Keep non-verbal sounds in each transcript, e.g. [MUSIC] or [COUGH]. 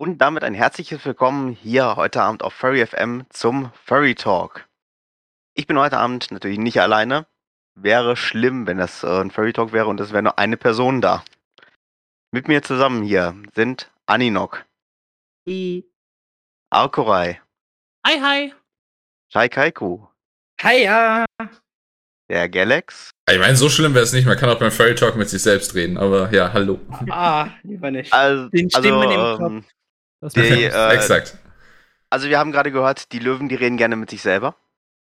Und damit ein herzliches Willkommen hier heute Abend auf Furry FM zum Furry Talk. Ich bin heute Abend natürlich nicht alleine. Wäre schlimm, wenn das äh, ein Furry Talk wäre und es wäre nur eine Person da. Mit mir zusammen hier sind Aninok, I. Alkorai, Hi, hi. Shai Kaiku, Hiya. der Galax Ich meine, so schlimm wäre es nicht. Man kann auch beim Fairy Talk mit sich selbst reden. Aber ja, hallo. Ah, lieber nicht. Also, Den also, Stimmen im ähm, Das die, äh, Exakt. also wir haben gerade gehört, die Löwen, die reden gerne mit sich selber.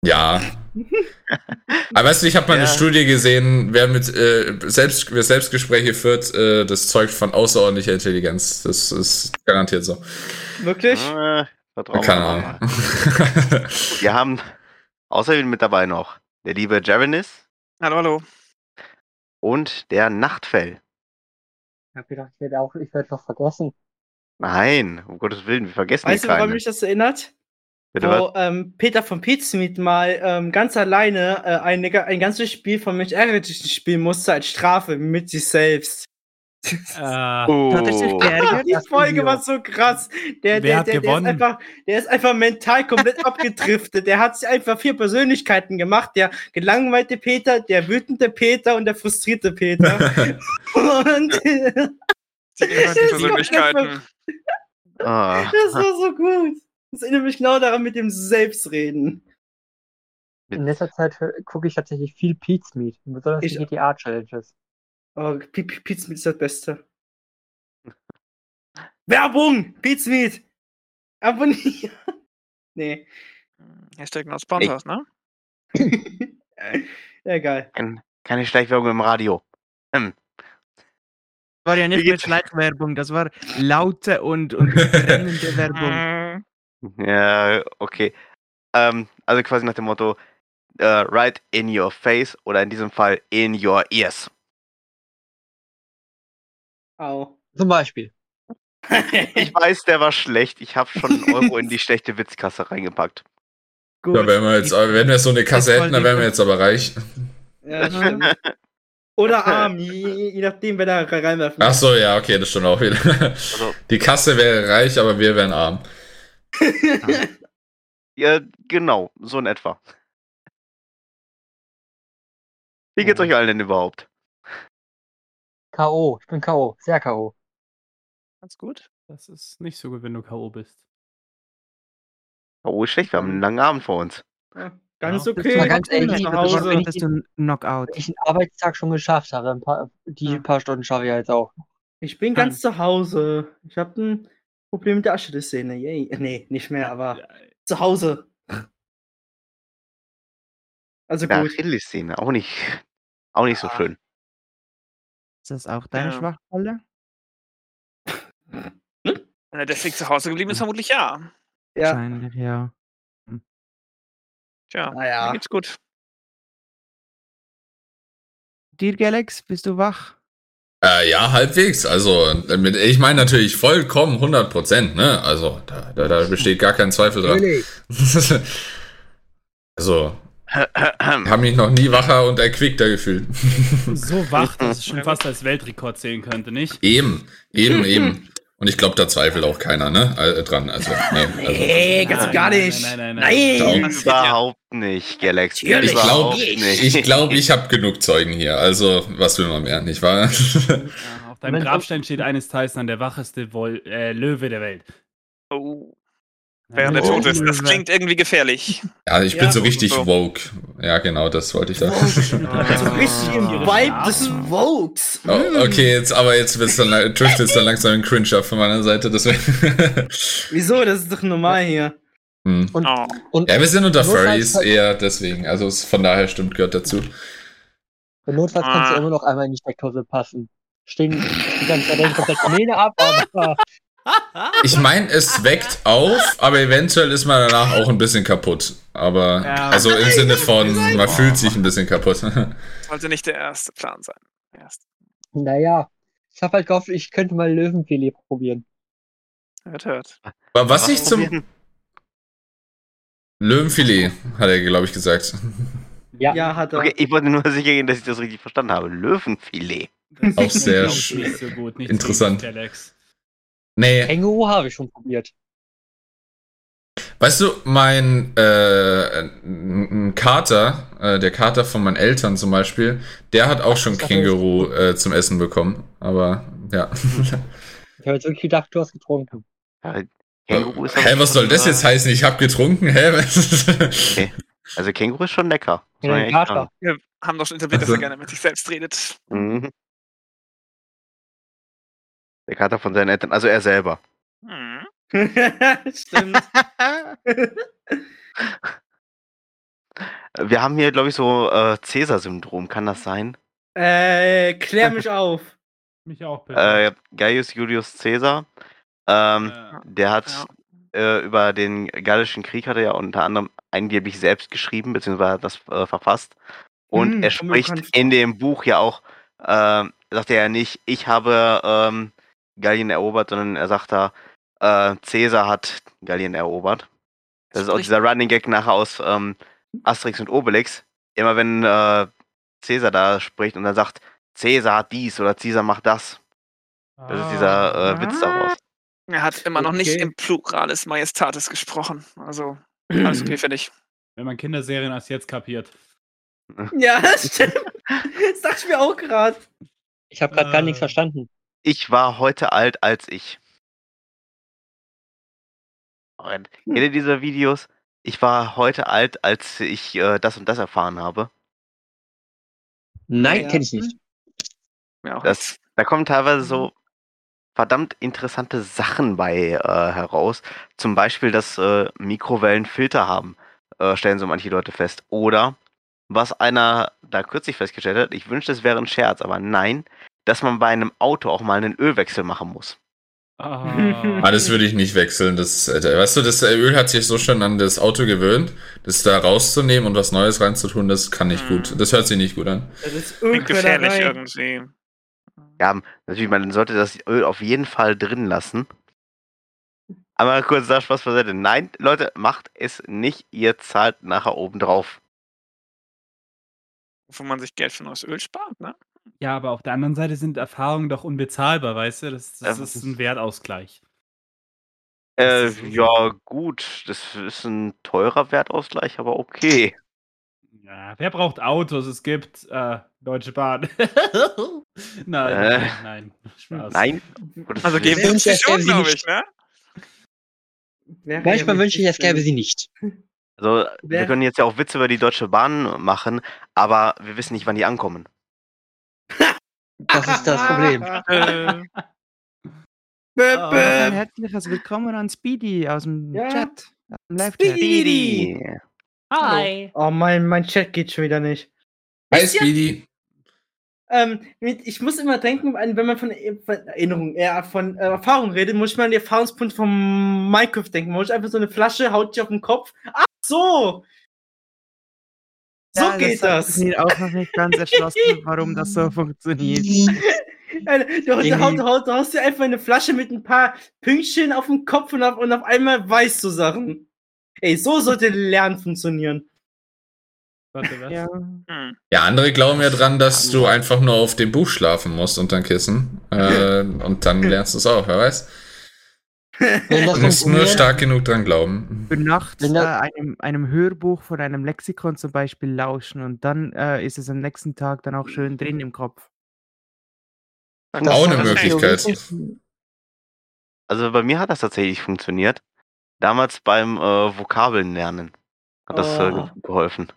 Ja. [LAUGHS] Aber weißt du, ich habe mal Ja. eine Studie gesehen, wer mit äh, selbst, wer Selbstgespräche führt, äh, das zeugt von außerordentlicher Intelligenz. Das ist garantiert so. Wirklich? Äh, vertrauen wir Keine mal. Ahnung. [LAUGHS] Wir haben außerdem mit dabei noch der liebe Jarenis Hallo, hallo. und der Nachtfell. Ich hab gedacht, ich werde auch, ich werde noch vergessen. Nein, um Gottes Willen, wir vergessen Weißt du, hier woran keine. mich das erinnert? Bitte? Wo ähm, Peter von Pizmeet mal ähm, ganz alleine äh, eine, ein ganzes Spiel von Mensch nicht spielen musste als Strafe mit sich selbst. Äh, [LAUGHS] Oh. Die das Folge war so krass. Der, Wer der, hat der, der, ist gewonnen? einfach, der ist einfach mental komplett [LAUGHS] abgedriftet. Der hat sich einfach vier Persönlichkeiten gemacht. Der gelangweilte Peter, der wütende Peter und der frustrierte Peter. [LAUGHS] und Die [LAUGHS] Persönlichkeiten. Ah. das war so gut. Das erinnert mich genau daran mit dem Selbstreden. In letzter Zeit gucke ich tatsächlich viel Pete's Meat, besonders Ich- die GTA-Challenges. Oh, P- P- Pizmeet ist das Beste. [LAUGHS] Werbung! Pizmeet! Abonnieren! [LAUGHS] Nee. Hashtag not sponsors, ne? ja, geil. Kein, keine Schleichwerbung im Radio. Hm. War ja nicht mehr? Schleichwerbung, das war laute und, und [LAUGHS] brennende Werbung. Mm, Ja, okay. Ähm, also quasi nach dem Motto, äh, right in your face oder in diesem Fall in your ears. Au. Zum Beispiel. [LAUGHS] [LAUGHS] Ich weiß, der war schlecht. Ich habe schon einen Euro in die schlechte Witzkasse reingepackt. Gut. Ja, wenn wir jetzt, wenn wir so eine Kasse hätten, dann wären wir jetzt aber reich. Ja, stimmt. Oder [LAUGHS] arm, je, je nachdem, wer da reinwerfen Ach so, ja, okay, das stimmt auch wieder. Also, [LAUGHS] Die Kasse wäre reich, aber wir wären arm. [LAUGHS] ja, genau, so in etwa. Wie geht's euch allen denn überhaupt? K.O. Ich bin K.O. Sehr K.O. Ganz gut. Das ist nicht so gut, wenn du K.O. bist. Oh, ist schlecht, wir haben einen langen Abend vor uns. Ja, Ganz Ja. okay. Mal ganz ehrlich, das Hause. wenn ich- einen Knockout. Wenn ich einen Arbeitstag schon geschafft habe, ein paar, die Ja. paar Stunden schaffe ich jetzt auch. Ich bin ganz zu Hause. Ich habe ein Problem mit der Achillessehne. Yay. Nee, nicht mehr, aber zu Hause. Also Ja, gut. Achillessehne, auch nicht, auch nicht so Ja. schön. Ist das auch deine Ja. Schwachstelle? Wenn er deswegen zu Hause geblieben ist, vermutlich ja. Ja. Wahrscheinlich, ja. Tja, Naja. mir geht's gut. Dir, Galax, bist du wach? Äh, ja, halbwegs. Also, mit, ich meine natürlich vollkommen 100 Prozent, ne? Also, da, da, da besteht gar kein Zweifel dran. [LAUGHS] also, habe mich noch nie wacher und erquickter gefühlt. So wach, dass [LAUGHS] es schon fast als Weltrekord zählen könnte, nicht? eben, eben, eben. [LAUGHS] Und ich glaube, da zweifelt auch keiner, ne? Äh, dran. Also, nee, also. Nee, ganz Nein, gar nein, nicht. nein, nein, nein, Nein. nein. Überhaupt nicht, Galaxy. Ich glaube, ich, glaube, ich habe genug Zeugen hier. Also, was will man mehr, nicht wahr? Ja, [LAUGHS] auf deinem Grabstein steht eines Tages dann der wacheste Woll äh, Löwe der Welt. Oh, während er Oh. tot ist. Das klingt irgendwie gefährlich. Ja, ich bin Ja, so richtig so. woke. Ja, genau, das wollte ich sagen. [LAUGHS] Also richtig im Vibe des. Vokes. Oh, okay, jetzt, aber jetzt wird's dann, la- trifft jetzt dann langsam ein Cringe ab von meiner Seite, deswegen. [LAUGHS] Wieso? Das ist doch normal hier. hm. Und, Oh. und Ja, wir sind unter Furries eher deswegen. Also es, von daher stimmt, gehört dazu. notfalls kannst du Ah. immer noch einmal in die Steckdose passen. Stehen die ganze Zeit den kompletten Mähne ab, aber Ich meine, es weckt auf, aber eventuell ist man danach auch ein bisschen kaputt. Aber, Ja. also im Sinne von, man fühlt sich ein bisschen kaputt. [LAUGHS] Sollte nicht der erste Plan sein. Erst. naja. Ich habe halt gehofft, ich könnte mal Löwenfilet probieren. Hört, hört. Aber was ich zum probieren? Löwenfilet, hat er, glaube ich, gesagt. Ja. Ja, hat er. Okay, ich wollte nur sicher gehen, dass ich das richtig verstanden habe. Löwenfilet. Das Auch sehr so gut, nicht interessant. So gut, Alex. Nee, Känguru habe ich schon probiert. weißt du, mein äh, ein Kater, äh, der Kater von meinen Eltern zum Beispiel, der hat auch schon Känguru äh, zum Essen bekommen. Aber ja. [LAUGHS] Ich habe jetzt wirklich gedacht, du hast getrunken. Ja, Känguru ist Hä, was soll das jetzt heißen? Ich hab getrunken? Hä? Also Känguru ist schon lecker. Ja, Kater. Wir haben doch schon etabliert, dass Also- er gerne mit sich selbst redet. Mhm. Der Kater von seinen Eltern, also er selber. Hm. [LAUGHS] Stimmt. [LAUGHS] Wir haben hier, glaube ich, so äh, Cäsar-Syndrom, kann das sein? äh, klär mich auf. [LAUGHS] Mich auch, bitte. Äh, Gaius Julius Caesar, ähm, Ja. der hat äh, über den Gallischen Krieg hat er ja unter anderem angeblich selbst geschrieben, beziehungsweise hat das äh, verfasst. Und Hm, er spricht in dem Buch ja auch, äh, sagt er ja nicht, ich habe ähm, Gallien erobert, sondern er sagt da, äh, Caesar hat Gallien erobert. Das ist auch dieser Running Gag nachher aus ähm, Asterix und Obelix. Immer wenn äh, Caesar da spricht und er sagt, Caesar hat dies oder Caesar macht das. Das ist dieser Ah. äh, Witz daraus. Er hat immer noch nicht Okay. im Pluralis Majestatis gesprochen. Also, alles okay für dich. Wenn man Kinderserien erst jetzt kapiert. Ja, [LAUGHS] [LAUGHS] stimmt. Das dachte ich mir auch gerade. Ich habe gerade gar Äh. nichts verstanden. Ich war heute alt als ich. Und Kennt ihr diese Videos? Ich war heute alt, als ich äh, das und das erfahren habe. Nein, Ja. kenne ich nicht. Das, da kommen teilweise so verdammt interessante Sachen bei äh, heraus. Zum Beispiel, dass äh, Mikrowellen Filter haben, äh, stellen so manche Leute fest. Oder was einer da kürzlich festgestellt hat, ich wünschte, es wäre ein Scherz, aber nein, dass man bei einem Auto auch mal einen Ölwechsel machen muss. Ah, Ah, das würde ich nicht wechseln. Das, äh, weißt du, das Öl hat sich so schon an das Auto gewöhnt. Das da rauszunehmen und was Neues reinzutun, das kann nicht Mhm. gut. Das hört sich nicht gut an. Das ist klingt gefährlich irgendwie. Ja, natürlich, man sollte das Öl auf jeden Fall drin lassen. Aber kurz da Spaß beiseite. Nein, Leute, macht es nicht. Ihr zahlt nachher oben drauf. Wovon man sich Geld für neues Öl spart, ne? Ja, aber auf der anderen Seite sind Erfahrungen doch unbezahlbar, weißt du? Das, das Ja. ist ein Wertausgleich. Äh, ja, gut. Das ist ein teurer Wertausgleich, aber okay. Ja, wer braucht Autos? Es gibt äh, Deutsche Bahn. [LAUGHS] nein, Äh. nein, nein. Spaß. Nein. Gottes Also geben sie es gäbe schon, glaube nicht. ich, ne? Wäre Manchmal wünsche ich, es gäbe sie nicht. Also, wir können jetzt ja auch Witze über die Deutsche Bahn machen, aber wir wissen nicht, wann die ankommen. Das ist das Problem. [LAUGHS] Äh, Ah, herzliches Willkommen an Speedy aus dem Ja. Chat. Aus dem Live-Chat. Speedy. Hi. Oh, mein, mein Chat geht schon wieder nicht. Hi, Speedy. Ähm, ich muss immer denken, wenn man von, E- von Erinnerung, äh, von äh, Erfahrung redet, muss ich mal an die Erfahrungspunkte von Minecraft denken. Man muss einfach so eine Flasche, haut dich auf den Kopf. Ach so! So Ja, geht das. mir auch noch nicht ganz erschlossen, warum das so funktioniert. [LAUGHS] Du, du, du, du haust dir einfach eine Flasche mit ein paar Pünktchen auf den Kopf und auf, und auf einmal weißt du Sachen. Ey, so sollte Lernen funktionieren. Warte, was? Ja. hm. Ja, andere glauben ja dran, dass du einfach nur auf dem Buch schlafen musst unter dem Kissen. Äh, [LAUGHS] und dann lernst du es auch, wer weiß. Wenn das Du musst nur funktioniert, stark genug dran glauben. Für nachts Wenn äh, einem, einem Hörbuch von einem Lexikon zum Beispiel lauschen und dann äh, ist es am nächsten Tag dann auch schön drin im Kopf. das Auch eine Möglichkeit. Also bei mir hat das tatsächlich funktioniert. Damals beim äh, Vokabeln lernen hat das äh, Oh. ge- geholfen.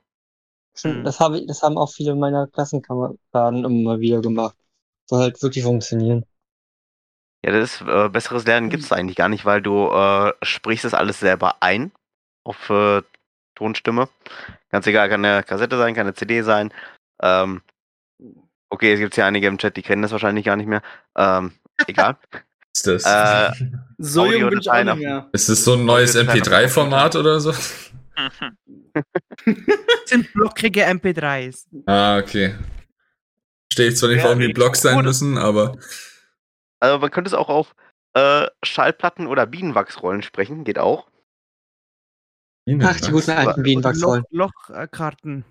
Stimmt, Das, habe ich, das haben auch viele meiner Klassenkameraden immer wieder gemacht. Soll halt wirklich funktionieren. Ja, das ist, äh, besseres Lernen gibt es eigentlich gar nicht, weil du äh, sprichst das alles selber ein auf äh, Tonstimme. Ganz egal, kann eine Kassette sein, kann eine CD sein. Ähm, okay, es gibt hier einige im Chat, die kennen das wahrscheinlich gar nicht mehr. Ähm, egal. [LAUGHS] Ist das, Äh, So jung bin ich auch nicht mehr. ist das so ein neues Audiodateien auf dem MP3-Format oder so? Das [LAUGHS] sind blockige MP3s. Ah, okay. Stehe ich zwar nicht, Ja, warum die Blogs sein müssen, aber. Also man könnte es auch auf äh, Schallplatten oder Bienenwachsrollen sprechen, geht auch. Ach, die guten alten Loch, Bienenwachsrollen. Lochkarten.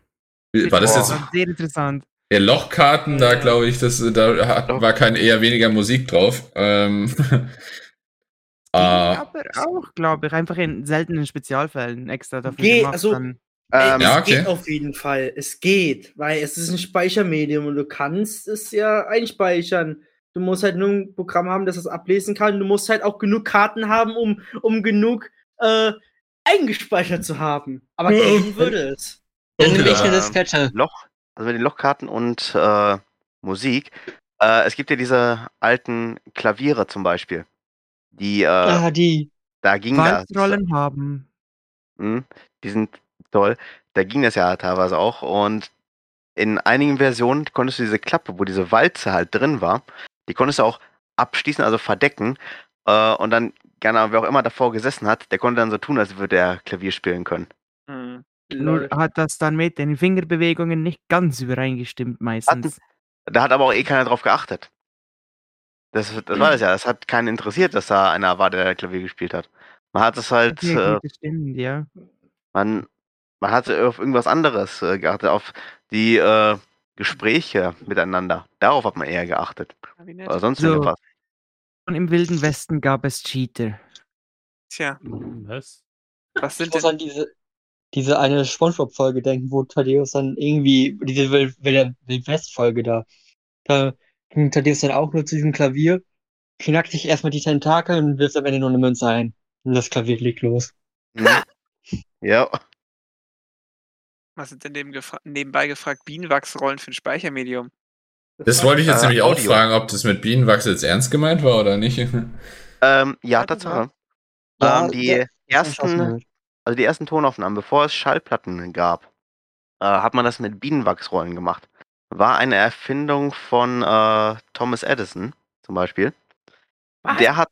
War das jetzt Boah. Sehr interessant. Ja, Lochkarten, da glaube ich, das, da hat, war kein eher weniger Musik drauf. Ähm, [LAUGHS] Ah, aber auch, glaube ich, einfach in seltenen Spezialfällen extra dafür Geht, gemacht. also- dann. Ähm, Ja, es okay. geht auf jeden Fall. Es geht, weil es ist ein Speichermedium und du kannst es ja einspeichern. Du musst halt nur ein Programm haben, das es ablesen kann. Du musst halt auch genug Karten haben, um, um genug äh, eingespeichert zu haben. Aber Ja. gehen würde es. Dann nehme ich eine ähm, Diskette. Loch, also mit den Lochkarten und äh, Musik. Äh, es gibt ja diese alten Klaviere zum Beispiel. Die, äh, Ah, die. da ging das. Walzrollen haben. Mhm, die sind toll. Da ging das ja teilweise auch. Und in einigen Versionen konntest du diese Klappe, wo diese Walze halt drin war, die konntest du auch abschließen, also verdecken. Äh, und dann, gerne, wer auch immer davor gesessen hat, der konnte dann so tun, als würde er Klavier spielen können. Hm. Nur hat das dann mit den Fingerbewegungen nicht ganz übereingestimmt meistens. Da hat aber auch eh keiner drauf geachtet. Das, das war das ja. Das hat keinen interessiert, dass da einer war, der Klavier gespielt hat. Man hat es halt, Okay, äh, stimmt, ja. man, man hatte auf irgendwas anderes äh, geachtet, auf die äh, Gespräche miteinander. Darauf hat man eher geachtet. Oder sonst So. irgendwas. Und im Wilden Westen gab es Cheater. Tja, Was? was Ich sind muss denn. an diese, diese eine Spongebob-Folge denken, wo Thaddeus dann irgendwie, diese Wild- Wild- Wildwest-Folge da, da ging Thaddeus dann auch nur zu diesem Klavier, knackt sich erstmal die Tentakel und wirft am Ende nur eine Münze ein. Und das Klavier liegt los. Mhm. ja, Was sind denn neben gefra nebenbei gefragt Bienenwachsrollen für ein Speichermedium? das wollte ich jetzt Äh, nämlich auch Audio. fragen, ob das mit Bienenwachs jetzt ernst gemeint war oder nicht. [LAUGHS] ähm, ja, Tatsache. Ja, ähm, die ja, ersten, also die ersten Tonaufnahmen, bevor es Schallplatten gab, äh, hat man das mit Bienenwachsrollen gemacht. War eine Erfindung von äh, Thomas Edison zum Beispiel. Was? Der hat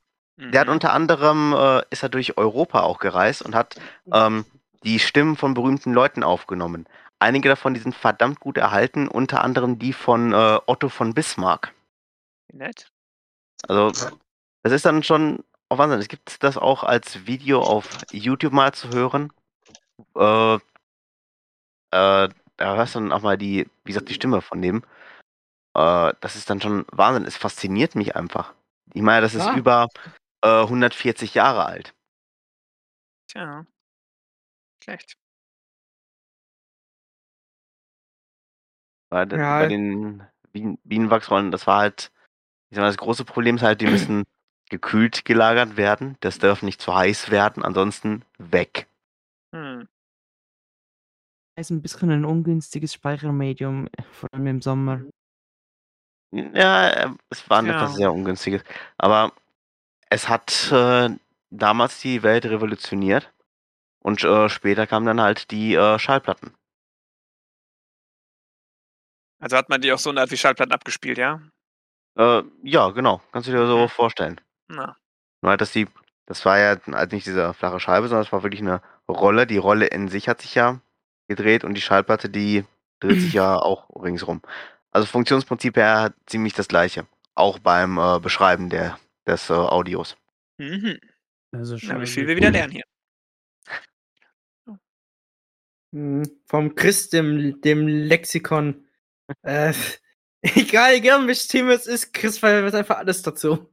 Der hat Mhm. unter anderem, äh, ist er durch Europa auch gereist und hat ähm, die Stimmen von berühmten Leuten aufgenommen. Einige davon, die sind verdammt gut erhalten, unter anderem die von äh, Otto von Bismarck. Nett. Also, das ist dann schon auch Wahnsinn. Es gibt das auch als Video auf YouTube mal zu hören. Äh, äh, da hörst du dann auch mal die, wie gesagt, die Stimme von dem. Äh, das ist dann schon Wahnsinn. Es fasziniert mich einfach. Ich meine, das ist Ja. über äh, 140 Jahre alt. Tja. Schlecht. Bei, de- Ja. bei den Bien Bienenwachsrollen, das war halt, ich sag mal, das große Problem ist halt, die müssen [CLEARS THROAT] gekühlt gelagert werden. Das darf nicht zu heiß werden, ansonsten weg. Hm. ist ein bisschen ein ungünstiges Speichermedium, vor allem im Sommer. Ja, äh, es war Ja. etwas sehr ungünstiges. Aber es hat äh, damals die Welt revolutioniert. Und äh, später kamen dann halt die äh, Schallplatten. Also hat man die auch so eine Art wie Schallplatten abgespielt, ja? Äh, ja, genau. Kannst du dir so vorstellen. Na. Nur halt, dass die, das war ja halt nicht diese flache Scheibe, sondern es war wirklich eine Rolle. Die Rolle in sich hat sich ja gedreht und die Schallplatte, die dreht sich ja [CLEARS THROAT] auch ringsrum. Also Funktionsprinzip her ziemlich das gleiche. Auch beim äh, Beschreiben der, des äh, Audios. Mhm. Also Na, wie viel wir wieder lernen hier. Hm, Vom Chris, dem, dem Lexikon. äh, [LAUGHS] egal, egal, welches Thema es ist, Chris weiß einfach alles dazu.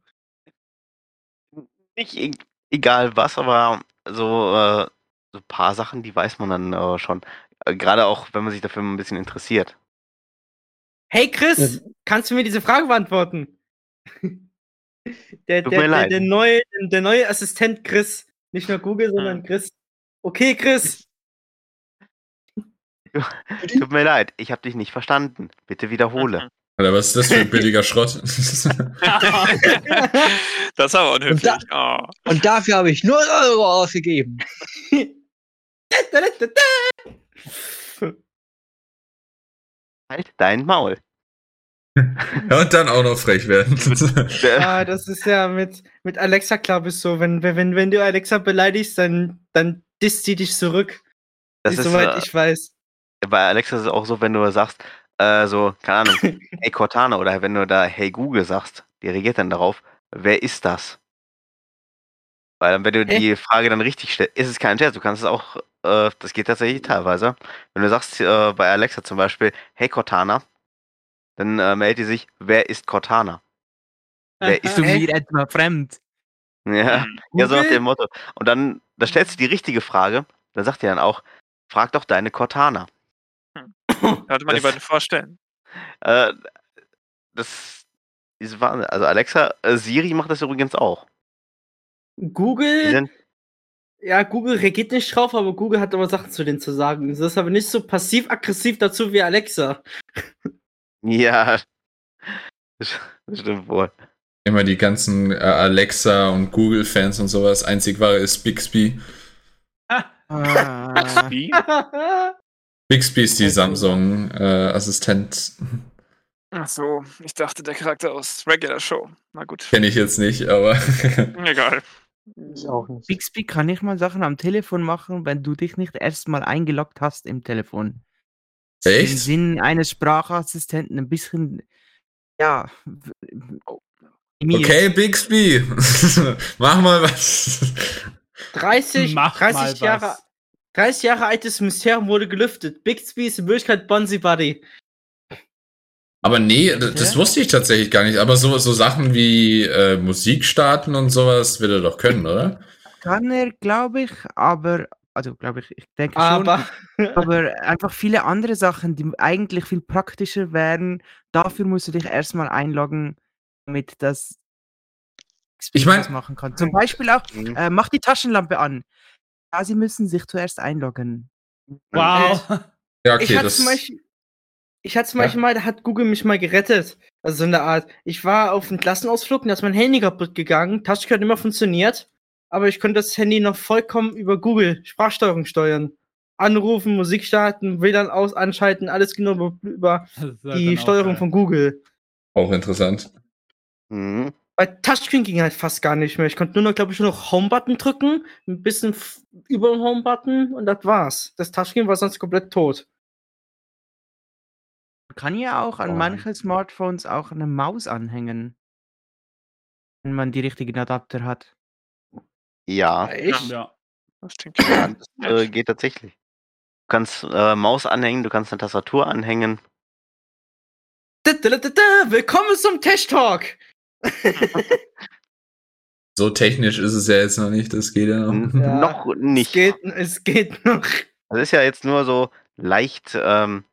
Nicht e egal was, aber so, äh, so ein paar Sachen, die weiß man dann äh, schon. Äh, Gerade auch, wenn man sich dafür ein bisschen interessiert. Hey Chris, kannst du mir diese Frage beantworten? Der, Tut der, mir der, leid. der, neue, der neue Assistent Chris. Nicht nur Google, sondern Chris. Okay, Chris. Tut mir leid, ich habe dich nicht verstanden. Bitte wiederhole. Oder was ist das für ein [LAUGHS] billiger Schrott? [LAUGHS] das ist aber unhöflich. Und Oh. Und dafür habe ich 0 Euro ausgegeben. [LAUGHS] Halt dein Maul. ja, und dann auch noch frech werden. ah, das ist ja mit, mit Alexa klar bist so. Wenn, wenn, wenn du Alexa beleidigst, dann, dann disst sie dich zurück. Das ist, soweit äh, ich weiß. Bei Alexa ist es auch so, wenn du sagst, äh, so, keine Ahnung, [LAUGHS] hey Cortana oder wenn du da hey Google sagst, die reagiert dann darauf, wer ist das? Weil dann, wenn du die Frage dann richtig stellst, ist es kein Scherz, du kannst es auch, äh, das geht tatsächlich teilweise. Wenn du sagst äh, bei Alexa zum Beispiel, hey Cortana, dann äh, meldet die sich, wer ist Cortana? Wer ist Bist du mir etwa fremd? Ja, Hm. ja, so nach dem Motto. Und dann, da stellst du die richtige Frage, dann sagt ihr dann auch, frag doch deine Cortana. [LAUGHS] Sollte man die beiden vorstellen. Äh, das ist Wahnsinn. Also Alexa, äh, Siri macht das übrigens auch. Google, sind, ja, Google reagiert nicht drauf, aber Google hat aber Sachen zu denen zu sagen. Das ist aber nicht so passiv-aggressiv dazu wie Alexa. [LAUGHS] ja, stimmt wohl. Immer die ganzen äh, Alexa und Google-Fans und sowas. Einzig wahre ist Bixby. [LAUGHS] Ah, Wie? Bixby ist die Also- Samsung-Assistent. Ach so, ich dachte der Charakter aus Regular Show. Na gut, Kenne ich jetzt nicht, aber. [LAUGHS] egal. Ich auch nicht. Bixby kann nicht mal Sachen am Telefon machen, wenn du dich nicht erstmal eingeloggt hast im Telefon. Echt? Im Sinn eines Sprachassistenten ein bisschen, ja. okay, Bixby. [LAUGHS] Mach mal was. 30, Mach mal 30 Jahre, was. 30 Jahre altes Mysterium wurde gelüftet. Bixby ist in Wirklichkeit Bonzi Buddy. Aber nee, das Ja. wusste ich tatsächlich gar nicht. Aber so, so Sachen wie äh, Musik starten und sowas wird er doch können, oder? Kann er, glaube ich, aber, also glaube ich, ich denke Aber schon, [LAUGHS] aber einfach viele andere Sachen, die eigentlich viel praktischer wären, dafür musst du dich erstmal einloggen, damit das Ich mein- das machen kann. Zum Beispiel auch, Mhm. äh, mach die Taschenlampe an. Ja, sie müssen sich zuerst einloggen. Wow. [LAUGHS] Ja, okay, ich hatte das. zum Beispiel, ich hatte zum Ja. Beispiel mal, da hat Google mich mal gerettet. Also so eine Art. Ich war auf einem Klassenausflug und da ist mein Handy kaputt gegangen. Touchscreen hat immer funktioniert. Aber ich konnte das Handy noch vollkommen über Google Sprachsteuerung steuern. Anrufen, Musik starten, WLAN aus, anschalten, alles genau über, [LAUGHS] die Steuerung geil. von Google. Auch interessant. Mhm. Bei Touchscreen ging halt fast gar nicht mehr. Ich konnte nur noch, glaube ich, nur noch Home-Button drücken, ein bisschen über den Home-Button und das war's. Das Touchscreen war sonst komplett tot. Man kann ja auch an Oh. manchen Smartphones auch eine Maus anhängen. Wenn man die richtigen Adapter hat. Ja, Echt? Ja. Das ja das äh, geht tatsächlich. Du kannst äh, Maus anhängen, du kannst eine Tastatur anhängen. Da, da, da, da, da. Willkommen zum Tech Talk. [LAUGHS] So technisch ist es ja jetzt noch nicht, das geht ja noch. Ja, [LAUGHS] Noch Es nicht. geht, es geht noch. Das ist ja jetzt nur so leicht ähm,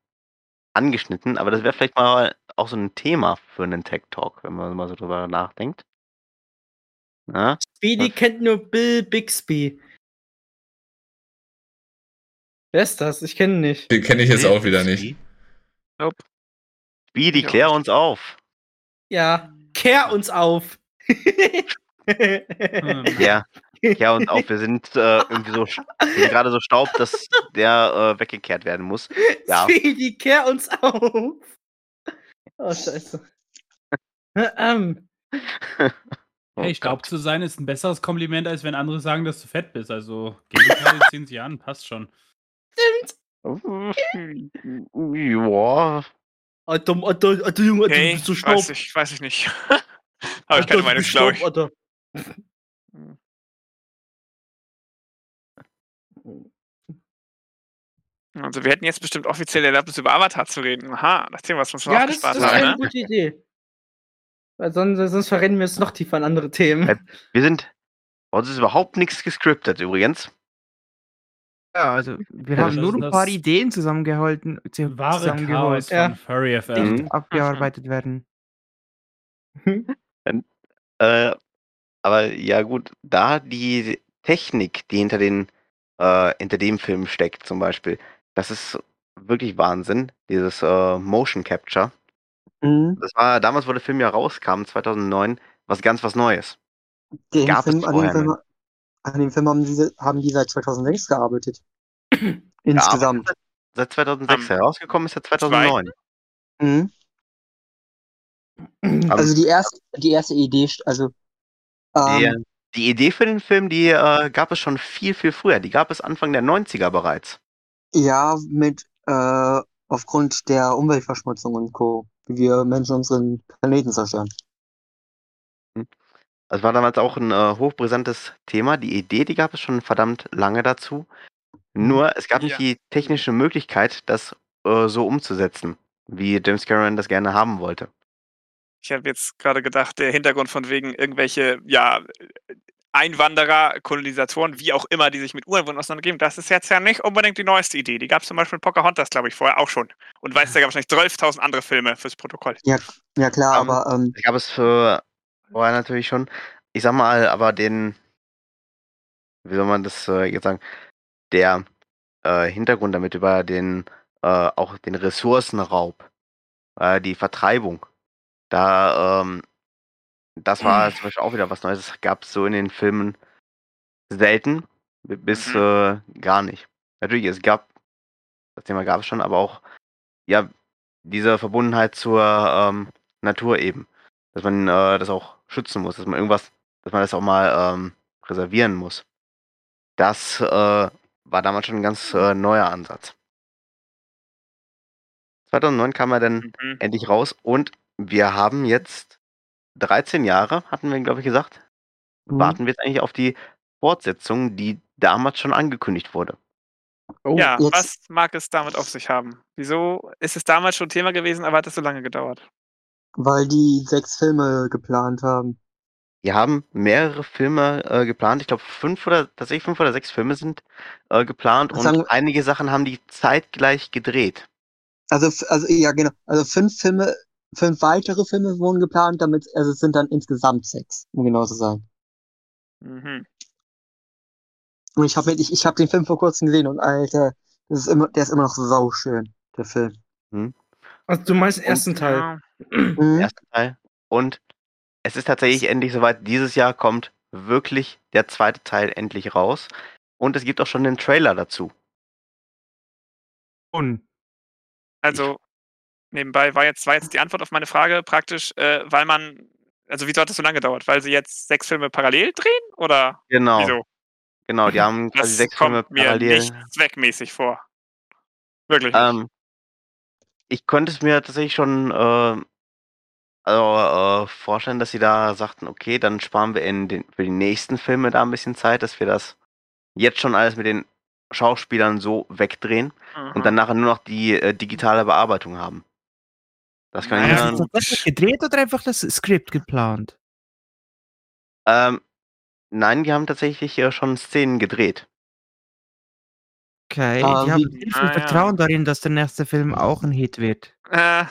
angeschnitten, aber das wäre vielleicht mal auch so ein Thema für einen Tech Talk, wenn man mal so drüber nachdenkt. Ja? Speedy kennt nur Bill Bixby. Wer ist das? Ich kenne ihn nicht. Den kenne ich jetzt auch wieder nicht. Nope. Speedy, klär uns auf. Ja, kehr uns auf. Hm. Ja, klär uns auf. Wir sind äh, irgendwie so, st- wir sind gerade so Staub, dass der äh, weggekehrt werden muss. [LAUGHS] Ja. Speedy, kehr uns auf. Oh, scheiße. ähm, Oh Hey, Staub Gott. zu sein ist ein besseres Kompliment, als wenn andere sagen, dass du fett bist. Also, Gegenteile ziehen sie an, passt schon. [LAUGHS] Ja, Alter, Alter, Alter, Junge, Alter, du Okay, bist so Staub. weiß ich, weiß ich nicht. [LAUGHS] Habe ich Alter, keine du Meinung, bist glaube ich. Alter. [LAUGHS] Also wir hätten jetzt bestimmt offiziell Erlaubnis über Avatar zu reden. Aha, das Thema, was wir uns Ja, das, das aufgespart ist eine haben. Ne? gute Idee. Weil sonst, sonst verrennen wir uns noch tiefer in andere Themen. Ja. wir sind, bei uns ist überhaupt nichts gescriptet übrigens. Ja, also wir Ja, haben nur ein paar Ideen zusammengehalten, zu- Wahre zusammengeholt, Chaos Ja. von Furry FM. Mhm. abgearbeitet werden. [LAUGHS] Äh, aber ja gut, da die Technik, die hinter den äh, hinter dem Film steckt, zum Beispiel, das ist wirklich Wahnsinn. Dieses äh, Motion Capture. Mhm. Das war damals, wo der Film ja rauskam, 2009, was ganz was Neues. Den Gab es Film, dem vorher an dem Film haben die, haben die seit 2006 gearbeitet. [CLEARS THROAT] Insgesamt. Seit 2006 Am herausgekommen ist er 2009. Mhm. Also die erste, die erste Idee, also ähm, Die, die Idee für den Film, die äh, gab es schon viel, viel früher. Die gab es Anfang der 90er bereits. ja, mit äh, aufgrund der Umweltverschmutzung und Co. Wie wir Menschen unseren Planeten zerstören. Das war damals auch ein äh, hochbrisantes Thema. Die Idee, die gab es schon verdammt lange dazu. Nur es gab nicht Ja. die technische Möglichkeit, das äh, so umzusetzen, wie James Cameron das gerne haben wollte. Ich habe jetzt gerade gedacht, der Hintergrund von wegen irgendwelche, ja, Einwanderer, Kolonisatoren, wie auch immer, die sich mit Ureinwohnern auseinandergeben, das ist jetzt ja nicht unbedingt die neueste Idee. Die gab es zum Beispiel in Pocahontas, glaube ich, vorher auch schon. Und weißt, da gab es wahrscheinlich 12.000 andere Filme fürs Protokoll. Ja, ja klar, Ähm, aber ähm, Ich habe es für vorher natürlich schon. Ich sag mal, aber den, wie soll man das äh, jetzt sagen, der äh, Hintergrund damit über den, äh, auch den Ressourcenraub, äh, die Vertreibung, da, ähm, das war zum Beispiel auch wieder was Neues. Das gab es so in den Filmen selten bi- bis Mhm. äh, gar nicht. Natürlich, es gab, das Thema gab es schon, aber auch, ja, diese Verbundenheit zur ähm, Natur eben dass man äh, das auch schützen muss, dass man irgendwas, dass man das auch mal ähm, präservieren muss. Das äh, war damals schon ein ganz äh, neuer Ansatz. 2009 kam er dann Mhm. endlich raus und wir haben jetzt 13 Jahre, hatten wir, glaube ich, gesagt, hm, warten wir jetzt eigentlich auf die Fortsetzung, die damals schon angekündigt wurde. oh, ja, jetzt, was mag es damit auf sich haben? Wieso ist es damals schon Thema gewesen, aber hat es so lange gedauert? Weil die sechs Filme geplant haben. Wir haben mehrere Filme äh, geplant. Ich glaube, fünf oder tatsächlich fünf oder sechs Filme sind äh, geplant und Sagen- einige Sachen haben die zeitgleich gedreht. Also, f- also ja, genau. Also fünf Filme, fünf weitere Filme wurden geplant, damit, also es sind dann insgesamt sechs, um genau zu sein. Mhm. Und ich habe ich, ich hab den Film vor kurzem gesehen und Alter, das ist immer, der ist immer noch sau schön, der Film. Also du meinst den ersten Teil. Ja. Mhm. ersten Teil. Und es ist tatsächlich endlich soweit. Dieses Jahr kommt wirklich der zweite Teil endlich raus. Und es gibt auch schon den Trailer dazu. Und Also, nebenbei war jetzt, war jetzt die Antwort auf meine Frage praktisch, äh, weil man, also wieso hat das so lange gedauert? Weil sie jetzt sechs Filme parallel drehen? Oder Genau. wieso? Genau, die haben quasi Das sechs kommt Filme mir parallel. nicht zweckmäßig vor. Wirklich nicht. Ähm, ich könnte es mir tatsächlich schon äh, also, äh, vorstellen, dass sie da sagten, okay, dann sparen wir in den, für die nächsten Filme da ein bisschen Zeit, dass wir das jetzt schon alles mit den Schauspielern so wegdrehen Mhm. und dann nachher nur noch die äh, digitale Bearbeitung haben. Das kann ich Haben mir sie tatsächlich gedreht oder einfach das Skript geplant? Ähm, nein, die haben tatsächlich äh, schon Szenen gedreht. Okay, Ah, die haben sehr viel Ah, ja. Vertrauen darin, dass der nächste Film auch ein Hit wird. Äh,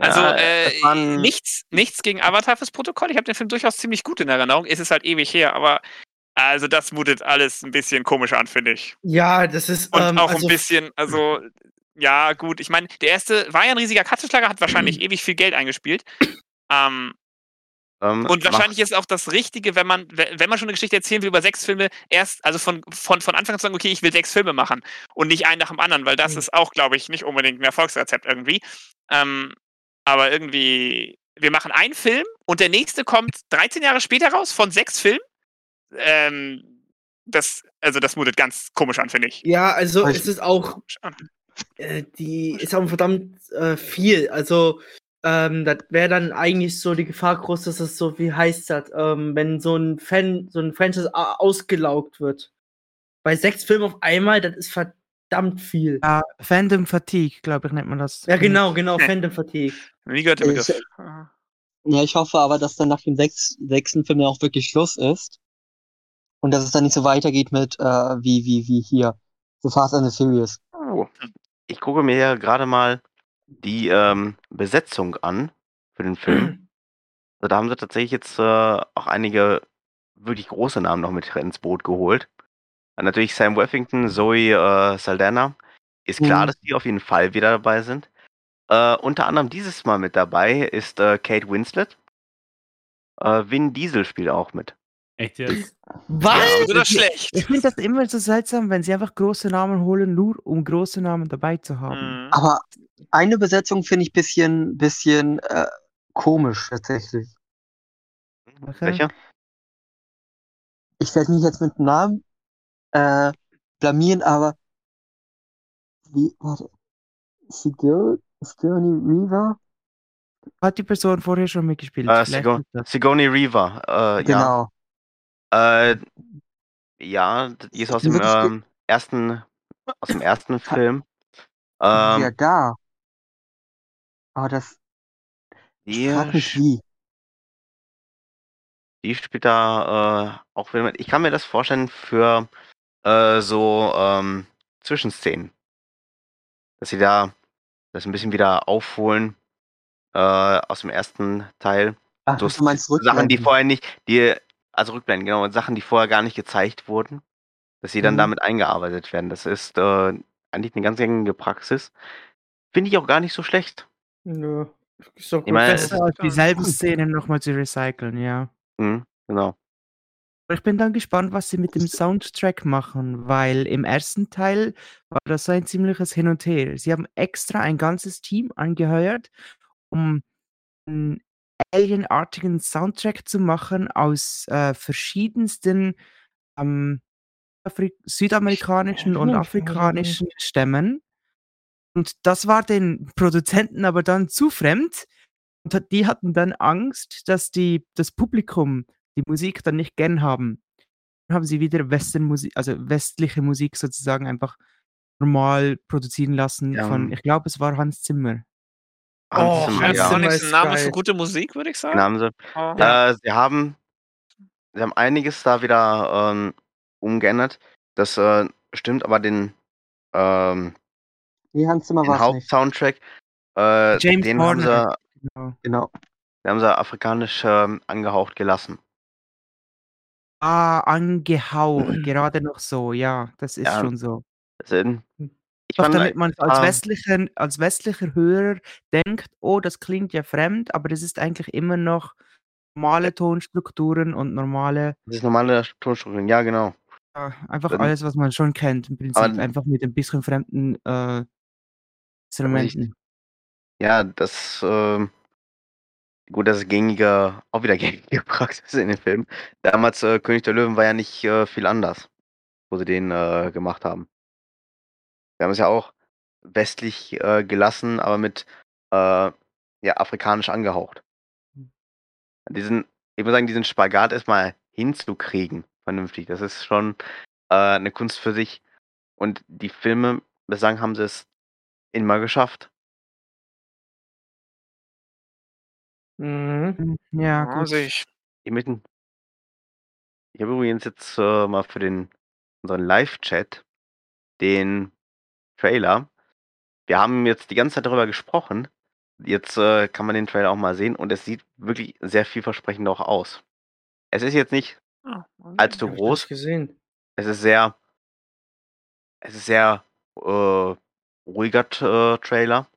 also, Ja, äh, nichts, nichts gegen Avatar fürs Protokoll. Ich habe den Film durchaus ziemlich gut in Erinnerung. Es ist halt ewig her, aber also das mutet alles ein bisschen komisch an, finde ich. Ja, das ist Und ähm, auch also, ein bisschen, also, ja, gut. Ich meine, der erste war ja ein riesiger Katzenschlager, hat wahrscheinlich ewig viel Geld eingespielt. Ähm, Ähm, und wahrscheinlich ist auch das Richtige, wenn man, we- wenn man schon eine Geschichte erzählen will über sechs Filme, erst, also von, von, von Anfang an zu sagen, okay, ich will sechs Filme machen und nicht einen nach dem anderen, weil das Mhm. ist auch, glaube ich, nicht unbedingt ein Erfolgsrezept irgendwie. Ähm, aber irgendwie, wir machen einen Film und der nächste kommt 13 Jahre später raus von sechs Filmen. Ähm, das, also das mutet ganz komisch an, finde ich. ja, also es ist auch äh, die ist auch verdammt äh, viel. Also, ähm, das wäre dann eigentlich so die Gefahr groß, dass es so, wie heißt das, ähm, wenn so ein Fan, so ein Franchise a- ausgelaugt wird. Bei sechs Filmen auf einmal, das ist verdammt viel. Ja, Fandom Fatigue, glaube ich, nennt man das. Ja, genau, genau. Fandom Fatigue. Wie gehört der Begriff? Ja, ich hoffe aber, dass dann nach dem sechs, sechsten Film auch wirklich Schluss ist. Und dass es dann nicht so weitergeht mit, äh, wie, wie, wie hier. So Fast and the Furious. Oh. Ich gucke mir ja gerade mal die ähm, Besetzung an für den Film. Also da haben sie tatsächlich jetzt äh, auch einige wirklich große Namen noch mit ins Boot geholt. Äh, natürlich Sam Worthington, Zoe äh, Saldana. Ist klar, Mhm. dass die auf jeden Fall wieder dabei sind. Äh, unter anderem dieses Mal mit dabei ist äh, Kate Winslet. Äh, Vin Diesel spielt auch mit. Echt jetzt? Was? Oder schlecht? Ich finde das immer so seltsam, wenn sie einfach große Namen holen, nur um große Namen dabei zu haben. Mhm. Aber eine Besetzung finde ich bisschen, bisschen, äh, komisch tatsächlich. Okay. Welcher? Ich werde mich jetzt mit dem Namen, äh, blamieren, aber, wie, warte. Sigourney Sigourney Weaver? Hat die Person vorher schon mitgespielt? Das- Sigourney Weaver. Äh, Genau. Ja. Äh, ja, die ist aus dem ähm, ersten, aus dem ersten Film. ja, Ähm, da. Aber das, die frag mich wie. Die spielt da äh, auch wieder mit. Ich kann mir das vorstellen für äh, so ähm, Zwischenszenen. Dass sie da das ein bisschen wieder aufholen äh, aus dem ersten Teil. Ach, So Sachen, die vorher nicht, die, also Rückblenden, genau, Sachen, die vorher gar nicht gezeigt wurden, dass sie dann Mhm. damit eingearbeitet werden. Das ist äh, eigentlich eine ganz gängige Praxis. Finde ich auch gar nicht so schlecht. Nö. Ist doch Ich meine, gut. es- Besser als dieselben Szenen nochmal zu recyceln, ja. Mhm, genau. Ich bin dann gespannt, was sie mit dem Soundtrack machen, weil im ersten Teil war das so ein ziemliches Hin und Her. Sie haben extra ein ganzes Team angeheuert, um einen alienartigen Soundtrack zu machen aus äh, verschiedensten ähm, südamerikanischen und afrikanischen Stämmen. Und das war den Produzenten aber dann zu fremd. Und die hatten dann Angst, dass die, das Publikum die Musik dann nicht gern haben. Dann haben sie wieder Western-Musik, also westliche Musik sozusagen einfach normal produzieren lassen Ja. von, ich glaube, es war Hans Zimmer. Oh, nichts ist ein Name für gute Musik, würde ich sagen. haben sie. Oh. Äh, sie haben, sie haben einiges da wieder ähm, umgeändert. Das äh, stimmt, aber den, ähm, den. Hauptsoundtrack, äh, James den haben sie, Genau. Genau. den haben sie afrikanisch ähm, angehaucht gelassen. Ah, angehaucht, [CLEARS THROAT] gerade noch so, ja, das ist Ja. schon so. Also, ich Doch fand, damit man als ah. westlicher, als westlicher Hörer denkt, oh, das klingt ja fremd, aber das ist eigentlich immer noch normale Tonstrukturen und normale, das ist normale Tonstrukturen, ja genau. ja, einfach alles, was man schon kennt, im Prinzip Aber- einfach mit ein bisschen fremden äh, Instrumenten. Ja, das, ähm, gut, das ist gängige, auch wieder [LAUGHS] gängige Praxis in den Filmen. Damals, äh, König der Löwen war ja nicht äh, viel anders, wo sie den äh, gemacht haben. Wir haben es ja auch westlich äh, gelassen, aber mit äh, ja, afrikanisch angehaucht. Diesen, ich muss sagen, diesen Spagat erstmal hinzukriegen, vernünftig, das ist schon äh, eine Kunst für sich. Und die Filme, bislang haben sie es immer geschafft. Mhm. Hm, Ja, gut. sehe ich. Ich. Ich habe übrigens jetzt äh, mal für den unseren Live-Chat den Trailer. Wir haben jetzt die ganze Zeit darüber gesprochen. Jetzt äh, kann man den Trailer auch mal sehen und es sieht wirklich sehr vielversprechend auch aus. Es ist jetzt nicht Ah, allzu groß. gesehen. Es ist sehr. Es ist sehr äh, ruhiger äh, Trailer.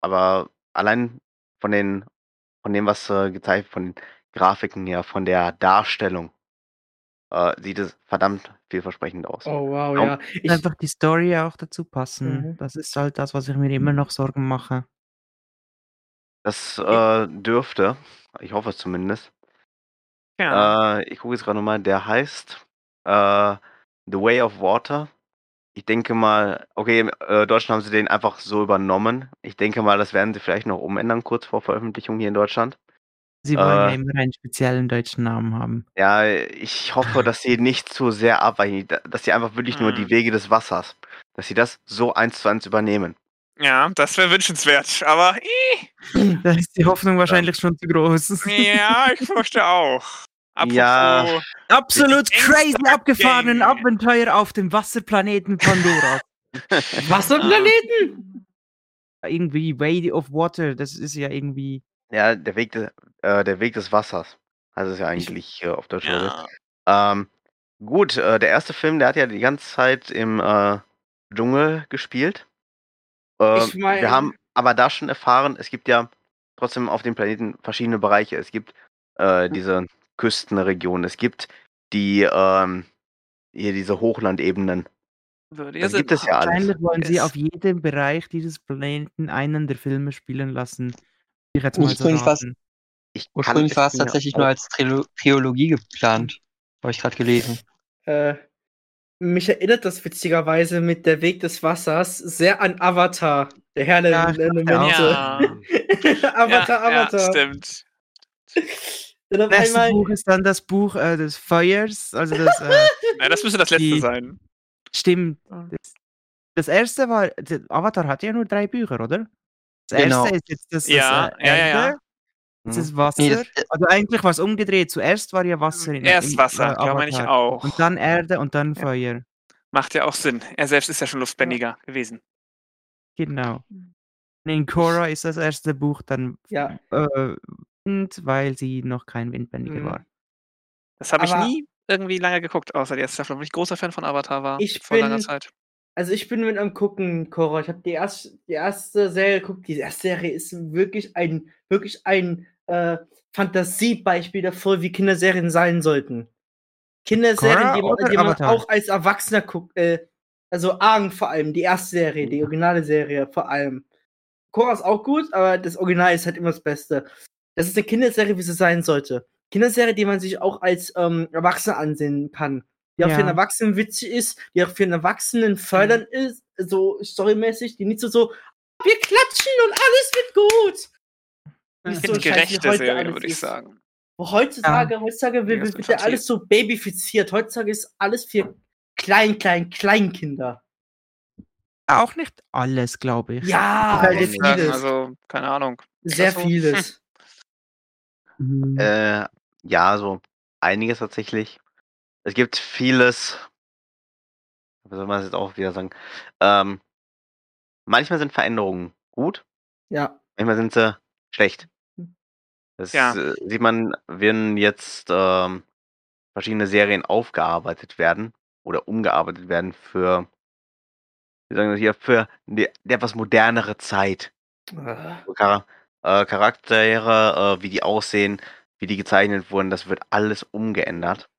Aber allein von den von dem, was äh, gezeigt, von den Grafiken her, von der Darstellung, äh, sieht es verdammt vielversprechend aus. Oh wow, Ja. ja. Ich, Einfach die Story auch dazu passen. Mhm. Das ist halt das, was ich mir immer noch Sorgen mache. Das äh, dürfte, ich hoffe es zumindest. Ja. Äh, ich gucke jetzt gerade nochmal, der heißt äh, The Way of Water. Ich denke mal, okay, im äh, Deutschland haben sie den einfach so übernommen. Ich denke mal, das werden sie vielleicht noch umändern, kurz vor Veröffentlichung hier in Deutschland. Sie wollen ja Äh. immer einen speziellen deutschen Namen haben. Ja, ich hoffe, dass sie nicht zu sehr abweichen, da- dass sie einfach wirklich nur die Hm. Wege des Wassers, dass sie das so eins zu eins übernehmen. ja, das wäre wünschenswert. Aber [LAUGHS] Da ist die Hoffnung wahrscheinlich schon zu groß. ja, ich [LAUGHS] fürchte auch. Apropos, Ja. Absolut crazy abgefahrenen. Abenteuer auf dem Wasserplaneten Pandora. [LAUGHS] Wasserplaneten? irgendwie Way of Water, das ist ja irgendwie. Ja, der Weg, de, äh, der Weg des Wassers. heißt es ja eigentlich äh, auf Deutsch. ja, Ähm, gut, äh, der erste Film, der hat ja die ganze Zeit im äh, Dschungel gespielt. Äh, Ich mein- wir haben aber da schon erfahren, es gibt ja trotzdem auf dem Planeten verschiedene Bereiche. Es gibt äh, diese Küstenregionen, es gibt die ähm, hier diese Hochlandebenen. würde Das gibt es ja alles. Wahrscheinlich wollen sie auf jedem Bereich dieses Planeten einen der Filme spielen lassen. Ich jetzt mal so Ursprünglich raten. Ich Ursprünglich war es tatsächlich nur als Trilo Trilogie geplant. Habe ich gerade gelesen. Äh, mich erinnert das witzigerweise mit der Weg des Wassers sehr an Avatar. Der Herr der Ja, Elemente. [LAUGHS] Ja, Avatar, ja, Avatar. Ja, stimmt. Das nächste einmal. Buch ist dann das Buch äh, des Feuers. Also das äh, [LAUGHS] Ja, das müsste das letzte Die- sein. stimmt. Das, das erste war, Avatar hatte ja nur drei Bücher, oder? Das Genau. erste ist jetzt das, das Ja, äh, ja, ja, ja. Das Mhm. Wasser. Das- äh, also eigentlich war es umgedreht. Zuerst war ja Wasser in Erst in, Wasser, äh, ja, meine ich auch. Und dann Erde und dann Ja. Feuer. Macht ja auch Sinn. Er selbst ist ja schon luftbändiger gewesen. Genau. In Korra ist das erste Buch dann Ja. äh, Wind, weil sie noch kein Windbändiger Mhm. war. Das habe ich nie irgendwie lange geguckt, außer die erste Staffel, obwohl ich großer Fan von Avatar war. Ich vor langer bin- Zeit. Also ich bin mit am gucken, Cora. Ich habe die erste, die erste Serie geguckt. Die erste Serie ist wirklich ein, wirklich ein äh, Fantasiebeispiel davor, wie Kinderserien sein sollten. Kinderserien, Korra die die man auch als Erwachsener guckt. Äh, also Aang vor allem, die erste Serie, die originale Serie vor allem. Korra ist auch gut, aber das Original ist halt immer das Beste. Das ist eine Kinderserie, wie sie sein sollte. Kinderserie, die man sich auch als ähm, Erwachsener ansehen kann. Die auch für Ja. einen Erwachsenen witzig ist, die auch für einen Erwachsenen fördernd ist, so storymäßig, die nicht so so, wir klatschen und alles wird gut. Nicht finde so die ein Scheiß, wie gerechte heute Serie, würde ich ist. sagen. Wo heutzutage, heutzutage wird, Ja, ist wird ja alles so babyfiziert. Heutzutage ist alles für klein, klein, Kleinkinder. Auch nicht alles, glaube ich. Ja, sagen, vieles. also, keine Ahnung. sehr so? vieles. [LAUGHS] Mhm. Äh, ja, so einiges tatsächlich. Es gibt vieles. Wie soll man das jetzt auch wieder sagen? Ähm, manchmal sind Veränderungen gut, Ja. manchmal sind sie schlecht. Das Ja. äh, sieht man, wenn jetzt ähm, verschiedene Serien aufgearbeitet werden oder umgearbeitet werden für, wie sagen wir hier, für die, die etwas modernere Zeit. So Chara äh, Charaktere, äh, wie die aussehen, wie die gezeichnet wurden, das wird alles umgeändert.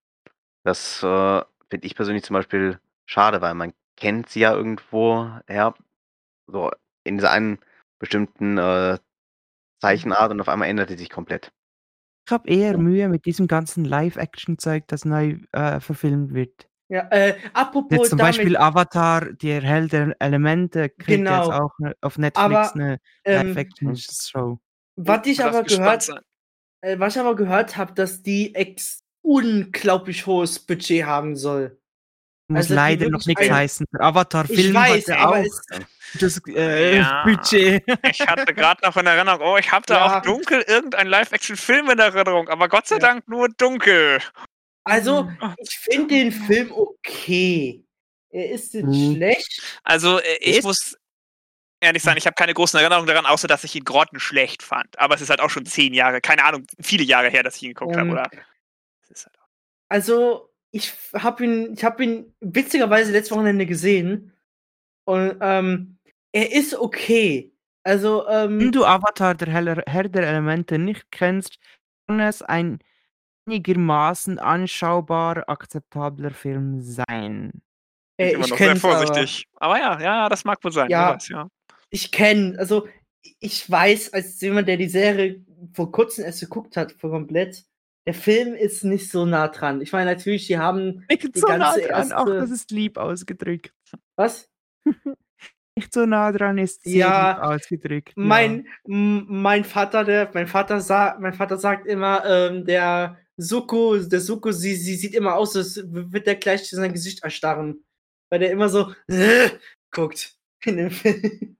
Das äh, finde ich persönlich zum Beispiel schade, weil man kennt sie ja irgendwo her, so in dieser einen bestimmten äh, Zeichenart und auf einmal ändert die sich komplett. Ich habe eher Mühe mit diesem ganzen Live-Action-Zeug, das neu äh, verfilmt wird. Ja, äh, apropos Jetzt zum damit, Beispiel Avatar, der Hell der Elemente, kriegt Genau. jetzt auch ne- auf Netflix Aber, eine ähm, Live-Action-Show. was ich aber gehört, äh, was ich aber gehört habe, dass die ex unglaublich hohes Budget haben soll. Muss also leider noch nichts ein- heißen. Avatar-Film Ich weiß, hatte aber auch es, das äh, Ja. [LAUGHS] Budget. Ich hatte gerade noch in Erinnerung, oh, ich habe da Ja. auch dunkel irgendein Live-Action-Film in Erinnerung, aber Gott sei Ja. Dank nur dunkel. also, Mhm. ich finde den Film okay. Er ist nicht Mhm. schlecht. Also, äh, ich Ist- muss ehrlich sein, ich habe keine großen Erinnerungen daran, außer dass ich ihn grottenschlecht fand. Aber es ist halt auch schon zehn Jahre, keine Ahnung, viele Jahre her, dass ich ihn geguckt Ähm, habe, oder? Ist halt auch- Also, ich habe ihn, ich habe ihn witzigerweise letztes Wochenende gesehen. Und ähm, er ist okay. Also, Wenn ähm, du Avatar, der Herr, der Elemente, nicht kennst, kann es ein einigermaßen anschaubar akzeptabler Film sein. äh, immer ich noch sehr kenne vorsichtig. Aber, ja, ja, das mag wohl sein. Ja. weiß, ja. Ich kenne, also ich weiß, als jemand, der die Serie vor kurzem erst geguckt hat, vor komplett, der Film ist nicht so nah dran. Ich meine, natürlich, die haben Nicht Die so nah ganze dran, auch erste- das ist lieb ausgedrückt. was? [LAUGHS] Nicht so nah dran ist sehr Ja, lieb ausgedrückt. ja. Mein Vater, der, mein Vater sagt, mein Vater sagt immer, ähm, der Suko, der Suko, sie, sie sieht immer aus, als wird der gleich sein Gesicht erstarren. Weil der immer so [LAUGHS] guckt in dem Film.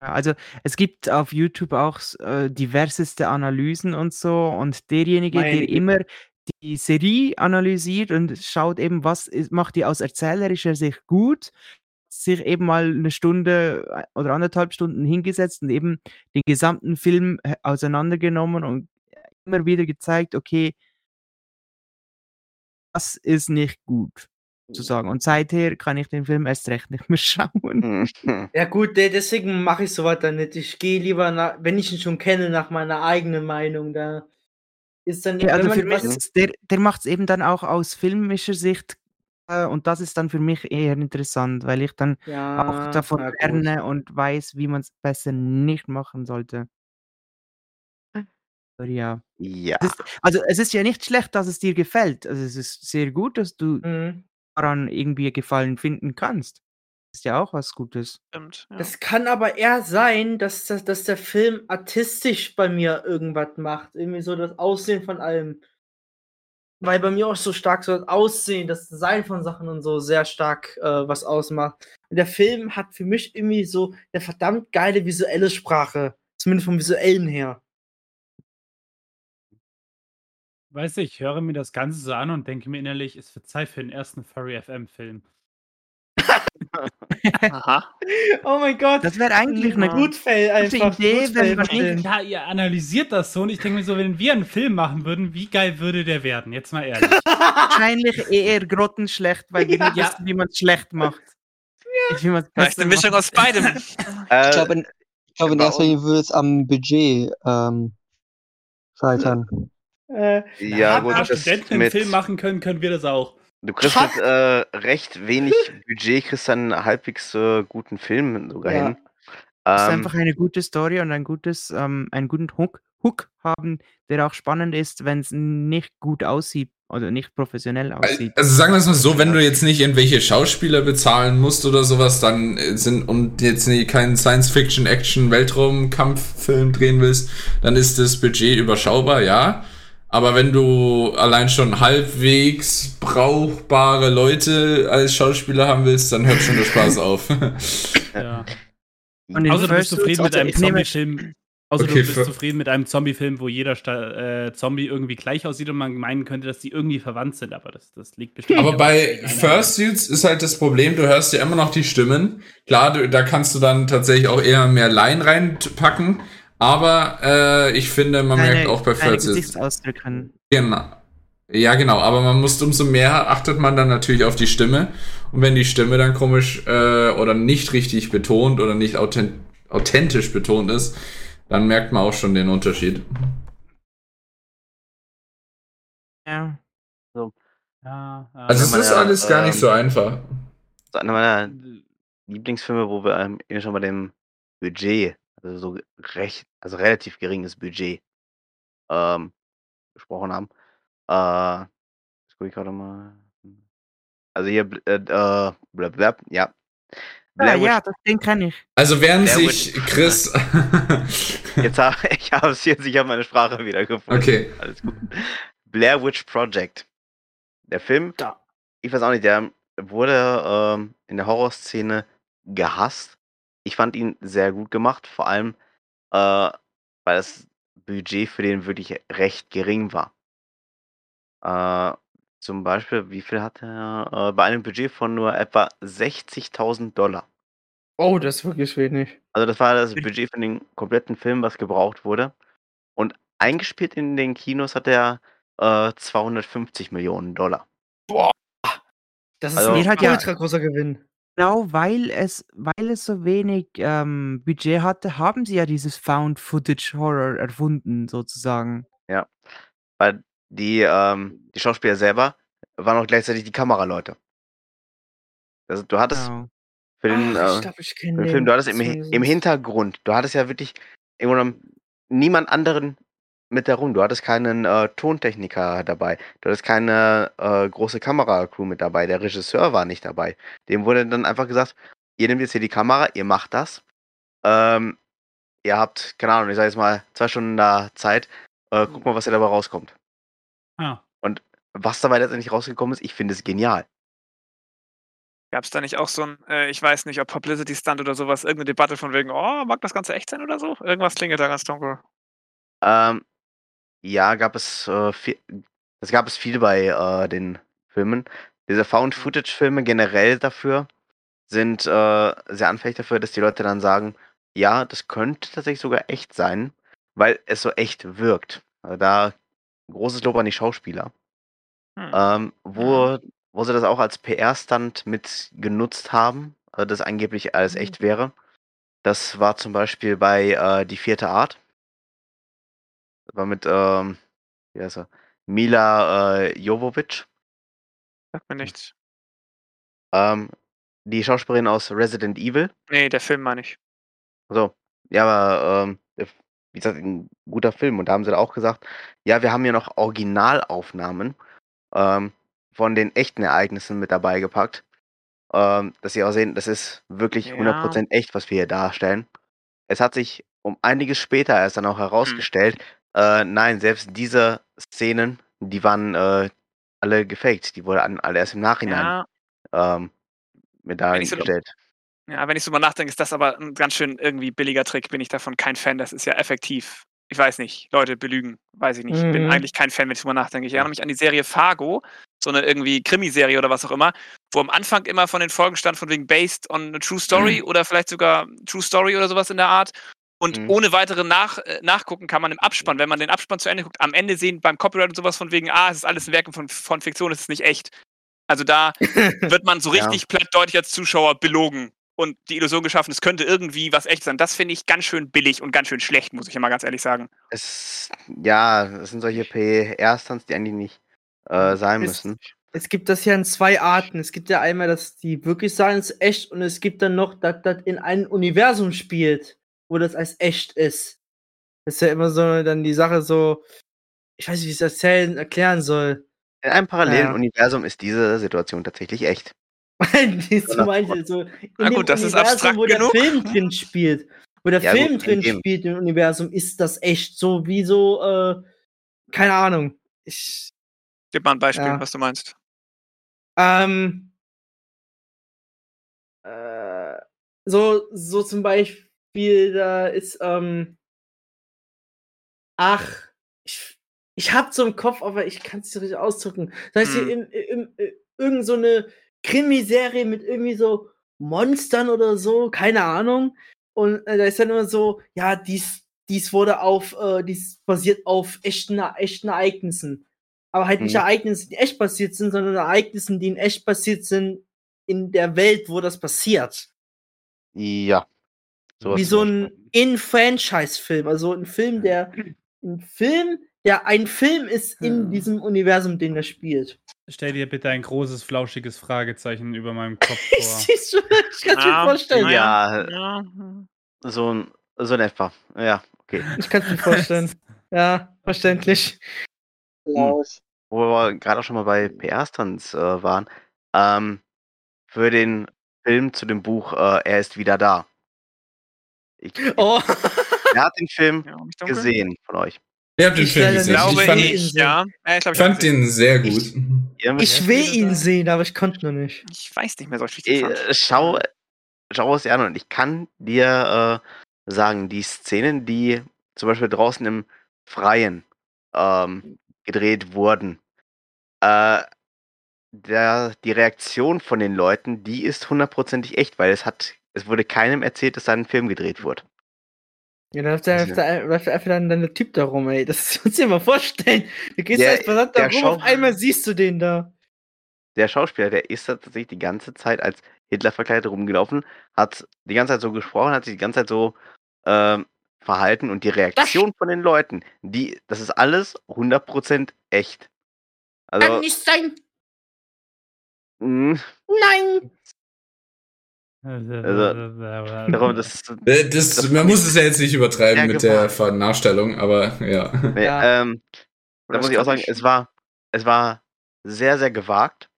Also es gibt auf YouTube auch äh, diverseste Analysen und so und derjenige, Meine der immer die Serie analysiert und schaut eben, was ist, macht die aus erzählerischer Sicht gut, sich eben mal eine Stunde äh, oder anderthalb Stunden hingesetzt und eben den gesamten Film äh, auseinandergenommen und immer wieder gezeigt, okay, das ist nicht gut, sozusagen. Und seither kann ich den Film erst recht nicht mehr [LAUGHS] schauen. [LAUGHS] Ja gut, de- deswegen mache ich sowas dann nicht. Ich gehe lieber, nach, wenn ich ihn schon kenne, nach meiner eigenen Meinung. Da ist dann, Ja, also für mich ist der, der macht es eben dann auch aus filmischer Sicht äh, und das ist dann für mich eher interessant, weil ich dann ja, auch davon gut. lerne und weiß, wie man es besser nicht machen sollte. Aber ja. Ja. Es ist, also es ist ja nicht schlecht, dass es dir gefällt. Also es ist sehr gut, dass du Mhm. Daran irgendwie Gefallen finden kannst. Ist ja auch was Gutes. Stimmt. Ja. Das kann aber eher sein, dass, dass, dass der Film artistisch bei mir irgendwas macht. Irgendwie so das Aussehen von allem. Weil bei mir auch so stark so das Aussehen, das Design von Sachen und so sehr stark äh, was ausmacht. Und der Film hat für mich irgendwie so eine verdammt geile visuelle Sprache. Zumindest vom visuellen her. Weiß ich, ich höre mir das Ganze so an und denke mir innerlich, es wird Zeit für den ersten Furry FM-Film. Aha. [LAUGHS] Oh mein Gott. Das wäre eigentlich eine gute. Idee, wenn man Ja, ihr analysiert das so und ich denke mir so, wenn wir einen Film machen würden, wie geil würde der werden? Jetzt mal ehrlich. wahrscheinlich eher grottenschlecht, weil wir nicht Ja. wissen, wie man es schlecht macht. Nicht, wie man's Vielleicht besser eine Mischung macht. aus beidem. [LAUGHS] Äh, Ich glaube, in, ich glaube, in erster Linie würde es am Budget ähm, scheitern. Äh, ja, gut, Studenten einen mit, Film machen können, können wir das auch. du kriegst Fuck. mit äh, recht wenig [LAUGHS] Budget, kriegst dann einen halbwegs äh, guten Film sogar Ja. hin. Es ist Ähm, einfach eine gute Story und ein gutes, ähm, einen guten Hook, Hook haben, der auch spannend ist, wenn es nicht gut aussieht oder nicht professionell aussieht. Also sagen wir es mal so, wenn du jetzt nicht irgendwelche Schauspieler bezahlen musst oder sowas, dann äh, sind und jetzt keinen Science-Fiction-Action-Weltraumkampffilm drehen willst, dann ist das Budget überschaubar, ja. Aber wenn du allein schon halbwegs brauchbare Leute als Schauspieler haben willst, dann hört schon der Spaß [LAUGHS] auf. Ja. Außer du bist zufrieden mit also einem Zombie-Film. Außer Okay, du bist zufrieden mit einem Zombie-Film, wo jeder Sta äh, Zombie irgendwie gleich aussieht und man meinen könnte, dass die irgendwie verwandt sind, aber das, das liegt bestimmt. Aber bei Fursuits ist halt das Problem, du hörst ja immer noch die Stimmen. Klar, du, da kannst du dann tatsächlich auch eher mehr Laien reinpacken. Aber äh, ich finde, man keine, merkt auch bei. Gesichtsausdrücken. Genau. Ja, genau, aber man muss umso mehr achtet man dann natürlich auf die Stimme. Und wenn die Stimme dann komisch äh, oder nicht richtig betont oder nicht authent authentisch betont ist, dann merkt man auch schon den Unterschied. Ja. Ja, ja. Also es ist alles gar nicht ähm, so einfach. das ist einer meiner Lieblingsfilme, wo wir ähm, eben schon bei dem Budget, also so recht, also relativ geringes Budget ähm, gesprochen haben. Äh, das gucke ich gerade mal. Also hier, bl- äh, äh, blab, blab, ja. Ah, Blair Witch ja, das Ding kann ich. Also während Blair sich Witch- Chris... Jetzt hab, [LAUGHS] ich habe es jetzt, ich habe meine Sprache wieder gefunden. okay. Alles gut. Blair Witch Project. Der Film, Da. ich weiß auch nicht, der wurde ähm, in der Horrorszene gehasst. Ich fand ihn sehr gut gemacht, vor allem, äh, weil das Budget für den wirklich recht gering war. Äh, zum Beispiel, wie viel hat er? Äh, bei einem Budget von nur etwa 60.000 Dollar. Oh, das ist wirklich wenig. Also das war das Für- Budget für den kompletten Film, was gebraucht wurde. Und eingespielt in den Kinos hat er äh, 250 Millionen Dollar. Das ist Also- ein hat ja- ultra großer Gewinn. Genau, weil es, weil es so wenig ähm, Budget hatte, haben sie ja dieses Found-Footage-Horror erfunden, sozusagen. Weil die, ähm, die Schauspieler selber waren auch gleichzeitig die Kameraleute. Also du hattest Genau. für den, Ach, äh, ich glaube, ich für den Film, du hattest im, im. Hintergrund, du hattest ja wirklich irgendwo noch niemand anderen mit herum. Du hattest keinen äh, Tontechniker dabei. Du hattest keine äh, große Kameracrew mit dabei. Der Regisseur war nicht dabei. Dem wurde dann einfach gesagt, ihr nehmt jetzt hier die Kamera, ihr macht das. Ähm, ihr habt, keine Ahnung, ich sag jetzt mal, zwei Stunden da Zeit. Äh, guck mal, was hier dabei rauskommt. Ah. Was dabei letztendlich rausgekommen ist, ich finde es genial. Gab es da nicht auch so ein, äh, ich weiß nicht, ob Publicity Stunt oder sowas, irgendeine Debatte von wegen, oh, mag das Ganze echt sein oder so? Irgendwas klingelt da ganz dunkel. Ähm, ja, gab es äh, viel, das gab es viel bei äh, den Filmen. Diese Found-Footage-Filme generell dafür sind äh, sehr anfällig dafür, dass die Leute dann sagen, ja, das könnte tatsächlich sogar echt sein, weil es so echt wirkt. Also da großes Lob an die Schauspieler. Hm. Ähm, wo, wo sie das auch als PR-Stunt mit genutzt haben, also das angeblich alles echt wäre. Das war zum Beispiel bei äh, Die vierte Art. Das war mit, ähm, wie heißt er? Mila äh, Jovovic. Sagt mir nichts. Ähm, die Schauspielerin aus Resident Evil. Nee, der Film meine ich. Also, ja, aber ähm, wie gesagt, ein guter Film. Und da haben sie da auch gesagt, ja, wir haben hier noch Originalaufnahmen ähm, von den echten Ereignissen mit dabei gepackt. Ähm, dass sie auch sehen, das ist wirklich Ja. 100% echt, was wir hier darstellen. Es hat sich um einiges später erst dann auch herausgestellt, äh, nein, selbst diese Szenen, die waren äh, alle gefaked. Die wurden alle erst im Nachhinein Ja, ähm, mit ich so- dargestellt. ja, wenn ich so mal nachdenke, ist das aber ein ganz schön irgendwie billiger Trick, bin ich davon kein Fan. Das ist ja effektiv ich weiß nicht, Leute belügen, weiß ich nicht. Ich bin Mhm. eigentlich kein Fan, wenn ich drüber nachdenke. Ich erinnere mich an die Serie Fargo, so eine irgendwie Krimiserie oder was auch immer, wo am Anfang immer von den Folgen stand, von wegen based on a true story oder vielleicht sogar True Story oder sowas in der Art. Und Mhm. ohne weitere nach, äh, Nachgucken kann man im Abspann, wenn man den Abspann zu Ende guckt, am Ende sehen beim Copyright und sowas von wegen, ah, es ist alles ein Werk von, von Fiktion, es ist nicht echt. Also da [LAUGHS] wird man so Ja. richtig platt deutlich als Zuschauer belogen und die Illusion geschaffen, es könnte irgendwie was echt sein. Das finde ich ganz schön billig und ganz schön schlecht, muss ich immer ganz ehrlich sagen. Es, ja, es sind solche PR-Stunts, die eigentlich nicht äh, sein Es- müssen. Es gibt das ja in zwei Arten. Es gibt ja einmal, dass die wirklich sagen, es ist echt, und es gibt dann noch, dass das in einem Universum spielt, wo das als echt ist. Das ist ja immer so dann die Sache so, ich weiß nicht, wie ich es erzählen, erklären soll. In einem parallelen Ja. Universum ist diese Situation tatsächlich echt. [LAUGHS] So manche, so in Na dem gut, das ist Universum, abstrakt wo der genug. Film drin spielt. Wo der Ja, Film gut, in drin dem. spielt im Universum, ist das echt so wie so, äh, keine Ahnung. Ich, Gib mal ein Beispiel, Ja. was du meinst. Ähm, äh, so, so zum Beispiel, da ist, ähm, ach, ich, ich hab so im Kopf, aber ich kann es nicht richtig ausdrücken. Das heißt, Hm. in, in, in, irgend so eine Krimiserie mit irgendwie so Monstern oder so, keine Ahnung. Und äh, da ist dann immer so, ja, dies, dies wurde auf, äh, dies basiert auf echten, echten Ereignissen. Aber halt nicht Mhm. Ereignissen, die echt passiert sind, sondern Ereignissen, die in echt passiert sind in der Welt, wo das passiert. Ja. Sowas Wie so ein In-Franchise-Film. Also ein Film, der ein Film, der ein Film ist in Ja. diesem Universum, den er spielt. Stell dir bitte ein großes, flauschiges Fragezeichen über meinem [LAUGHS] Kopf Ich, vor. schon, ich kann Ja, mir vorstellen. naja. Ja. Ja. So, ein- so in etwa. Ja, okay. Ich kann mir vorstellen. [LAUGHS] ja, verständlich. Flausch. Wo wir gerade auch schon mal bei PR-Stunts äh, waren. Ähm, für den Film zu dem Buch äh, Er ist wieder da. Ich, [LAUGHS] Oh. [LAUGHS] Wer hat den Film Ja, gesehen von euch? Ihr habt den Ich Film gesehen. Glaube Ich fand, ich, ihn ja. ja ich, glaub, ich ich, fand den sehr gut. Ich will ihn sehen, aber ich konnte noch nicht. ich weiß nicht mehr, so ich richtig. Äh, schau, schau es dir an und ich kann dir äh, sagen, die Szenen, die zum Beispiel draußen im Freien ähm, gedreht wurden, äh, der, die Reaktion von den Leuten, die ist hundertprozentig echt, weil es hat, es wurde keinem erzählt, dass da ein Film gedreht wurde. Ja, da läuft da Also- da- läuft einfach dann, dann der Typ da rum, ey. Das [LAUGHS] musst du dir mal vorstellen. Du gehst Der- als Versand da rum, auf einmal siehst du den da. Der Schauspieler, der ist da tatsächlich die ganze Zeit als Hitler verkleidet rumgelaufen, hat die ganze Zeit so gesprochen, hat sich die ganze Zeit so ähm, verhalten und die Reaktion von den Leuten, die, das ist alles 100% echt. Also, nicht sein. mh, Nein. [LAUGHS] darum, das, Äh, Das, Das man muss es ja jetzt nicht übertreiben mit der gewagt. Nachstellung, aber ja. nee, Ja. ähm, da Das muss ich auch sagen, ich. es war, es war sehr, sehr gewagt.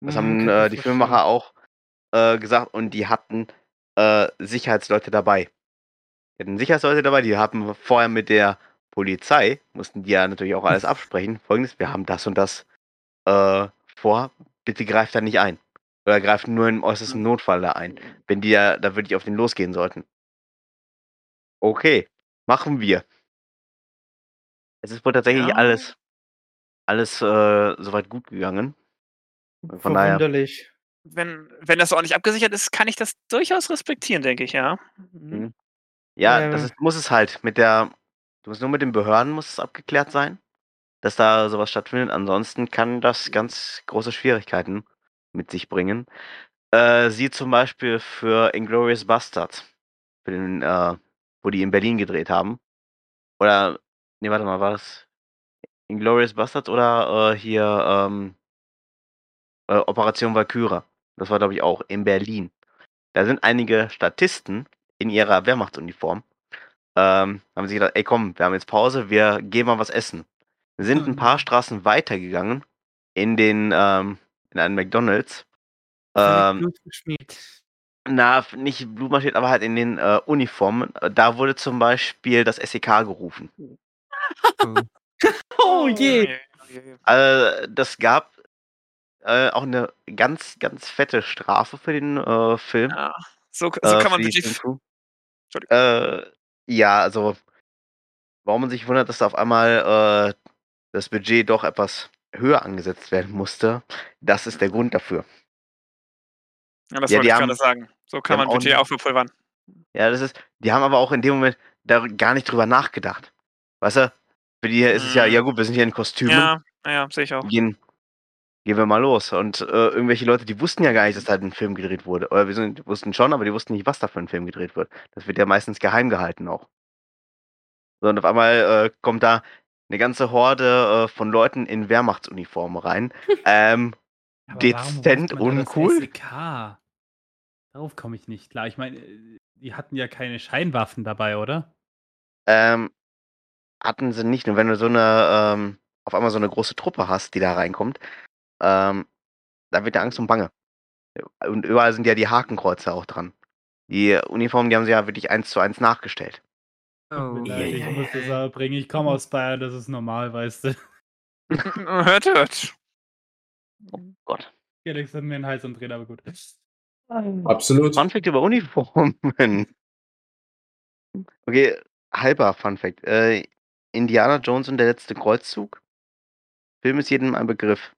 Das Mhm, haben ich äh, die. Filmemacher auch äh, gesagt und die hatten äh, Sicherheitsleute dabei. Die hatten Sicherheitsleute dabei, die haben vorher mit der Polizei, mussten die ja natürlich auch alles [LAUGHS] absprechen. Folgendes, wir haben das und das äh, vor, bitte greift da nicht ein. Oder greift nur im äußersten Notfall da ein. Wenn die ja da wirklich auf den losgehen sollten. Okay, machen wir. Es ist wohl tatsächlich Ja. alles, alles äh, soweit gut gegangen. Von daher. Wenn, wenn das ordentlich abgesichert ist, kann ich das durchaus respektieren, denke ich, ja. Mhm. Ja, Ja, das ja. ist, muss es halt. Mit der, du musst nur mit den Behörden muss es abgeklärt sein, dass da sowas stattfindet. Ansonsten kann das ganz große Schwierigkeiten mit sich bringen. Äh, sie zum Beispiel für Inglourious Bastards, für den, äh, wo die in Berlin gedreht haben. Oder, nee, warte mal, war das Inglourious Bastards oder äh, hier ähm, äh, Operation Valkyra? Das war, glaube ich, auch in Berlin. Da sind einige Statisten in ihrer Wehrmachtsuniform. Ähm, haben sie gedacht, ey komm, wir haben jetzt Pause, wir gehen mal was essen. Wir sind ein paar Straßen weitergegangen in den, ähm, in einen McDonalds. Ähm, Blut geschmiert. na, nicht blutmarschiert, aber halt in den äh, Uniformen. Äh, Da wurde zum Beispiel das SEK gerufen. [LAUGHS] Oh je. Also, das gab äh, auch eine ganz, ganz fette Strafe für den äh, Film. Ja. So, so äh, kann man. Äh, ja, also warum man sich wundert, dass da auf einmal äh, das Budget doch etwas höher angesetzt werden musste, das ist der Grund dafür. Ja, das Ja, wollte ich haben- gerade sagen. So kann man Budget verpulvern. Ja, das ist, die haben aber auch in dem Moment da gar nicht drüber nachgedacht. Weißt du, für die ist es ja, Mhm. ja gut, wir sind hier in Kostümen, Ja, ja, sehe ich auch. gehen, gehen wir mal los. Und äh, irgendwelche Leute, die wussten ja gar nicht, dass da ein Film gedreht wurde. Oder wir sind, wussten schon, aber die wussten nicht, was da für ein Film gedreht wird. Das wird ja meistens geheim gehalten auch. So, und auf einmal äh, kommt da eine ganze Horde äh, von Leuten in Wehrmachtsuniformen rein. [LAUGHS] ähm, Aber Dezent da uncool? das SEK? Darauf komme ich nicht klar. Ich meine, äh, die hatten ja keine Scheinwaffen dabei, oder? ähm, hatten sie nicht. Nur wenn du so eine, ähm, auf einmal so eine große Truppe hast, die da reinkommt, ähm, da wird ja Angst und Bange. Und überall sind ja die Hakenkreuze auch dran. Die Uniformen, die haben sie ja wirklich eins zu eins nachgestellt. Oh. Tut mir leid, ich muss das aber bringen. Ich komme aus Bayern, das ist normal, weißt du. [LAUGHS] hört, hört. Gott. Felix hat mir einen Hals umdreht, aber gut. Absolut. Fun Fact über Uniformen. Okay, halber Fun Fact. Äh, Indiana Jones und der letzte Kreuzzug. Film ist jedem ein Begriff.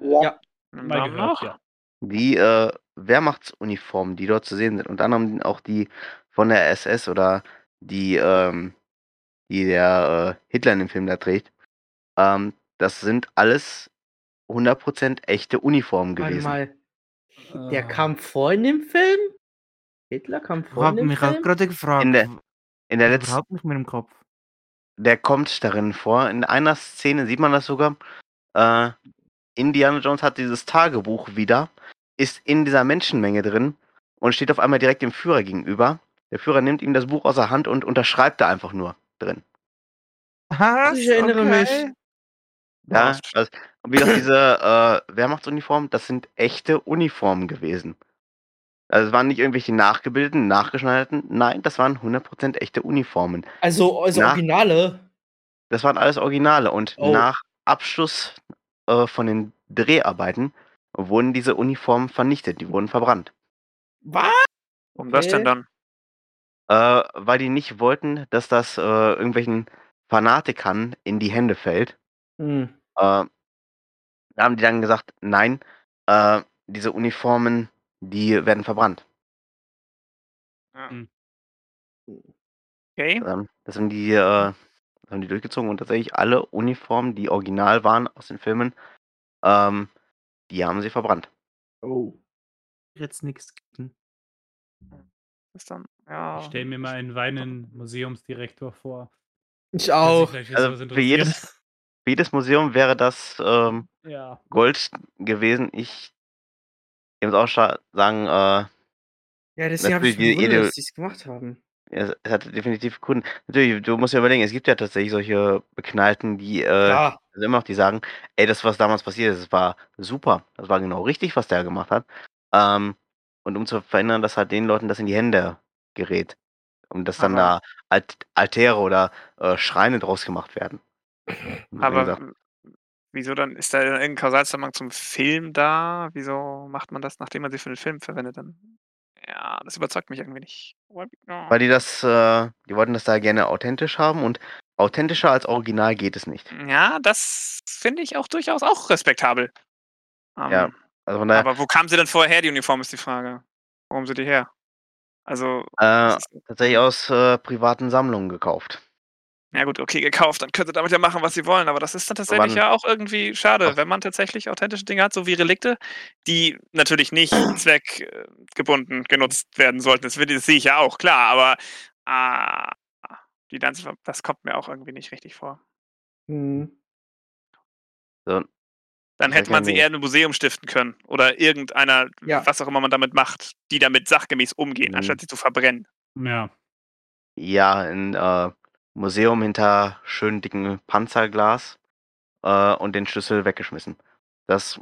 Ja. Mal gehört, noch? ja. Die äh, Wehrmachtsuniformen, die dort zu sehen sind, unter anderem auch die von der SS oder die, ähm, die der äh, Hitler in dem Film da trägt, ähm, das sind alles 100% echte Uniformen Warte gewesen. mal. Der Ah. kam vor in dem Film? Hitler kam Ich vor in habe dem mich Film? gerade gefragt. In der- In der letzten, überhaupt nicht mehr im Kopf. der kommt darin vor. In einer Szene sieht man das sogar. Äh, Indiana Jones hat dieses Tagebuch wieder, ist in dieser Menschenmenge drin und steht auf einmal direkt dem Führer gegenüber. Der Führer nimmt ihm das Buch aus der Hand und unterschreibt da einfach nur drin. Was? Ich erinnere mich. Ja, also, und wie gesagt, diese äh, Wehrmachtsuniformen, das sind echte Uniformen gewesen. Also es waren nicht irgendwelche nachgebildeten, nachgeschneiderten, nein, das waren 100% echte Uniformen. Also, also Na? Originale. Das waren alles Originale und Oh. nach Abschluss äh, von den Dreharbeiten wurden diese Uniformen vernichtet, die wurden verbrannt. Was? Warum das denn dann? Äh, weil die nicht wollten, dass das äh, irgendwelchen Fanatikern in die Hände fällt. Hm. Äh, da haben die dann gesagt, nein, äh, diese Uniformen, die werden verbrannt. Okay. Ähm, das haben die, äh, das haben die durchgezogen und tatsächlich alle Uniformen, die original waren aus den Filmen, ähm, die haben sie verbrannt. Oh. Jetzt nichts. Ist dann, ja. Ich stelle mir mal einen weinenden Museumsdirektor vor. Ich auch. Also für jedes-. Für jedes Museum wäre das ähm, [LAUGHS] Ja. Gold gewesen. Ich, ich muss auch sagen, äh, Ja, deswegen habe ich jede- gewundert, dass sie es gemacht haben. es, es hat definitiv Kunden. Natürlich, du musst ja überlegen, es gibt ja tatsächlich solche Beknallten, die äh, Ja. also immer noch die sagen, ey, das, was damals passiert ist, das war super. Das war genau richtig, was der gemacht hat. Ähm, und um zu verhindern, dass halt den Leuten das in die Hände gerät. Und dass dann Aber- da Alt Altäre oder äh, Schreine draus gemacht werden. Aber wieso dann, ist da irgendein Kausalzusammenhang zum Film da? Wieso macht man das, nachdem man sie für den Film verwendet? Dann, ja, das überzeugt mich irgendwie nicht. Weil die das, äh, die wollten das da gerne authentisch haben und authentischer als original geht es nicht. Ja, das finde ich auch durchaus auch respektabel. Ähm, Ja, Also von daher, Aber wo kamen sie denn vorher her, die Uniform, ist die Frage. Warum sind die her? Also, äh, tatsächlich aus äh, privaten Sammlungen gekauft. ja gut, okay, gekauft, dann könnt ihr damit ja machen, was sie wollen, aber das ist dann tatsächlich wann- ja auch irgendwie schade, Ach. wenn man tatsächlich authentische Dinge hat, so wie Relikte, die natürlich nicht [CLEARS THROAT] zweckgebunden genutzt werden sollten. Das, das sehe ich ja auch, klar, aber ah, die dann, das kommt mir auch irgendwie nicht richtig vor. Hm. So, Dann hätte man sie eher in ein Museum stiften können oder irgendeiner, Ja. was auch immer man damit macht, die damit sachgemäß umgehen, Mhm. anstatt sie zu verbrennen. Ja. ja, ein äh, Museum hinter schön dicken Panzerglas äh, und den Schlüssel weggeschmissen. Das,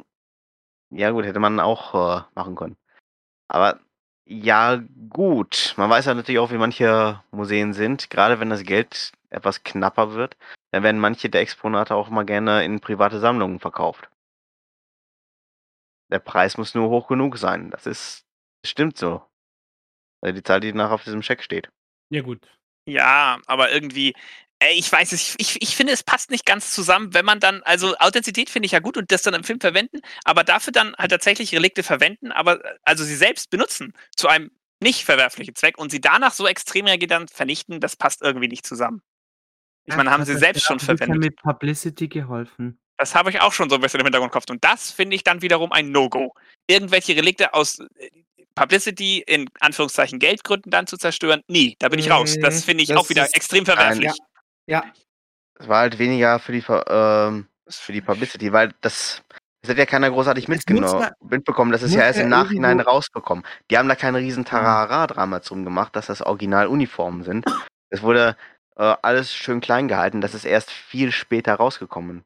ja gut, hätte man auch äh, machen können. Aber ja, gut. Man weiß ja natürlich auch, wie manche Museen sind. Gerade wenn das Geld etwas knapper wird, dann werden manche der Exponate auch mal gerne in private Sammlungen verkauft. Der Preis muss nur hoch genug sein. Das ist, das stimmt so. Also die Zahl, die nachher auf diesem Scheck steht. Ja, gut. Ja, aber irgendwie, Ey, ich weiß es, ich, ich, ich finde, es passt nicht ganz zusammen, wenn man dann, also Authentizität finde ich ja gut und das dann im Film verwenden, aber dafür dann halt tatsächlich Relikte verwenden, aber also sie selbst benutzen zu einem nicht verwerflichen Zweck und sie danach so extrem reagieren, dann vernichten, das passt irgendwie nicht zusammen. Ich meine, haben sie selbst schon verwendet. mit Publicity geholfen. Das habe ich auch schon so ein bisschen im Hintergrund gehabt. Und das finde ich dann wiederum ein No-Go. Irgendwelche Relikte aus äh, Publicity in Anführungszeichen Geldgründen dann zu zerstören, nee, da bin ich raus. Das Nee, finde ich das auch wieder extrem verwerflich. Ja. Es war halt weniger für die, ähm, für die Publicity, weil das, das hat ja keiner großartig mitgenommen, ja- mitbekommen. Das ist ja erst ja im Nachhinein rausgekommen. Die haben da keine riesen Tarara-Drama drum gemacht, dass das original Uniformen sind. Es wurde äh, alles schön klein gehalten. Das ist erst viel später rausgekommen.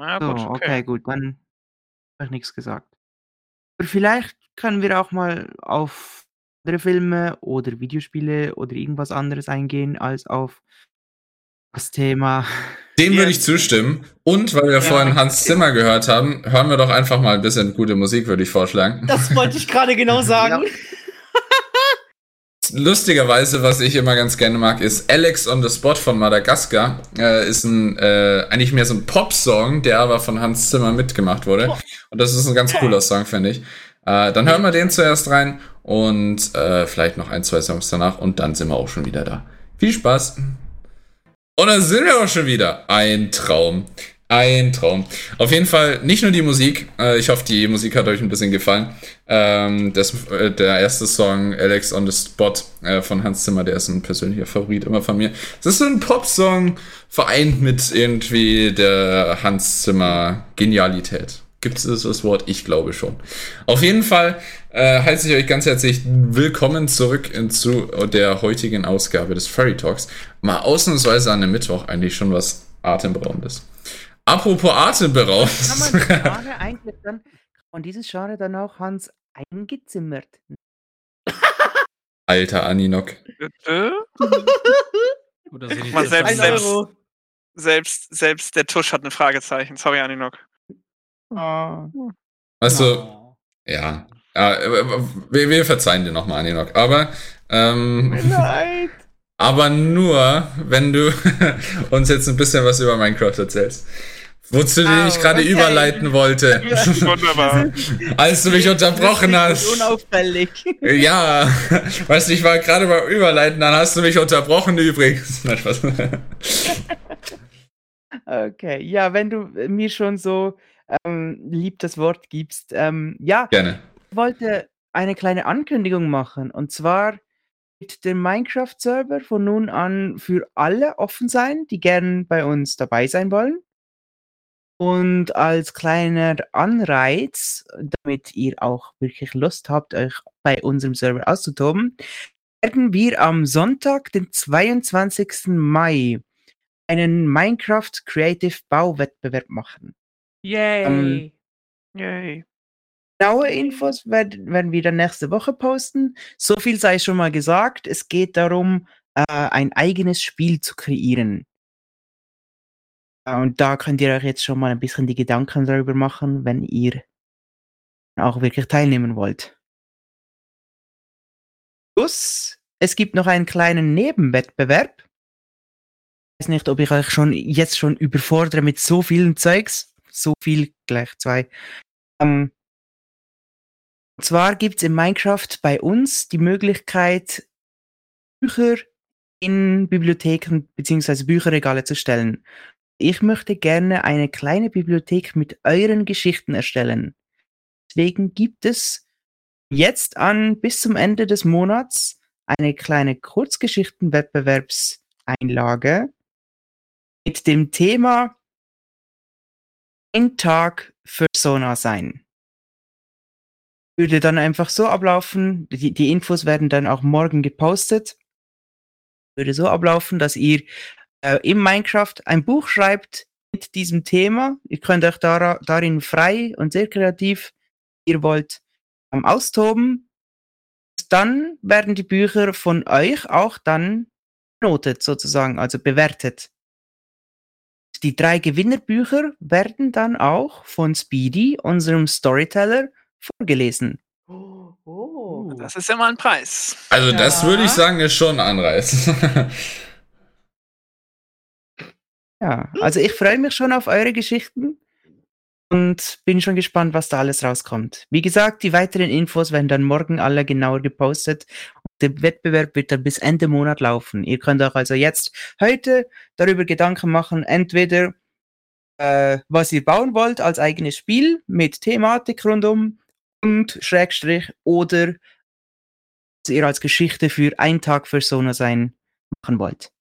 Na So, gut, okay. gut, dann habe ich nichts gesagt. Aber vielleicht können wir auch mal auf andere Filme oder Videospiele oder irgendwas anderes eingehen als auf das Thema. [LAUGHS] Dem Ja. würde ich zustimmen. Und weil wir Ja. vorhin Hans Zimmer gehört haben, hören wir doch einfach mal ein bisschen gute Musik, würde ich vorschlagen. Das wollte ich gerade genau [LAUGHS] sagen. Lustigerweise, was ich immer ganz gerne mag, ist Alex on the Spot von Madagaskar. Äh, ist ein, äh, eigentlich mehr so ein Pop-Song, der aber von Hans Zimmer mitgemacht wurde. Und das ist ein ganz cooler Song, finde ich. Äh, dann hören wir den zuerst rein und äh, vielleicht noch ein, zwei Songs danach und dann sind wir auch schon wieder da. Viel Spaß! Und dann sind wir auch schon wieder. Ein Traum. Ein Traum. Auf jeden Fall nicht nur die Musik. Äh, ich hoffe, die Musik hat euch ein bisschen gefallen. Ähm, das, äh, der erste Song, Alex on the Spot äh, von Hans Zimmer, der ist ein persönlicher Favorit immer von mir. Das ist so ein Pop-Song vereint mit irgendwie der Hans Zimmer Genialität. Gibt es das Wort? Ich glaube schon. Auf jeden Fall äh, heiße ich euch ganz herzlich willkommen zurück in, zu der heutigen Ausgabe des Furry Talks. Mal ausnahmsweise an einem Mittwoch eigentlich schon was Atemberaubendes. Apropos Kann man Atemberaubend. Genre eigentlich dann, man dieses Genre dann auch Hans eingezimmert? Alter Aninok. Äh? [LAUGHS] Oder so die selbst- selbst-. Selbst, selbst der Tusch hat ein Fragezeichen. Sorry, Aninok. Ah. Also, Oh. ja. ja wir, wir verzeihen dir nochmal, Aninok. Aber, ähm, Leid. aber nur, wenn du [LAUGHS] uns jetzt ein bisschen was über Minecraft erzählst. Wozu Au, ich gerade okay. überleiten wollte. [LAUGHS] Wunderbar. als du mich unterbrochen hast. Unauffällig. Ja, weißt du, ich war gerade beim Überleiten, dann hast du mich unterbrochen übrigens. Nein, Spaß. Okay, ja, wenn du äh, mir schon so ähm, lieb das Wort gibst. Ähm, ja, Gerne. ich wollte eine kleine Ankündigung machen. Und zwar wird der Minecraft-Server von nun an für alle offen sein, die gern bei uns dabei sein wollen. Und als kleiner Anreiz, damit ihr auch wirklich Lust habt, euch bei unserem Server auszutoben, werden wir am Sonntag, den 22. Mai, einen Minecraft Creative Bauwettbewerb machen. Yay! Yay. Genaue Infos werden, werden wir dann nächste Woche posten. So viel sei schon mal gesagt. Es geht darum, äh, ein eigenes Spiel zu kreieren. Äh, Und da könnt ihr euch jetzt schon mal ein bisschen die Gedanken darüber machen, wenn ihr auch wirklich teilnehmen wollt. Plus, es gibt noch einen kleinen Nebenwettbewerb. Ich weiß nicht, ob ich euch schon jetzt schon überfordere mit so vielen Zeugs. So viel gleich zwei. Ähm, und zwar gibt es in Minecraft bei uns die Möglichkeit, Bücher in Bibliotheken bzw. Bücherregale zu stellen. Ich möchte gerne eine kleine Bibliothek mit euren Geschichten erstellen. Deswegen gibt es jetzt an bis zum Ende des Monats eine kleine Kurzgeschichtenwettbewerbseinlage mit dem Thema ein Tag Persona sein. Würde dann einfach so ablaufen, die, die Infos werden dann auch morgen gepostet, würde so ablaufen, dass ihr äh, im Minecraft ein Buch schreibt mit diesem Thema. Ihr könnt euch dara, darin frei und sehr kreativ, wie ihr wollt, ähm, austoben. Dann werden die Bücher von euch auch dann benotet sozusagen, also bewertet. Die drei Gewinnerbücher werden dann auch von Speedy, unserem Storyteller, vorgelesen. Oh, oh. Das ist immer ein Preis. Also, das Ja. würde ich sagen, ist schon ein Anreiz. [LAUGHS] Ja, also ich freue mich schon auf eure Geschichten und bin schon gespannt, was da alles rauskommt. Wie gesagt, die weiteren Infos werden dann morgen alle genauer gepostet. Der Wettbewerb wird dann bis Ende Monat laufen. Ihr könnt euch also jetzt heute darüber Gedanken machen, entweder äh, was ihr bauen wollt als eigenes Spiel mit Thematik rundum und Schrägstrich oder was ihr als Geschichte für einen Tag Persona sein machen wollt.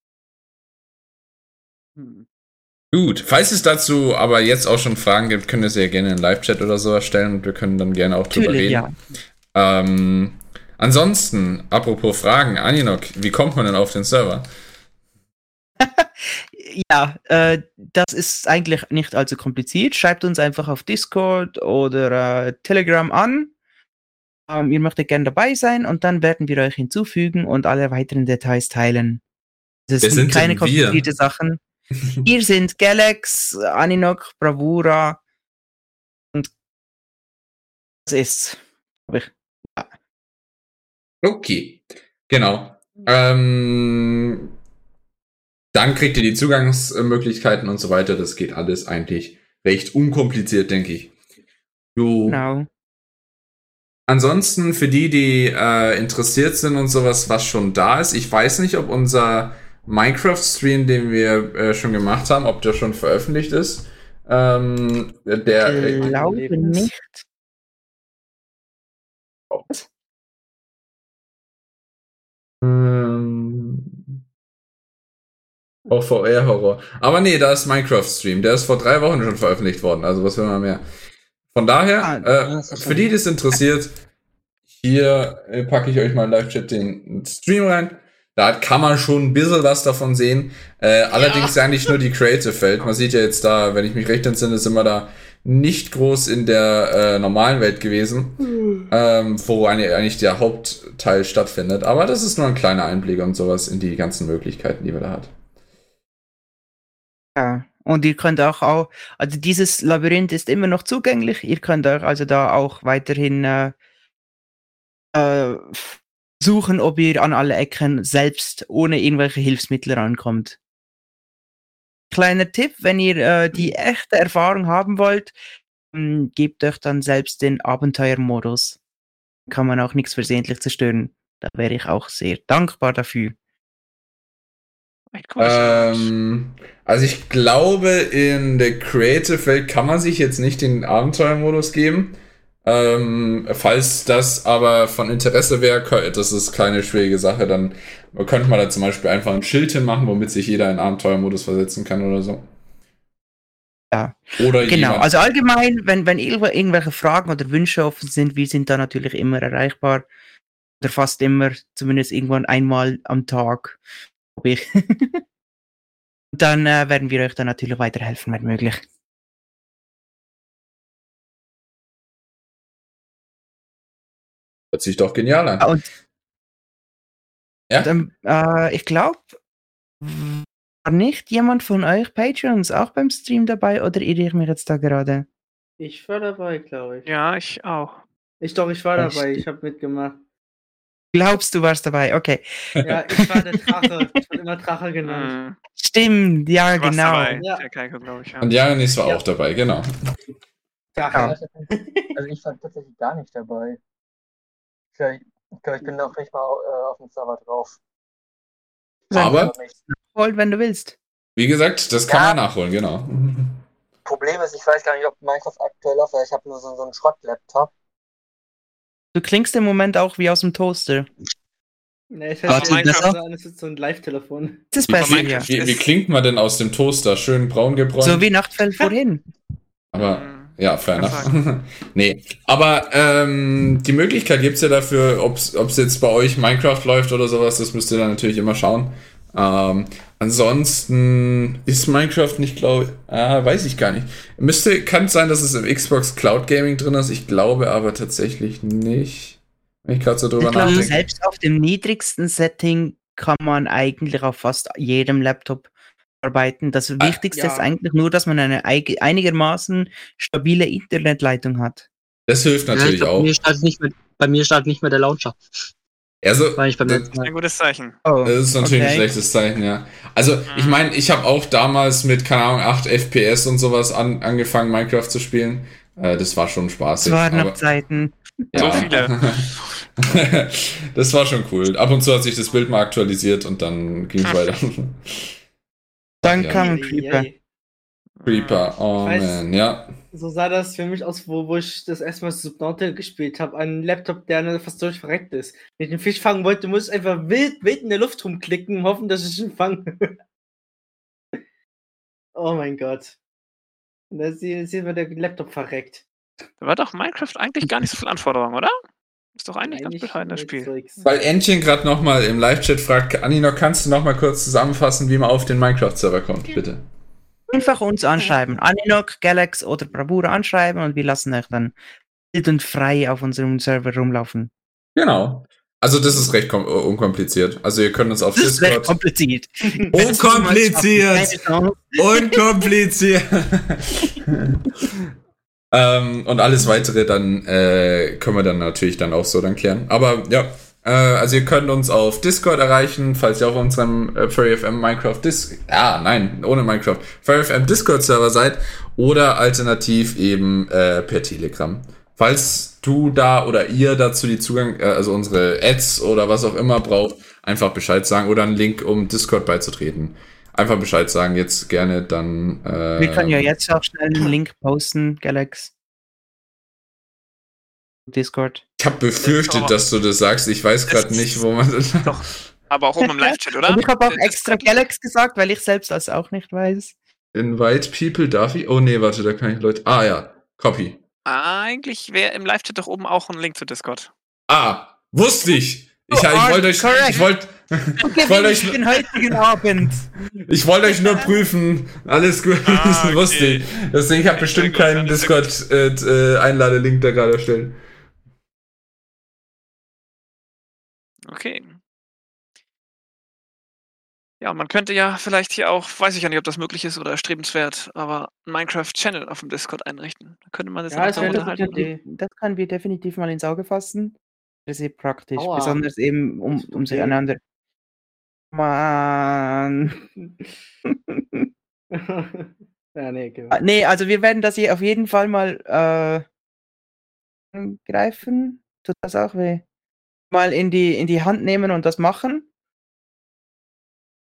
Hm. Gut, falls es dazu aber jetzt auch schon Fragen gibt, könnt ihr sie ja gerne in Live-Chat oder sowas stellen und wir können dann gerne auch drüber Natürlich, reden. ja. Ähm, ansonsten, apropos Fragen, Aninok, wie kommt man denn auf den Server? [LAUGHS] Ja, äh, das ist eigentlich nicht allzu kompliziert. Schreibt uns einfach auf Discord oder äh, Telegram an. Ähm, ihr möchtet gerne dabei sein und dann werden wir euch hinzufügen und alle weiteren Details teilen. Das Wer sind sind keine denn wir? komplizierte Sachen. Hier [LAUGHS] sind Galax, Aninok, Bravura und das. Hab ich- Okay, genau. Ähm, dann kriegt ihr die Zugangsmöglichkeiten und so weiter. Das geht alles eigentlich recht unkompliziert, denke ich. Du, Genau. Ansonsten für die, die äh, interessiert sind und sowas, was schon da ist, ich weiß nicht, ob unser Minecraft-Stream, den wir äh, schon gemacht haben, ob der schon veröffentlicht ist. Ähm, der, äh, Ich glaube Lebens. nicht. Ähm, auch VR-Horror. Aber nee, da ist Minecraft-Stream. Der ist vor drei Wochen schon veröffentlicht worden. Also was will man mehr? Von daher, Ah, äh, für die, die es interessiert, hier äh, packe ich euch mal im Live-Chat den Stream rein. Da kann man schon ein bisschen was davon sehen. Äh, allerdings ja nicht nur die Creative-Welt. Man sieht ja jetzt da, wenn ich mich recht entsinne, sind wir da nicht groß in der äh, normalen Welt gewesen, ähm, wo eine, eigentlich der Hauptteil stattfindet. Aber das ist nur ein kleiner Einblick und sowas in die ganzen Möglichkeiten, die man da hat. Ja, und ihr könnt auch, auch, also dieses Labyrinth ist immer noch zugänglich. Ihr könnt euch also da auch weiterhin äh, äh, suchen, ob ihr an alle Ecken selbst ohne irgendwelche Hilfsmittel rankommt. Kleiner Tipp, wenn ihr äh, die echte Erfahrung haben wollt, ähm, gebt euch dann selbst den Abenteuermodus. Kann man auch nichts versehentlich zerstören. Da wäre ich auch sehr dankbar dafür. Ähm, also ich glaube, in der Creative Welt kann man sich jetzt nicht den Abenteuermodus geben. Ähm, falls das aber von Interesse wäre, das ist keine schwierige Sache, dann könnte man da zum Beispiel einfach ein Schild hinmachen, womit sich jeder in Abenteuermodus versetzen kann oder so. Ja. Oder Genau, jemand, also allgemein, wenn, wenn irgendw- irgendwelche Fragen oder Wünsche offen sind, wir sind da natürlich immer erreichbar. Oder fast immer, zumindest irgendwann einmal am Tag. Ich. [LAUGHS] dann äh, werden wir euch dann natürlich weiterhelfen, wenn möglich. Hört sich doch genial an. Und Ja? dann, äh, ich glaube, war nicht jemand von euch Patreons auch beim Stream dabei oder irre ich mich jetzt da gerade? Ich war dabei, glaube ich. Ja, ich auch. Ich doch, ich war Echt? dabei. Ich habe mitgemacht. Glaubst du warst dabei? Okay. Ja, ich war der Drache. Ich wurde immer Drache [LAUGHS] genannt. Hm. Stimmt, ja, Du warst genau. dabei, Ja. Der Keiko, glaube ich. Ja. Und Janis war Ja. auch dabei, genau. Drache. Also ich war tatsächlich gar nicht dabei. Ich, ich, glaub, ich bin noch nicht mal äh, auf dem Server drauf. Aber, nicht. Voll, wenn du willst. wie gesagt, das kann Ja. man nachholen, genau. [LAUGHS] Problem ist, ich weiß gar nicht, ob Minecraft aktuell läuft, weil ich habe nur so, so einen Schrott-Laptop. Du klingst im Moment auch wie aus dem Toaster. Nee, ich so an, es ist so ein Live-Telefon. Das ist Wie, besser, ja. wie, wie klingt man denn aus dem Toaster? Schön braun gebräunt? So wie Nachtfell vorhin. Aber Hm. Ja, fair enough. [LAUGHS] nee, aber ähm, die Möglichkeit gibt's ja dafür, ob es jetzt bei euch Minecraft läuft oder sowas, das müsst ihr dann natürlich immer schauen. Ähm, ansonsten ist Minecraft nicht, glaube ah, weiß ich gar nicht. Müsste, kann sein, dass es im Xbox Cloud Gaming drin ist, ich glaube aber tatsächlich nicht. Wenn ich gerade so drüber Ich glaube, nachdenke. selbst auf dem niedrigsten Setting kann man eigentlich auf fast jedem Laptop arbeiten. Das Wichtigste ja. ist eigentlich nur, dass man eine einigermaßen stabile Internetleitung hat. Das hilft Ja, ich natürlich glaub, auch. Bei mir startet nicht mehr, bei mir startet nicht mehr der Launcher. Also, War ich beim das- Mal. Ein gutes Zeichen. Oh, Das ist natürlich ein okay. schlechtes Zeichen, ja. Also, ich meine, ich habe auch damals mit, keine Ahnung, 8 FPS und sowas an, angefangen, Minecraft zu spielen. Äh, das war schon spaßig. Es waren noch aber, Zeiten. So viele. [LAUGHS] das war schon cool. Ab und zu hat sich das Bild mal aktualisiert und dann ging es weiter. [LAUGHS] Dann Ja. kam ein Ei, Creeper. Creeper, oh Ich weiß- man, ja. So sah das für mich aus, wo, wo ich das erste Mal Subnautica gespielt habe. Ein Laptop, der fast durch verreckt ist. Wenn ich den Fisch fangen wollte, muss ich einfach wild, wild in der Luft rumklicken und hoffen, dass ich ihn fange. [LAUGHS] oh mein Gott. Und da sieht, sieht man der Laptop verreckt. Da war doch Minecraft eigentlich gar nicht so viel Anforderung, oder? Ist doch eigentlich ganz bescheidenes Spiel. Weil Entchen gerade nochmal im Live-Chat fragt, Anino, kannst du nochmal kurz zusammenfassen, wie man auf den Minecraft-Server kommt, bitte? Einfach uns anschreiben. Aninok, Galax oder Bravura anschreiben und wir lassen euch dann wild und frei auf unserem Server rumlaufen. Genau. Also das ist recht kom- unkompliziert. Also ihr könnt uns auf Das ist recht Discord... kompliziert. [LAUGHS] Unkompliziert! Unkompliziert! [LAUGHS] [LAUGHS] ähm, und alles weitere dann äh, können wir dann natürlich dann auch so dann klären. Aber ja, äh, also ihr könnt uns auf Discord erreichen, falls ihr auf unserem äh, FurryFM Minecraft Dis... Ah, nein, ohne Minecraft. FurryFM Discord-Server seid oder alternativ eben äh, per Telegram. Falls du da oder ihr dazu die Zugang, äh, also unsere Ads oder was auch immer braucht, einfach Bescheid sagen oder einen Link, um Discord beizutreten. Einfach Bescheid sagen, jetzt gerne dann. Äh, Wir können ja jetzt auch schnell einen Link posten, Galax. Discord. Ich habe befürchtet, dass du das sagst. Ich weiß gerade nicht, wo man das. Doch. Aber auch oben im Live-Chat, oder? Und ich habe auch extra Galax gesagt, weil ich selbst das auch nicht weiß. Invite people, darf ich? Oh nee, warte, da kann ich Leute. Ah ja, Copy. Eigentlich wäre im Live-Chat doch oben auch ein Link zu Discord. Ah, wusste ich. Ich, Oh, ich wollte euch, ich wollte, Okay, wollte euch, den heutigen Abend. ich wollte euch nur prüfen. Alles gut, Ah, [LAUGHS] das okay. wusste ich. Deswegen habe ich bestimmt Sehr gut, keinen alles sehr Discord äh, äh, Einladelink da gerade erstellt. Okay. Ja, man könnte ja vielleicht hier auch, weiß ich ja nicht, ob das möglich ist oder erstrebenswert, aber einen Minecraft-Channel auf dem Discord einrichten. Da könnte man das Ja, ja, das unterhalten. Das können wir definitiv mal ins Auge fassen. Das ist sehr praktisch. Aua. Besonders eben, um, um sich einander. Mann. [LAUGHS] ja, nee, genau. Nee, also wir werden das hier auf jeden Fall mal äh, greifen. Tut das auch weh? Mal in die, in die Hand nehmen und das machen.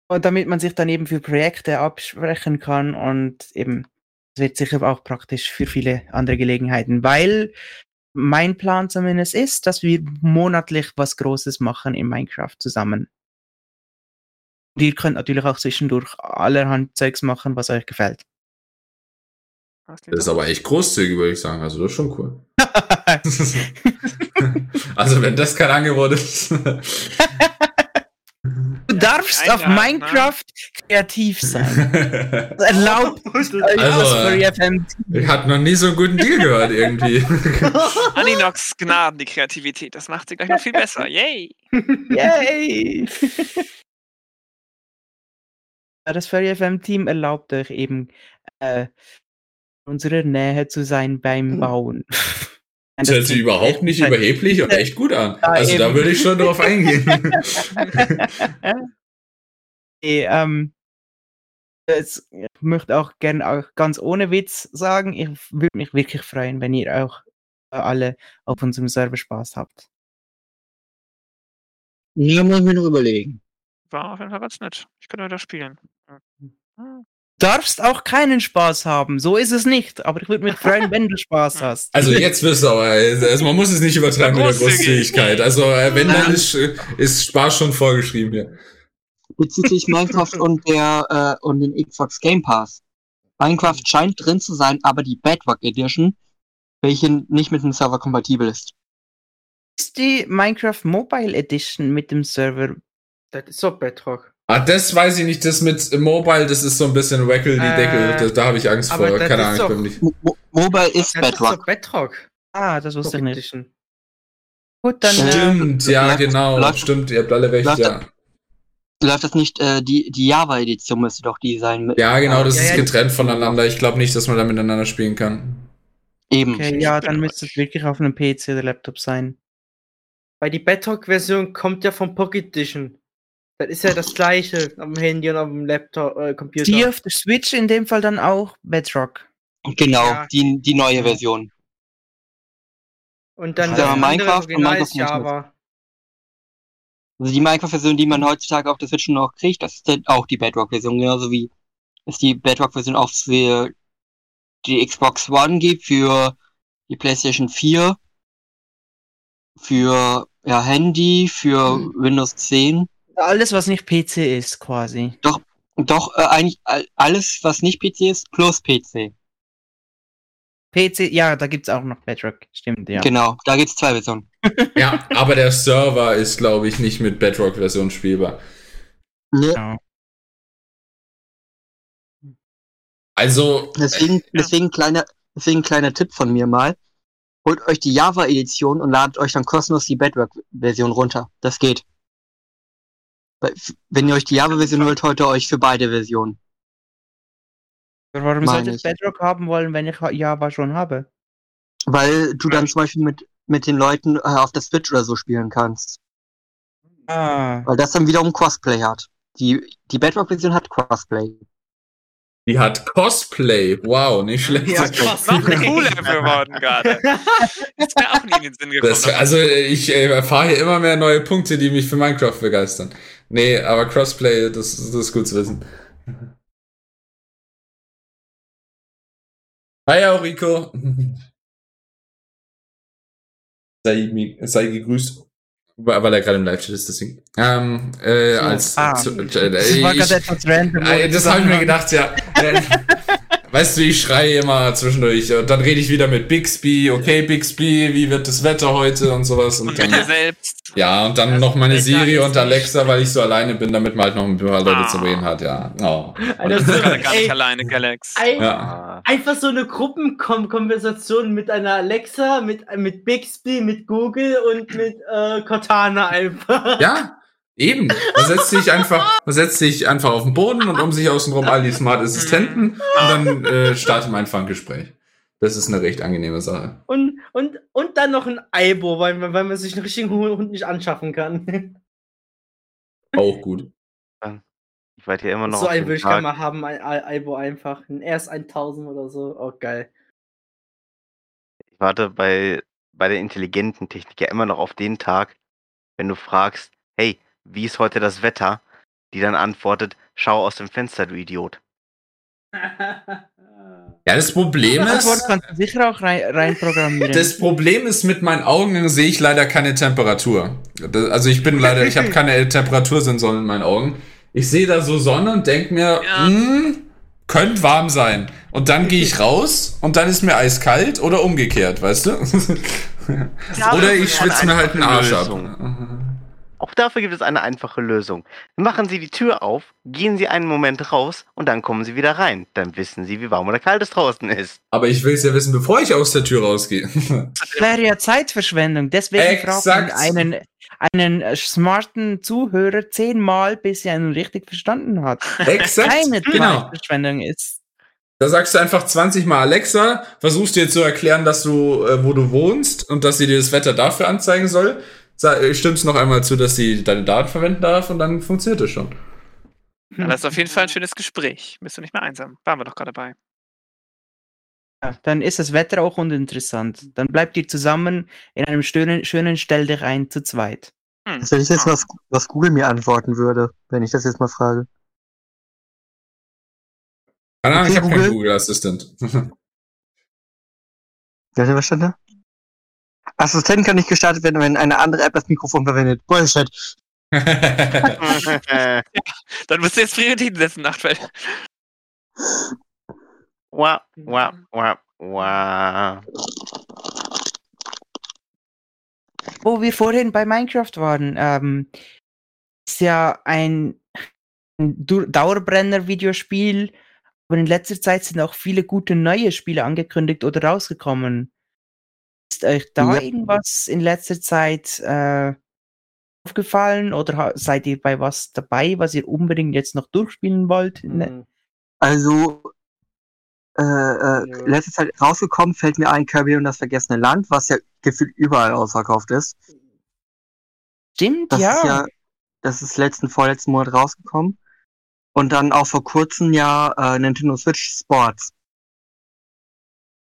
Und damit man sich dann eben für Projekte absprechen kann und eben, das wird sicher auch praktisch für viele andere Gelegenheiten, weil mein Plan zumindest ist, dass wir monatlich was Großes machen in Minecraft zusammen. Und ihr könnt natürlich auch zwischendurch allerhand Zeugs machen, was euch gefällt. Das ist aber echt großzügig, würde ich sagen. Also das ist schon cool. [LAUGHS] [LAUGHS] also wenn das kein Angebot ist. Du darfst auf ne? Minecraft kreativ sein. Das [LAUGHS] Erlaubt euch Also, FM. ich habe noch nie so einen guten Deal gehört irgendwie. Aninox Gnaden, die Kreativität. Das macht sie gleich noch viel besser. Yay! Yay! Das Furry FM Team erlaubt euch eben äh, in unserer Nähe zu sein beim Bauen. [LAUGHS] Das hört sich überhaupt nicht überheblich und echt gut an. Ja, Also da eben. würde ich schon drauf eingehen. [LAUGHS] nee, ähm, das, ich möchte auch gerne auch ganz ohne Witz sagen, ich würde mich wirklich freuen, wenn ihr auch äh, alle auf unserem Server Spaß habt. Ja, muss ich mir noch überlegen. War auf jeden Fall ganz nett. Ich könnte wieder spielen. Darfst auch keinen Spaß haben. So ist es nicht. Aber ich würde mich freuen, wenn du Spaß hast. Also jetzt wirst du aber, also man muss es nicht übertreiben mit der Großzügig. Großzügigkeit. Also äh, wenn dann ist, äh, ist Spaß schon vorgeschrieben hier. Bezüglich Minecraft [LAUGHS] und der äh, und den Xbox Game Pass. Minecraft scheint drin zu sein, aber die Bedrock Edition, welche nicht mit dem Server kompatibel ist. Ist die Minecraft Mobile Edition mit dem Server? Das ist doch Bedrock. Ah, das weiß ich nicht, das mit Mobile, das ist so ein bisschen wackel die Äh, Deckel, da, da habe ich Angst aber vor. Keine ist Ahnung, ich doch- bin nicht. Mo Mo Mobile ist Das ist Bedrock. doch Bedrock. Ah, das wusste ich nicht. Edition. Gut, dann. Äh, Stimmt, ja, läuft- genau, läuft- stimmt, ihr habt alle recht, läuft- ja. Läuft das nicht, äh, die, die Java-Edition müsste doch die sein. Mit, Ja, genau, das Ja, ist ja, getrennt voneinander. Ich glaube nicht, dass man da miteinander spielen kann. Eben. okay, ja, dann müsste es wirklich auf einem PC oder Laptop sein. Weil die Bedrock-Version kommt ja vom Pocket Edition. Das ist ja das gleiche am Handy und auf dem Laptop, äh, Computer. Die auf der Switch in dem Fall dann auch Bedrock. Genau, Ja. die, die neue Version. und dann andere Minecraft und Minecraft ist Java. Also die Minecraft-Version, die man heutzutage auf der Switch noch kriegt, das ist dann auch die Bedrock-Version, genauso wie es die Bedrock-Version auch für die Xbox One gibt, für die PlayStation 4, für ja, Handy, für Hm. Windows 10. Alles, was nicht PC ist, quasi. Und doch äh, eigentlich all- alles, was nicht PC ist, plus PC. PC, ja, da gibt's auch noch Bedrock, stimmt, ja. Genau, da gibt's zwei Versionen. [LAUGHS] Ja, aber der Server ist, glaube ich, nicht mit Bedrock-Version spielbar. Ne, Ja. Also, deswegen, deswegen kleiner, deswegen kleiner Tipp von mir mal. Holt euch die Java-Edition und ladet euch dann kostenlos die Bedrock-Version runter. Das geht. Wenn ihr euch die Java-Version holt, holt ihr euch für beide Versionen. Warum Meine sollte ich. Bedrock haben wollen, wenn ich Java schon habe? Weil du dann zum Beispiel mit, mit den Leuten äh, auf der Switch oder so spielen kannst. Ah. Weil das dann wiederum Crossplay hat. Die, die Bedrock-Version hat Crossplay. Die hat Cosplay. Wow, nicht schlecht. Ja, Das war noch cooler geworden gerade. Das wäre auch nie in den Sinn gekommen. Das, also ich äh, erfahre hier immer mehr neue Punkte, die mich für Minecraft begeistern. Nee, aber Crossplay, das, das ist gut zu wissen. Hi, Aurico. [LAUGHS] Sei, sei gegrüßt. Weil er gerade im Live-Chat ist, deswegen. Ähm, äh, als. ah. zu, äh, Das war gerade etwas random. Ey, das habe ich mir gedacht, ja. [LAUGHS] Weißt du, ich schreie immer zwischendurch und dann rede ich wieder mit Bixby. Okay, Bixby, wie wird das Wetter heute und sowas. Und Und mit dir dann, selbst. ja, und dann Das noch meine Siri ist und Alexa, weil ich so alleine bin, damit man halt noch ein paar Leute Ah. zu reden hat, ja. Oh. Alter, Du bist gerade gar nicht ey, alleine, Galax. ein, Ja. Einfach so eine Gruppenkonversation mit einer Alexa, mit, mit Bixby, mit Google und mit äh, Cortana einfach. Ja, eben. Man setzt sich einfach, man setzt sich einfach auf den Boden und um sich außenrum all die Smart Assistenten und dann äh, startet man einfach ein Gespräch. Das ist eine recht angenehme Sache. Und, und, und dann noch ein Aibo, weil, man- weil man sich einen richtigen Hund nicht anschaffen kann. [LAUGHS] Auch gut. ich warte hier immer noch so auf einen würde ich gerne mal haben, ein Ai- Aibo einfach. Ein RS 1000 oder so. Oh, geil. Ich warte bei, bei der intelligenten Technik ja immer noch auf den Tag, wenn du fragst, hey, wie ist heute das Wetter? Die dann antwortet, schau aus dem Fenster, du Idiot. [LAUGHS] Ja, das Problem Das ist, kannst du sicher auch rein, reinprogrammieren. das Problem ist, mit meinen Augen sehe ich leider keine Temperatur. Das- Also ich bin leider, ich habe keine Temperatursensoren in meinen Augen. Ich sehe da so Sonne und denke mir, Ja. hm, könnte warm sein. Und dann gehe ich raus und dann ist mir eiskalt oder umgekehrt, weißt du? oder ich schwitze mir halt einen Arsch ab. Dafür gibt es eine einfache Lösung. Machen Sie die Tür auf, gehen Sie einen Moment raus und dann kommen Sie wieder rein. Dann wissen Sie, wie warm oder kalt es draußen ist. Aber ich will es ja wissen, bevor ich aus der Tür rausgehe. Das wäre ja Zeitverschwendung. Deswegen fragt man einen, einen äh, smarten Zuhörer zehnmal, bis er ihn richtig verstanden hat. Exakt. Keine genau. Zeitverschwendung ist. Da sagst du einfach 20 Mal Alexa, versuchst dir zu erklären, dass du, äh, wo du wohnst und dass sie dir das Wetter dafür anzeigen soll. Äh, Stimmst noch einmal zu, dass sie deine Daten verwenden darf und dann funktioniert es schon. Ja, das ist auf jeden Fall ein schönes Gespräch. Bist du nicht mehr einsam? Waren wir doch gerade dabei. Ja, dann ist das Wetter auch uninteressant. Dann bleibt ihr zusammen in einem schönen, schönen Stell dich ein zu zweit. Hm. Das wäre jetzt Ah. was, was Google mir antworten würde, wenn ich das jetzt mal frage. Keine Ahnung, Okay, ich habe keinen Google. Assistant. [LAUGHS] Wer hat denn verstanden? Assistent kann nicht gestartet werden, wenn eine andere App das Mikrofon verwendet. Bullshit. Wow, [LAUGHS] Dann musst du jetzt Prioritäten setzen, Nachtfeld. wow, wow, wow. Wo wir vorhin bei Minecraft waren, ähm, ist ja ein, Dauerbrenner-Videospiel, aber in letzter Zeit sind auch viele gute neue Spiele angekündigt oder rausgekommen. Ist euch da Ja. irgendwas in letzter Zeit äh, aufgefallen oder seid ihr bei was dabei, was ihr unbedingt jetzt noch durchspielen wollt? Ne? Hm. Also, äh, äh, Ja. letzte Zeit rausgekommen fällt mir ein Kirby und das vergessene Land, was ja gefühlt überall ausverkauft ist. Stimmt, Das ja. ist ja, das ist letzten, vorletzten Monat rausgekommen. Und dann auch vor kurzem ja äh, Nintendo Switch Sports.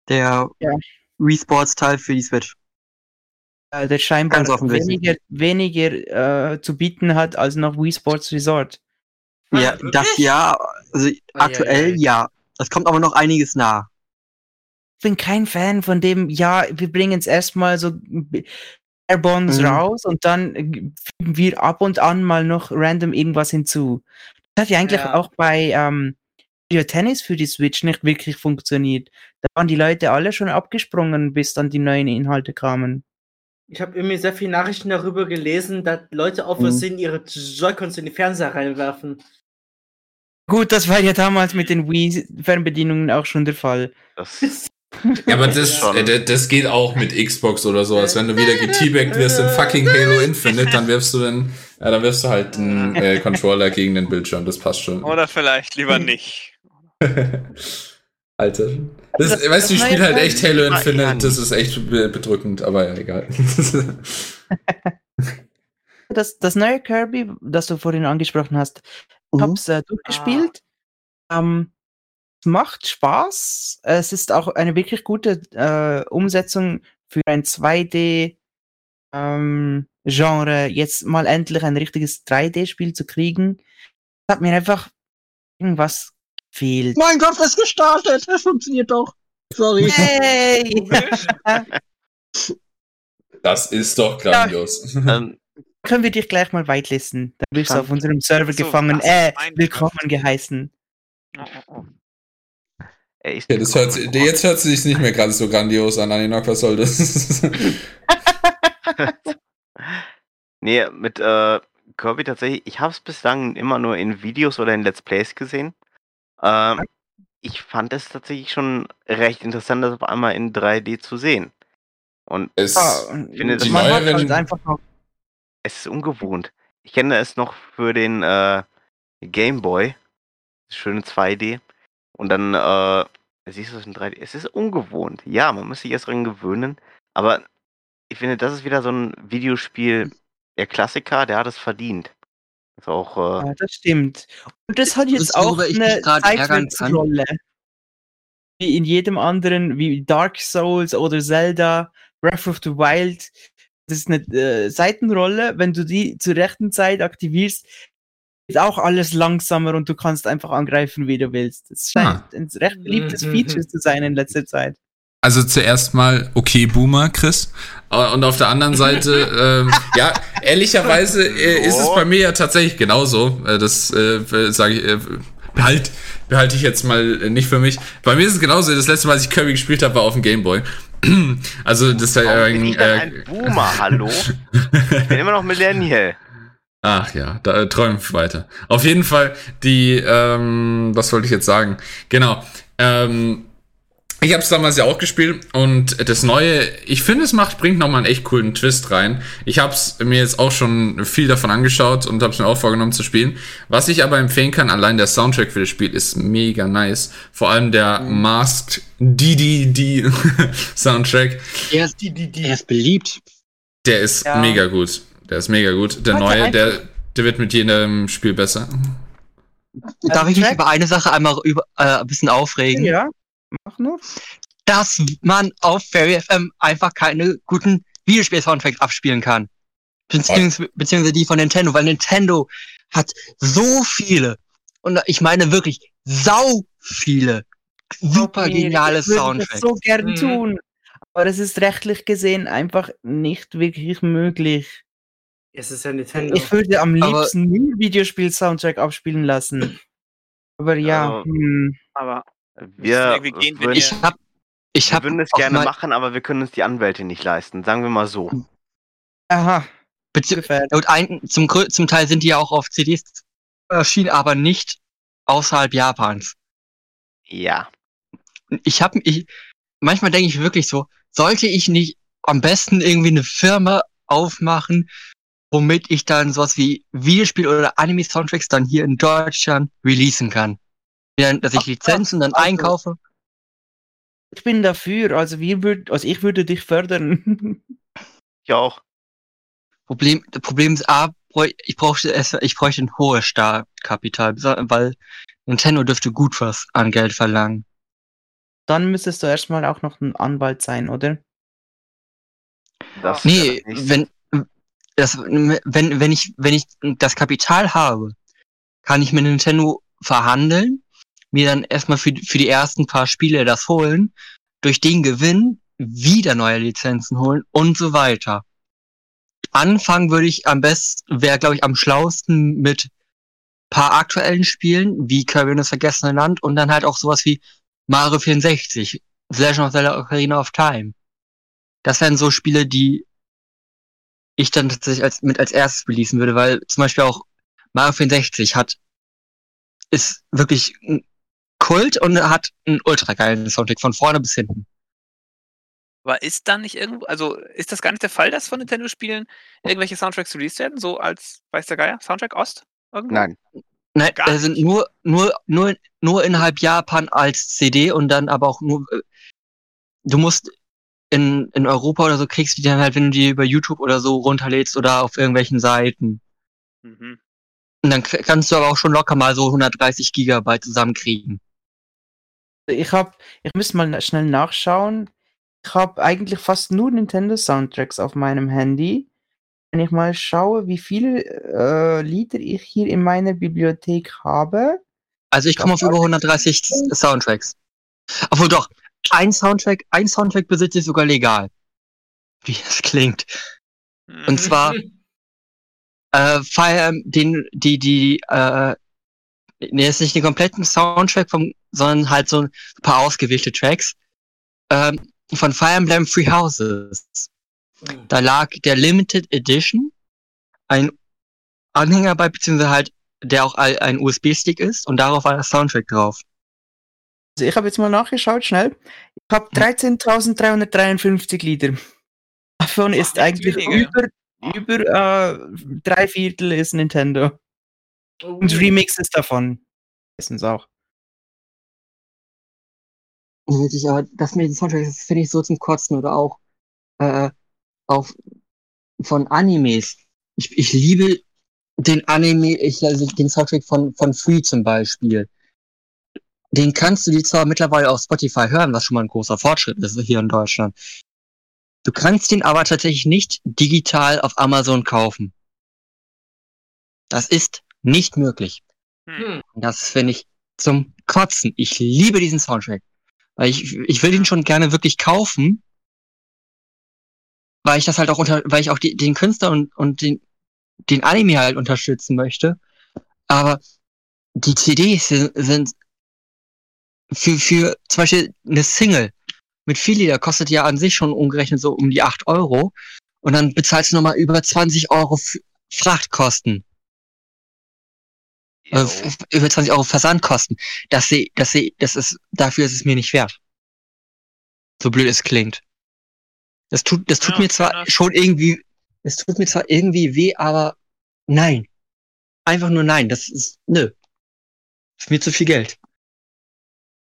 Der Ja. Wii Sports Teil für die Switch. Der scheinbar Ganz offensichtlich. weniger, weniger äh, zu bieten hat als noch Wii Sports Resort. Ja, wirklich? das ja, also aktuell ei. ja. Es kommt aber noch einiges nach. Ich bin kein Fan von dem, ja, wir bringen es erstmal so Airbones Mhm. raus und dann fügen wir ab und an mal noch random irgendwas hinzu. Das hat ja eigentlich Ja. auch bei ähm, Tennis für die Switch nicht wirklich funktioniert. Da waren die Leute alle schon abgesprungen, bis dann die neuen Inhalte kamen. Ich habe irgendwie sehr viele Nachrichten darüber gelesen, dass Leute auf Mhm. Versehen ihre Joy-Cons in die Fernseher reinwerfen. Gut, das war ja damals mit den Wii-Fernbedienungen auch schon der Fall. Das, [LAUGHS] Ja, aber das, Schon. äh, das- geht auch mit Xbox oder sowas. Wenn du wieder geteabagt wirst in fucking Halo Infinite, dann wirfst du den, ja, dann wirfst du halt einen äh, Controller gegen den Bildschirm. Das passt schon. Oder vielleicht lieber nicht. [LAUGHS] Alter. Das, Das- weißt du, ich das spiele halt echt Halo Infinite, das ist echt be- bedrückend, aber ja, egal. [LAUGHS] Das, das neue Kirby, das du vorhin angesprochen hast, ich Mhm. hab's äh, durchgespielt. Ähm, es macht Spaß. Es ist auch eine wirklich gute äh, Umsetzung für ein 2D ähm, Genre, jetzt mal endlich ein richtiges 3D-Spiel zu kriegen. Es hat mir einfach irgendwas gefehlt. Minecraft ist gestartet. Das funktioniert doch. Sorry. Hey! [LAUGHS] Das ist doch grandios. ähm, [LAUGHS] Können wir dich gleich mal whitelisten? Dann wirst du auf unserem Server So, gefangen. Äh, willkommen geheißen. Oh, oh, oh. ey, ich Ja, das hört, sich- jetzt hört sich nicht mehr gerade so grandios an, Aninok, was soll das? [LAUGHS] Nee, mit äh, Kirby tatsächlich, ich habe es bislang immer nur in Videos oder in Let's Plays gesehen. Ähm, ich fand es tatsächlich schon recht interessant, das auf einmal in 3D zu sehen. Und es, Ja, finde, das man hat halt einfach noch es ist ungewohnt. Ich kenne es noch für den äh, Game Boy. Schöne 2D. Und dann äh, siehst du es in 3D. Es ist ungewohnt. Ja, man muss sich erst dran gewöhnen. Aber ich finde, das ist wieder so ein Videospiel, der Klassiker, der hat es verdient. Ist auch, äh, Ja, das stimmt. Und das hat Das jetzt ist, auch eine. Seitwärtsrolle. Wie in jedem anderen, wie Dark Souls oder Zelda, Breath of the Wild. Das ist eine äh, Seitenrolle. Wenn du die zur rechten Zeit aktivierst, ist auch alles langsamer und du kannst einfach angreifen, wie du willst. Das scheint ein recht beliebtes Mhm. Feature zu sein in letzter Zeit. Also zuerst mal, okay, Boomer, Chris. Äh, Und auf der anderen Seite, [LAUGHS] ähm, ja, ehrlicherweise äh, ist es Oh. bei mir ja tatsächlich genauso. Äh, das äh, sage ich, äh, behalt, behalte ich jetzt mal äh, nicht für mich. Bei mir ist es genauso. Das letzte Mal, als ich Kirby gespielt habe, war auf dem Gameboy. [CLEARS THROAT] Also das äh, bin ich denn äh, ein Boomer, hallo? Ich bin immer noch Millennial. [LAUGHS] Ach ja, da äh, träum weiter. Auf jeden Fall die, ähm, was wollte ich jetzt sagen? Genau. Ähm, ich habe es damals ja auch gespielt und das Neue, ich finde, es macht, bringt nochmal einen echt coolen Twist rein. Ich habe es mir jetzt auch schon viel davon angeschaut und habe es mir auch vorgenommen zu spielen. Was ich aber empfehlen kann, allein der Soundtrack für das Spiel ist mega nice. Vor allem der Masked DDD [LAUGHS] Soundtrack, Er ist, er ist beliebt. der ist Ja. mega gut. Der ist mega gut. Der Warte, Neue, der, der wird mit jedem Spiel besser. Darf ich mich über eine Sache einmal über, äh, ein bisschen aufregen? Ja, mach nur. Dass man auf Fairy FM einfach keine guten Videospiel-Soundtracks abspielen kann. Beziehungs beziehungsweise die von Nintendo, weil Nintendo hat so viele, und ich meine wirklich sau viele, super Okay, geniale ich würde das Soundtracks. so gern Mhm. tun. Aber es ist rechtlich gesehen einfach nicht wirklich möglich. Es ist ja Nintendo. Ich würde am Aber- liebsten nur Videospiel-Soundtrack abspielen lassen. Aber ja, Also, hm, Wir, gehen, würden, Ich hab, ich wir hab würden es gerne mal- machen, aber wir können uns die Anwälte nicht leisten. Sagen wir mal so. aha, bezieh- ein, zum, zum Teil sind die ja auch auf CDs erschienen, aber nicht außerhalb Japans. Ja. Ich habe, ich, manchmal denke ich wirklich so, sollte ich nicht am besten irgendwie eine Firma aufmachen, womit ich dann sowas wie Videospiel- oder Anime-Soundtracks dann hier in Deutschland releasen kann. Ja, Dass ich Lizenzen dann also- einkaufe. Ich bin dafür, also wir würd, also ich würde dich fördern. Ich auch. Problem, das Problem ist A, ich brauchte es, ich bräuchte ein hohes Startkapital, weil Nintendo dürfte gut was an Geld verlangen. Dann müsstest du erstmal auch noch ein Anwalt sein, oder? Das Nee, wenn, das, wenn, wenn ich, wenn ich das Kapital habe, kann ich mit Nintendo verhandeln, mir dann erstmal für, für die ersten paar Spiele das holen, durch den Gewinn wieder neue Lizenzen holen und so weiter. Anfangen würde ich am besten, wäre glaube ich am schlausten mit paar aktuellen Spielen, wie Kirby und das Vergessene Land und dann halt auch sowas wie Mario 64, The Legend of Zelda Ocarina of Time. Das wären so Spiele, die ich dann tatsächlich als, mit als erstes releasen würde, weil zum Beispiel auch Mario 64 hat, ist wirklich Kult und hat einen ultra geilen Soundtrack von vorne bis hinten. Aber ist dann nicht irgendwo, also ist das gar nicht der Fall, dass von Nintendo-Spielen irgendwelche Soundtracks released werden, so als, weiß der Geier, Soundtrack Ost? Irgendwo? Nein. Nein, Gar sind nur, nur, nur, nur innerhalb Japan als CD und dann aber auch nur, äh, du musst in, in Europa oder so kriegst du die dann halt, wenn du die über YouTube oder so runterlädst oder auf irgendwelchen Seiten. Mhm. Und dann kannst du aber auch schon locker mal so 130 Gigabyte zusammenkriegen. Ich hab, ich müsste mal schnell nachschauen. Ich habe eigentlich fast nur Nintendo Soundtracks auf meinem Handy. Wenn ich mal schaue, wie viele äh, Lieder ich hier in meiner Bibliothek habe. Also ich komme auf über 130 Soundtracks. Obwohl doch, ein Soundtrack, ein Soundtrack besitze ich sogar legal. Wie das klingt. Und zwar [LAUGHS] äh, Fire Emblem, den, die, die, äh, nee, ist nicht den kompletten Soundtrack vom, sondern halt so ein paar ausgewählte Tracks. Ähm, von Fire Emblem Free Houses. Da lag der Limited Edition, ein Anhänger bei, beziehungsweise halt, der auch ein USB-Stick ist und darauf war der Soundtrack drauf. Also ich habe jetzt mal nachgeschaut, schnell. Ich habe 13.353 Lieder. Davon ist eigentlich über, über äh, drei Viertel ist Nintendo. Und Remixes davon. Meistens auch. Wirklich, aber das mit den Soundtracks, das finde ich so zum Kotzen oder auch, äh, auch von Animes. Ich, ich liebe den Anime, ich, also den Soundtrack von, von Free zum Beispiel. Den kannst du dir zwar mittlerweile auf Spotify hören, was schon mal ein großer Fortschritt ist hier in Deutschland. Du kannst den aber tatsächlich nicht digital auf Amazon kaufen. Das ist nicht möglich. Hm. Und Das finde ich zum Kotzen. Ich liebe diesen Soundtrack. Weil ich, ich will ihn schon gerne wirklich kaufen. Weil ich das halt auch unter, weil ich auch die, den Künstler und, und den, den Anime halt unterstützen möchte. Aber die CDs sind, sind für, für zum Beispiel eine Single mit viel Lieder kostet ja an sich schon umgerechnet so um die 8 Euro. Und dann bezahlst du nochmal über 20 Euro für Frachtkosten. Äh, f- über 20 Euro Versandkosten. Das seh, das seh, das ist, dafür ist es mir nicht wert. So blöd es klingt. Das tut, das tut Ja, mir zwar enough. schon irgendwie, es tut mir zwar irgendwie weh, aber nein. Einfach nur nein. Das ist, nö. Ist mir zu viel Geld.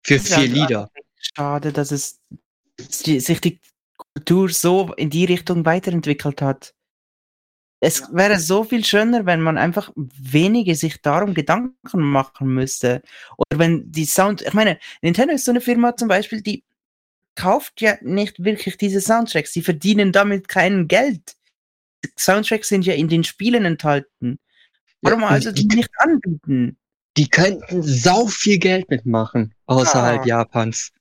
Für Das ist vier halt Lieder. Schade, dass es sich die Kultur so in die Richtung weiterentwickelt hat. Es wäre so viel schöner, wenn man einfach wenige sich darum Gedanken machen müsste. Oder wenn die Sound, ich meine, Nintendo ist so eine Firma zum Beispiel, die kauft ja nicht wirklich diese Soundtracks. Sie verdienen damit kein Geld. Soundtracks sind ja in den Spielen enthalten. Warum Ja, also die- die nicht anbieten? Die könnten sau viel Geld mitmachen, außerhalb Ah. Japans.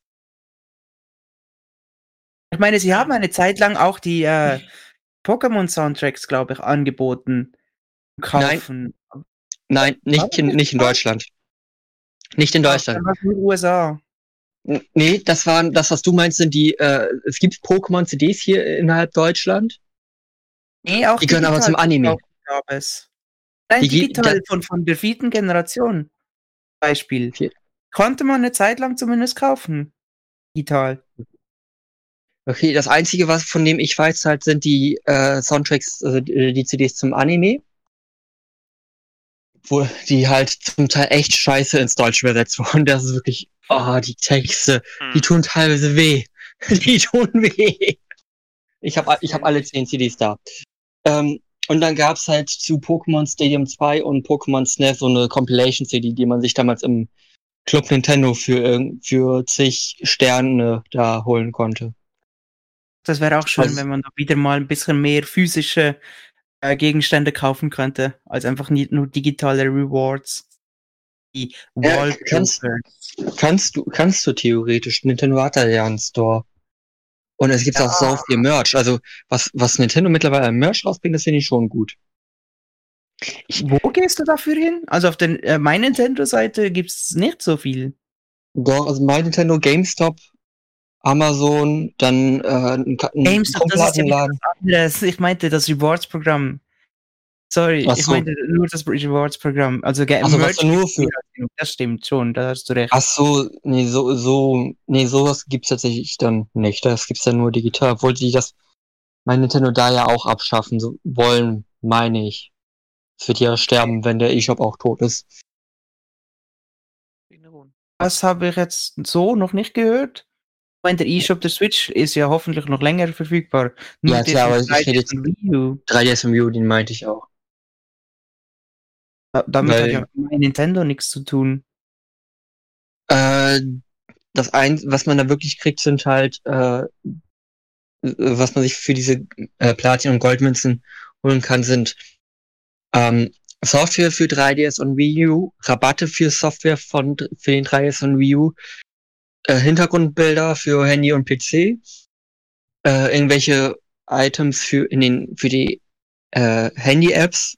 Ich meine, sie haben eine Zeit lang auch die äh, Pokémon-Soundtracks, glaube ich, angeboten. Kaufen. Nein, nicht Was? in, nicht in Deutschland. Nicht in Deutschland. War's in den USA. Nee, das waren, das, was du meinst, sind die, äh, es gibt Pokémon-CDs hier innerhalb Deutschland. Nee, auch Die gehören aber zum Anime. Gab es. Nein, Die digital von, von der vierten Generation. Beispiel. Konnte man eine Zeit lang zumindest kaufen. Digital. Okay, das einzige, was von dem ich weiß, halt sind die äh, Soundtracks, also die, die CDs zum Anime. Wo die halt zum Teil echt scheiße ins Deutsche übersetzt [LAUGHS] wurden. Das ist wirklich, oh, die Texte, die Hm. tun teilweise weh. [LAUGHS] Die tun weh. Ich habe ich hab alle zehn CDs da. Ähm, und dann gab's halt zu Pokémon Stadium 2 und Pokémon Snap so eine Compilation-CD, die man sich damals im Club Nintendo für, irgend- für zig Sterne da holen konnte. Das wäre auch schön, Also- wenn man da wieder mal ein bisschen mehr physische äh, Gegenstände kaufen könnte, als einfach nicht nur digitale Rewards. Die Ja, kannst-. Kannst du, kannst du theoretisch. Nintendo hat ja einen Store. Und es gibt auch so viel Merch. Also, was, was Nintendo mittlerweile an Merch rausbringt, das finde ich schon gut. Wo gehst du dafür hin? Also auf der äh, My Nintendo-Seite gibt es nicht so viel. Doch, also mein Nintendo, GameStop, Amazon, dann äh, ein, ein GameStop, das ist ja was anderes. Ich meinte das Rewards-Programm. Sorry, Ach ich so. meinte nur das Rewards-Programm. Also, Also, was nur für-. Das stimmt schon, da hast du recht. Ach so, nee, so, so, nee, sowas gibt's tatsächlich dann nicht. Das gibt's dann nur digital, obwohl sie das mein Nintendo da ja auch abschaffen so wollen, meine ich. Es wird ja sterben, wenn der eShop auch tot ist. Das habe ich jetzt so noch nicht gehört. Ich meine, der eShop der Switch ist ja hoffentlich noch länger verfügbar. Ja, der klar, aber ich 3DS rede jetzt- und Wii U. 3DS und Wii U, den meinte ich auch. Da- Damit hat Weil- ja mein Nintendo nichts zu tun. Äh, das eins, was man da wirklich kriegt, sind halt, äh, was man sich für diese äh, Platin- und Goldmünzen holen kann, sind ähm, Software für 3DS und Wii U, Rabatte für Software von für den 3DS und Wii U, äh, Hintergrundbilder für Handy und PC, äh, irgendwelche Items für in den für die äh, Handy-Apps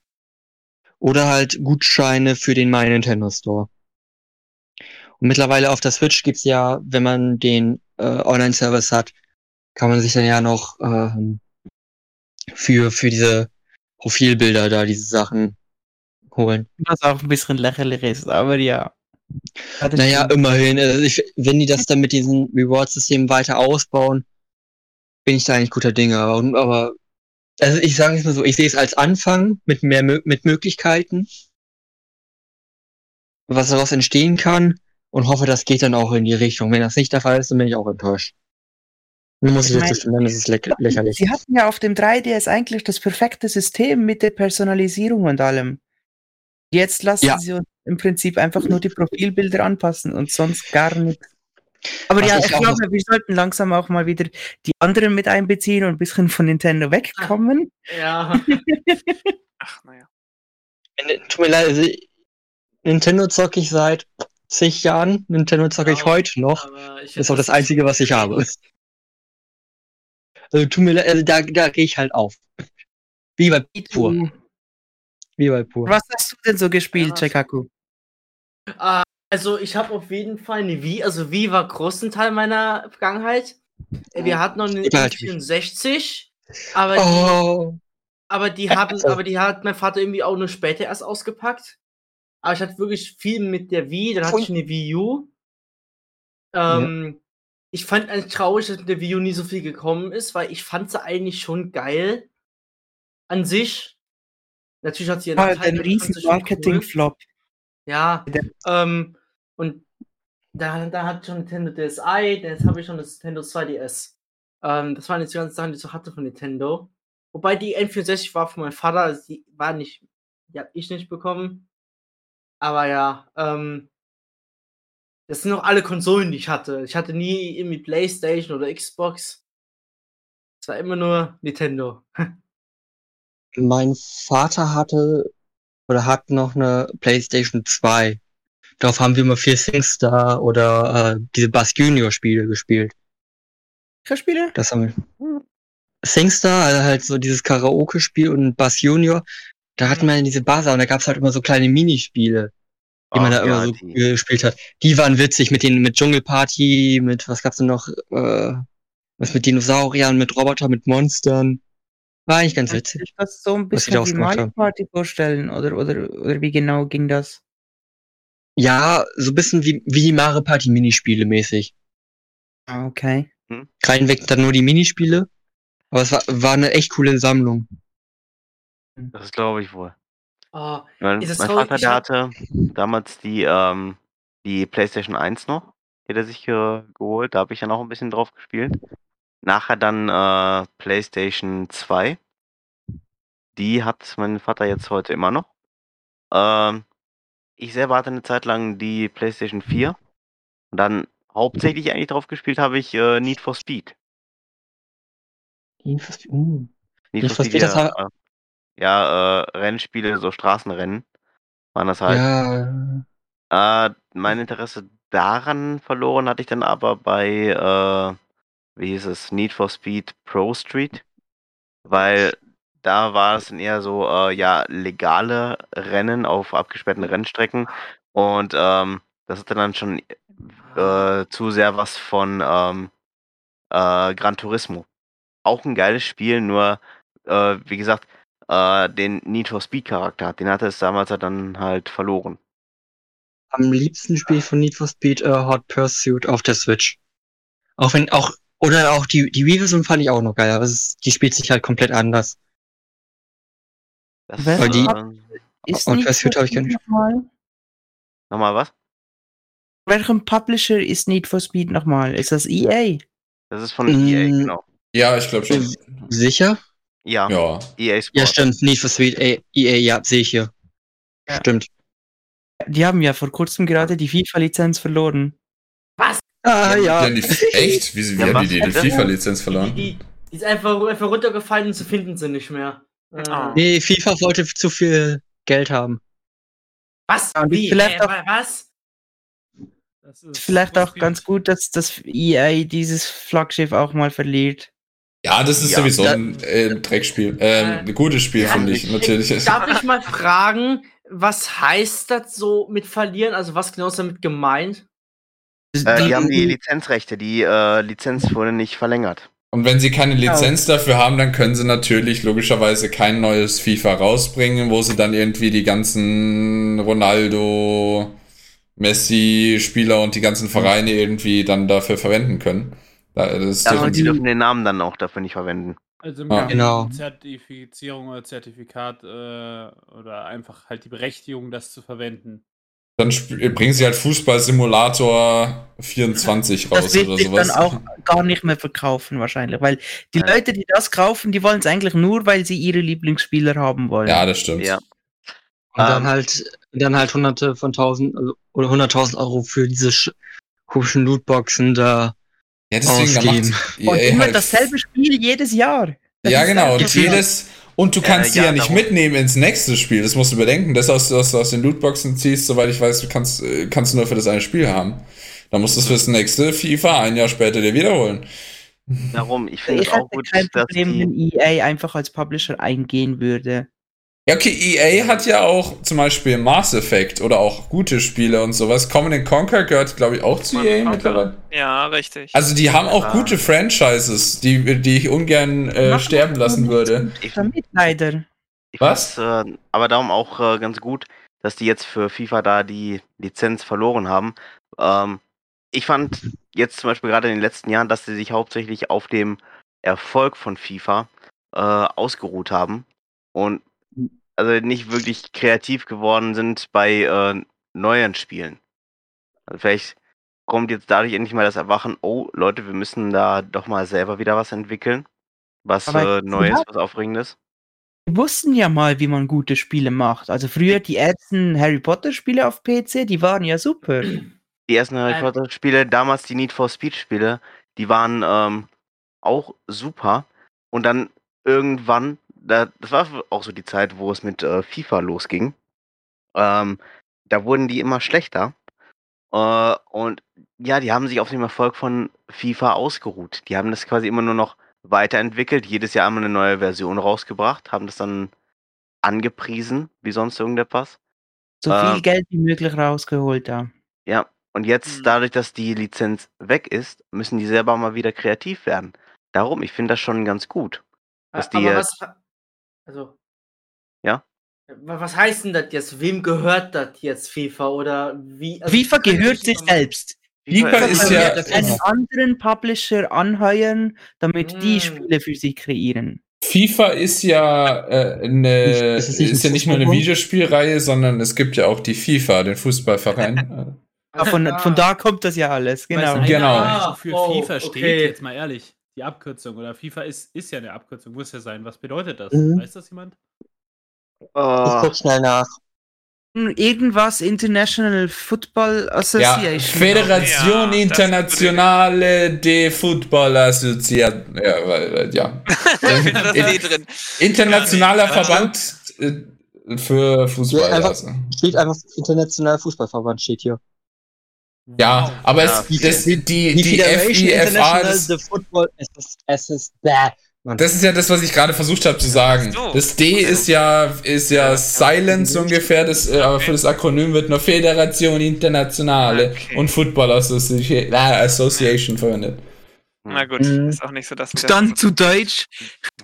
oder halt Gutscheine für den My Nintendo Store. Und mittlerweile auf der Switch gibt's ja, wenn man den äh, Online-Service hat, kann man sich dann ja noch ähm, für für diese Profilbilder da diese Sachen holen. Was auch ein bisschen lächerlich ist, aber ja. Naja, immerhin. Also ich, wenn die das dann mit diesem Reward-System weiter ausbauen, bin ich da eigentlich guter Dinge. Aber, aber also ich sage es mal so, ich sehe es als Anfang mit mehr mit Möglichkeiten, was daraus entstehen kann und hoffe, das geht dann auch in die Richtung. Wenn das nicht der Fall ist, dann bin ich auch enttäuscht. Dann muss Ich ich jetzt mein- zustimmen, dann ist es lä lächerlich. Sie hatten ja auf dem 3DS eigentlich das perfekte System mit der Personalisierung und allem. Jetzt lassen Ja. sie uns im Prinzip einfach nur die Profilbilder anpassen und sonst gar nichts. Aber Was ja, ich ich glaube, wir sollten langsam auch mal wieder die anderen mit einbeziehen und ein bisschen von Nintendo wegkommen. Ja. [LAUGHS] Ach, naja. Tut mir leid, also Nintendo zocke ich seit zig Jahren, Nintendo zocke ich heute noch. aber ich Das ist auch das Einzige, was ich habe. Also, tut mir leid, also da, da gehe ich halt auf. Wie bei Pur. Wie bei Pur. was hast du denn so gespielt, Ja. Chekaku? Ah, Also ich habe auf jeden Fall eine Wii, also Wii war großen Teil meiner Vergangenheit. Äh, Wir hatten noch eine Ich behalte mich. 64, aber die, Oh, aber die haben, Also- aber die hat mein Vater irgendwie auch nur später erst ausgepackt. Aber ich hatte wirklich viel mit der Wii, dann hatte ich eine Wii U. Ähm, Ich fand eigentlich traurig, dass mit der Wii U nie so viel gekommen ist, weil ich fand sie eigentlich schon geil. An sich. Natürlich hat sie ihren Ah, ein aber riesen schon cool. Ja, ähm, und da, da hat schon Nintendo DSi, jetzt habe ich schon das Nintendo 2DS. Ähm, das waren jetzt die ganzen Sachen, die ich so hatte von Nintendo. Wobei die N64 war von meinem Vater, also die war nicht, die habe ich nicht bekommen. Aber ja, ähm, das sind noch alle Konsolen, die ich hatte. Ich hatte nie irgendwie Playstation oder Xbox. Es war immer nur Nintendo. [LAUGHS] mein Vater hatte oder hat noch eine PlayStation 2. Darauf haben wir immer viel SingStar oder äh, diese Bass Junior Spiele gespielt. Welche Spiele? Das haben wir. SingStar, also halt so dieses Karaoke-Spiel und Bass Junior. Da hatten wir diese Buzzer und da gab's halt immer so kleine Minispiele, die man Ach da immer ja, so die- gespielt hat. Die waren witzig mit den mit Dschungelparty, mit was gab's denn noch? Äh, was mit Dinosauriern, mit Robotern, mit Monstern. War eigentlich ganz Kannst du witzig. dir das so ein bisschen wie Mario. Party vorstellen? Oder, oder, oder wie genau ging das? Ja, so ein bisschen wie, wie die Mario Party Minispiele mäßig. Ah, okay. Reinweg dann nur die Minispiele. Aber es war, war eine echt coole Sammlung. Das glaube ich wohl. Ah, Mein, mein Vater, ich der hatte damals die, ähm, die PlayStation 1 noch. Die hat er sich äh, geholt. Da habe ich ja noch ein bisschen drauf gespielt. Nachher dann äh, PlayStation 2. die hat mein Vater jetzt heute immer noch. Ähm, ich selber hatte eine Zeit lang die PlayStation 4 und dann hauptsächlich eigentlich drauf gespielt habe ich äh, Need for Speed. Need for Speed, uh. Need, Need for Speed, das ja, äh, ja äh, Rennspiele, so Straßenrennen waren das halt. Ja, Äh, mein Interesse daran verloren hatte ich dann aber bei, äh, wie hieß es, Need for Speed Pro Street, weil da war es dann eher so, äh, ja, legale Rennen auf abgesperrten Rennstrecken und ähm, das hatte dann schon äh, zu sehr was von ähm, äh, Gran Turismo. Auch ein geiles Spiel, nur, äh, wie gesagt, äh, den Need for Speed Charakter, den hatte es damals halt dann halt verloren. am liebsten spiele ich von Need for Speed äh, Hot Pursuit auf der Switch. Auch wenn, auch, oder auch die, die Wii-Version fand ich auch noch geil, aber es ist, die spielt sich halt komplett anders. Das, Weil die- Ist Und Pursuit for habe ich gar nicht. nochmal? nochmal was? Welchem Publisher ist Need for Speed nochmal? Ist das E EA? Das ist von EA, Mm. genau. Ja, ich glaube schon. Sicher? Ja, Ja. EA Sports. Ja, stimmt. Need for Speed E- EA, ja, sehe ich hier. Ja. Stimmt. Die haben ja vor kurzem gerade die FIFA-Lizenz verloren. Ah, ja. Ja, die, [LAUGHS] echt? Wie, wie Ja, haben die die, die hätte- FIFA-Lizenz verloren? die, die ist einfach, einfach runtergefallen und zu finden sie nicht mehr. Äh, Ah. Nee, FIFA wollte zu viel Geld haben. Was? Wie? vielleicht Äh, auch- wa- was? Das ist Vielleicht auch ganz gut, dass das EA dieses Flaggschiff auch mal verliert. Ja, das ist Ja, sowieso da- ein äh, Dreckspiel. Ähm, ein gutes Spiel, Ja, finde ich, natürlich. Darf ich mal fragen, was heißt das so mit verlieren? Also was genau ist damit gemeint? Äh, die haben die Lizenzrechte, die äh, Lizenz wurde nicht verlängert. Und wenn sie keine Lizenz dafür haben, dann können sie natürlich logischerweise kein neues FIFA rausbringen, wo sie dann irgendwie die ganzen Ronaldo, Messi-Spieler und die ganzen Vereine irgendwie dann dafür verwenden können. Da- Das Ja, und die sie- dürfen den Namen dann auch dafür nicht verwenden. Also Ah. mit Genau. Zertifizierung oder Zertifikat äh, oder einfach halt die Berechtigung, das zu verwenden. Dann sp- bringen sie halt Fußball-Simulator 24 raus Das wird oder sowas. dann auch gar nicht mehr verkaufen wahrscheinlich, weil die Ja. Leute, die das kaufen, die wollen es eigentlich nur, weil sie ihre Lieblingsspieler haben wollen. Ja, das stimmt. Ja. Und dann Ähm. halt, dann halt hunderte von tausend also, oder hunderttausend Euro für diese sch- komischen Lootboxen da. Ja, deswegen da Ausgeben. macht Und EA immer halt dasselbe Spiel jedes Jahr. Das Ja, genau. Und jedes. Und du kannst Äh, sie ja ja, nicht darum. mitnehmen ins nächste Spiel. Das musst du bedenken. Das, was du aus den Lootboxen ziehst, soweit ich weiß, du kannst, äh, kannst du nur für das eine Spiel haben. Dann musst du es fürs nächste FIFA ein Jahr später dir wiederholen. Darum, ich finde Ich es auch hätte gut, kein dass Problem, die. wenn EA einfach als Publisher eingehen würde. Ja, okay, EA hat ja auch zum Beispiel Mass Effect oder auch gute Spiele und sowas. Command Conquer gehört, glaube ich, auch zu EA mittlerweile. Ja, richtig. Also die haben auch Ja. gute Franchises, die, die ich ungern äh, sterben lassen würde. Ich, Damit leider. ich Was? find's, Äh, aber darum auch äh, ganz gut, dass die jetzt für FIFA da die Lizenz verloren haben. Ähm, ich fand jetzt zum Beispiel gerade in den letzten Jahren, dass sie sich hauptsächlich auf dem Erfolg von FIFA äh, ausgeruht haben und also nicht wirklich kreativ geworden sind bei äh, neuen Spielen. Also vielleicht kommt jetzt dadurch endlich mal das Erwachen, oh Leute, wir müssen da doch mal selber wieder was entwickeln. Was äh, Neues, was Aufregendes. Wir wussten ja mal, wie man gute Spiele macht. Also früher die ersten Harry Potter Spiele auf PC, die waren ja super. Die ersten Harry. Potter Spiele, damals die Need for Speed Spiele, die waren ähm, auch super. Und dann irgendwann, da, das war auch so die Zeit, wo es mit äh, FIFA losging. Ähm, da wurden die immer schlechter. Äh, und ja, die haben sich auf dem Erfolg von FIFA ausgeruht. Die haben das quasi immer nur noch weiterentwickelt, jedes Jahr einmal eine neue Version rausgebracht, haben das dann angepriesen, wie sonst irgendetwas. So Ähm. viel Geld wie möglich rausgeholt da. Ja, und jetzt, Mhm. dadurch, dass die Lizenz weg ist, müssen die selber mal wieder kreativ werden. Darum, ich finde das schon ganz gut. Dass die was, also. Ja? Wa- Was heißt denn das jetzt? Wem gehört das jetzt, FIFA? Oder wie? also FIFA gehört ich sich selbst. FIFA FIFA ist kann ja. Einen anderen Publisher anheuern, damit die Mm. Spiele für sie kreieren. FIFA ist ja äh, eine, Ist es ist, nicht ein ja nicht nur eine? Videospielreihe, sondern es gibt ja auch die FIFA, den Fußballverein. [LAUGHS] Ja, von, Ah. von da kommt das ja alles, genau. Weiß einer Genau. eigentlich, Wofür Oh, FIFA steht, okay. jetzt mal ehrlich. Die Abkürzung. Oder FIFA ist, ist ja eine Abkürzung, muss ja sein. Was bedeutet das? Mhm. Weiß das jemand? Ich Oh, guck schnell nach. Irgendwas International Football Ja, Association. Federation Ja, Internationale de Football Association. Ja, weil, ja. [LAUGHS] In- eh. Internationaler Ja, Verband äh, für Fußball. Ja, einfach- also. Steht einfach Internationaler Fußballverband steht hier. Ja, aber Ja. es, das, die, die, Die die Federation FIFA, International das, das ist ja das, was ich gerade versucht habe zu sagen. Das D ist ja, ist ja Ja, Silence ungefähr, das, äh, aber für das Akronym wird nur Federation Internationale Okay. und Football Association, äh, Association verwendet. Na gut, Mhm. ist auch nicht so, dass wir Dann zu Deutsch,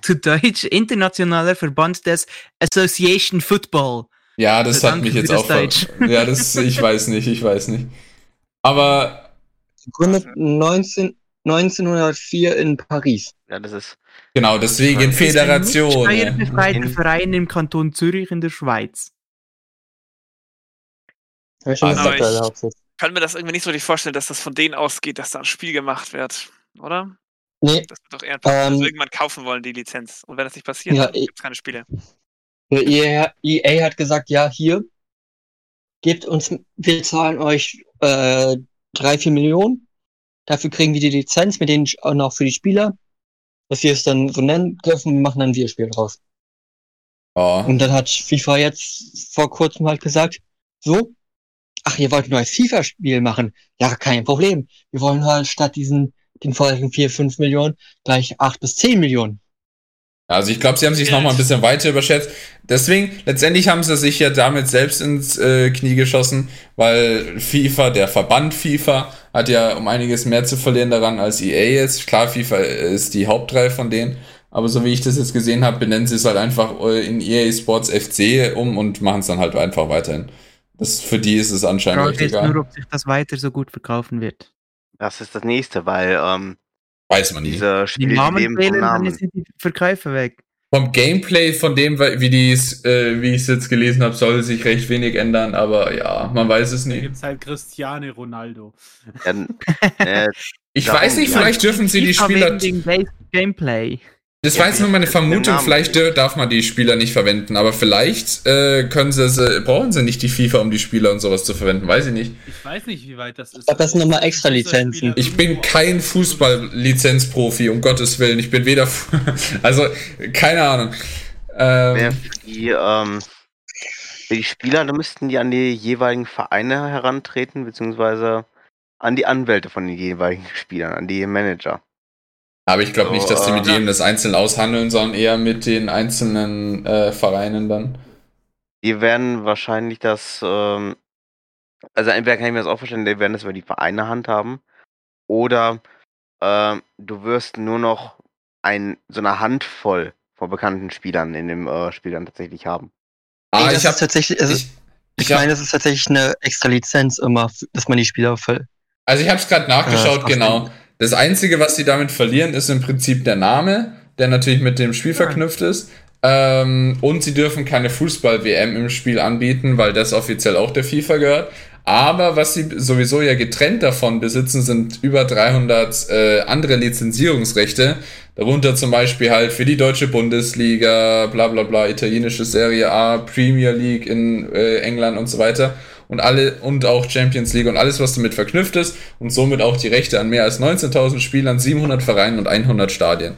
zu Deutsch, Internationaler Verband des Association Football. Ja, das Ja, hat mich jetzt das auch. ver- Deutsch. Ja, das, ich weiß nicht, ich weiß nicht. Aber Gegründet 19, 1904 in Paris. ja, das ist. genau, deswegen Das ist ein Föderation. Steuerbefreiter In- Verein im Kanton Zürich in der Schweiz. Ich Also ich- kann mir das irgendwie nicht so richtig vorstellen, dass das von denen ausgeht, dass da ein Spiel gemacht wird, oder? Nee, Das wird doch eher Ähm, irgendwann kaufen wollen, die Lizenz. Und wenn das nicht passiert, Ja, ich- gibt es keine Spiele. EA, EA hat gesagt, ja, hier, gebt uns, wir zahlen euch äh, drei, vier Millionen. Dafür kriegen wir die Lizenz, mit denen auch noch für die Spieler, dass wir es dann so nennen dürfen, machen dann wir Spiel draus. Ja. Und dann hat FIFA jetzt vor kurzem halt gesagt, so, ach, ihr wollt ein neues FIFA-Spiel machen. Ja, kein Problem. Wir wollen halt statt diesen, den vorigen vier, fünf Millionen gleich acht bis zehn Millionen. Also ich glaube, sie haben sich noch mal ein bisschen weiter überschätzt. Deswegen, letztendlich haben sie sich ja damit selbst ins äh, Knie geschossen, weil FIFA, der Verband FIFA, hat ja um einiges mehr zu verlieren daran als EA jetzt. Klar, FIFA ist die Hauptreihe von denen, aber so wie ich das jetzt gesehen habe, benennen sie es halt einfach äh, in EA Sports FC um und machen es dann halt einfach weiterhin. Das, für die ist es anscheinend ist egal. nur, ob sich das weiter so gut verkaufen wird. Das ist das nächste, weil ähm, Weiß man nie. diese Die Spiele die Namen fehlen, dann sind die Verkäufe weg. Vom Gameplay, von dem, wie dies, äh, wie ich es jetzt gelesen habe, soll sich recht wenig ändern, aber ja, man weiß es Da nie. gibt es halt Cristiane Ronaldo. Ja, [LAUGHS] äh, Ich weiß nicht, vielleicht dürfen sie die Spieler. wegen Gameplay. Das Ja, war jetzt nur meine Vermutung, vielleicht dür- darf man die Spieler nicht verwenden, aber vielleicht äh, können sie, sie, brauchen sie nicht die FIFA, um die Spieler und sowas zu verwenden, weiß ich nicht. Ich weiß nicht, wie weit das ist. Ich glaub, das sind nochmal extra Lizenzen. Ich bin kein Fußball-Lizenzprofi, um Gottes Willen. Ich bin weder. [LAUGHS] Also, keine Ahnung. Ähm, für die, ähm, für die Spieler, da müssten die an die jeweiligen Vereine herantreten, beziehungsweise an die Anwälte von den jeweiligen Spielern, an die Manager. Aber ich glaube nicht, dass die mit äh, jedem das einzeln aushandeln, sondern eher mit den einzelnen äh, Vereinen dann. Die werden wahrscheinlich das, ähm, also entweder kann ich mir das auch vorstellen, die werden das über die Vereine handhaben, oder ähm, du wirst nur noch ein, so eine Handvoll von bekannten Spielern in dem äh, Spiel dann tatsächlich haben. Ah, Nee, das ich habe ist tatsächlich, also, ich, ich, ich meine, das ist tatsächlich eine extra Lizenz immer, dass man die Spieler voll. also ich habe es gerade nachgeschaut, Äh, genau. Das Einzige, was sie damit verlieren, ist im Prinzip der Name, der natürlich mit dem Spiel verknüpft ist. Ähm, und sie dürfen keine Fußball-WM im Spiel anbieten, weil das offiziell auch der FIFA gehört. Aber was sie sowieso ja getrennt davon besitzen, sind über 300 äh, andere Lizenzierungsrechte. Darunter zum Beispiel halt für die deutsche Bundesliga, bla bla bla, italienische Serie A, Premier League in äh, England und so weiter. Und alle und auch Champions League und alles, was damit verknüpft ist. Und somit auch die Rechte an mehr als 19.000 Spielern, 700 Vereinen und 100 Stadien.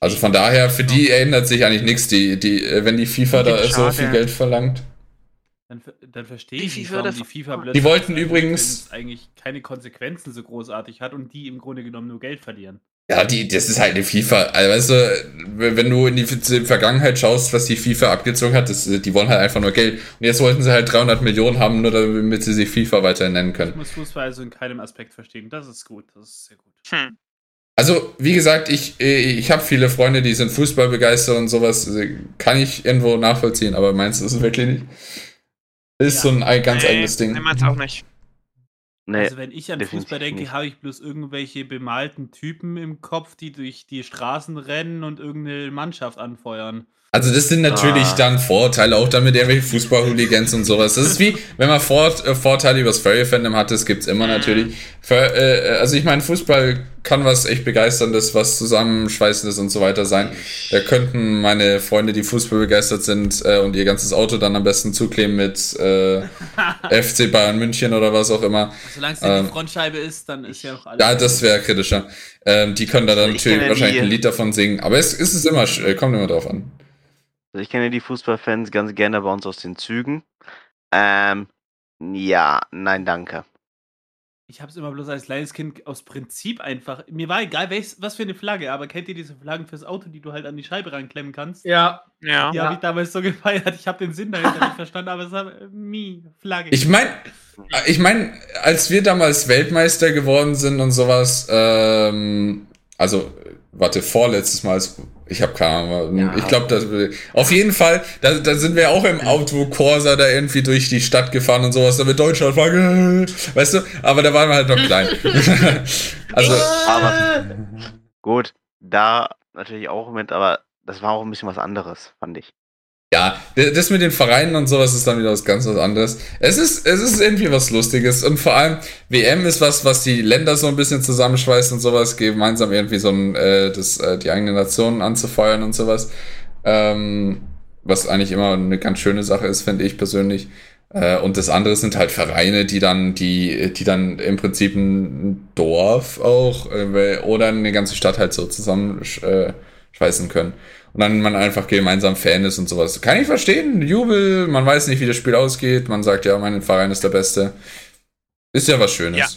Also von daher, für noch- die ändert sich eigentlich nichts, die, die, äh, wenn die FIFA da so viel Geld verlangt. Dann, dann verstehe Wie ich nicht, warum die FIFA Die plötzlich wollten sagt, übrigens- eigentlich keine Konsequenzen so großartig hat und die im Grunde genommen nur Geld verlieren. Ja, die, das ist halt eine FIFA. Also, weißt du, wenn du in die Vergangenheit schaust, was die FIFA abgezogen hat, das, die wollen halt einfach nur Geld. Und jetzt wollten sie halt 300 Millionen haben, nur damit sie sich FIFA weiterhin nennen Ich können. muss Fußball also in keinem Aspekt verstehen. Das ist gut, das ist sehr gut. Hm. Also, wie gesagt, ich, ich habe viele Freunde, die sind Fußball begeistert und sowas. Also, Kann ich irgendwo nachvollziehen, aber meins ist es wirklich nicht. Ist Ja. so ein ei- ganz nee, eigenes Ding. Nee, meins auch nicht. Nee, Also wenn ich an Fußball denke, habe ich bloß irgendwelche bemalten Typen im Kopf, die durch die Straßen rennen und irgendeine Mannschaft anfeuern. Also das sind natürlich Ah. dann Vorteile, auch damit irgendwelche Fußball-Hooligans und sowas. Das ist wie, wenn man Vor äh, Vorteile über das Furry-Fandom hat, das gibt's immer Mhm. natürlich. Für, äh, also ich meine, Fußball kann was echt begeisterndes, was zusammenschweißendes und so weiter sein. Da könnten meine Freunde, die Fußball begeistert sind äh, und ihr ganzes Auto dann am besten zukleben mit äh, [LAUGHS] FC Bayern München oder was auch immer. Solange es Ähm, die Frontscheibe ist, dann ist ja noch alles. Ja, das wäre kritischer. Ähm, die können da dann Ich natürlich wahrscheinlich die- ein Lied davon singen. Aber es, es ist immer, sch- äh, kommt immer drauf an. Also ich kenne die Fußballfans ganz gerne bei uns aus den Zügen. Ähm, ja, nein, danke. Ich habe es immer bloß als kleines Kind aus Prinzip einfach. Mir war egal, welches, was für eine Flagge, aber kennt ihr diese Flaggen fürs Auto, die du halt an die Scheibe ranklemmen kannst? Ja. Ja. Die Ja. habe ich damals so gefeiert. Ich habe den Sinn dahinter nicht verstanden, aber es war äh, mi, Flagge. Ich meine, ich meine, als wir damals Weltmeister geworden sind und sowas, ähm, also, warte, vorletztes Mal, als- ich habe keine Ahnung, Ja. ich glaube, das auf jeden Fall, da, da sind wir auch im Auto Corsa da irgendwie durch die Stadt gefahren und sowas, da mit Deutschlandflagge, [LAUGHS] weißt du, aber da waren wir halt noch klein. [LAUGHS] also, Aber [LAUGHS] gut, da natürlich auch mit, aber das war auch ein bisschen was anderes, fand ich. Ja, das mit den Vereinen und sowas ist dann wieder was ganz was anderes. Es ist, es ist irgendwie was Lustiges und vor allem WM ist was, was die Länder so ein bisschen zusammenschweißt und sowas, gemeinsam irgendwie so ein, äh, das, äh, die eigene Nation anzufeuern und sowas. Ähm, was eigentlich immer eine ganz schöne Sache ist, finde ich persönlich. Äh, und das andere sind halt Vereine, die dann, die, die dann im Prinzip ein Dorf auch äh, oder eine ganze Stadt halt so zusammenschweißen äh, können. Und dann man einfach gemeinsam Fan ist und sowas. Kann ich verstehen. Jubel, man weiß nicht, wie das Spiel ausgeht. Man sagt ja, mein Verein ist der Beste. Ist ja was Schönes. Ja.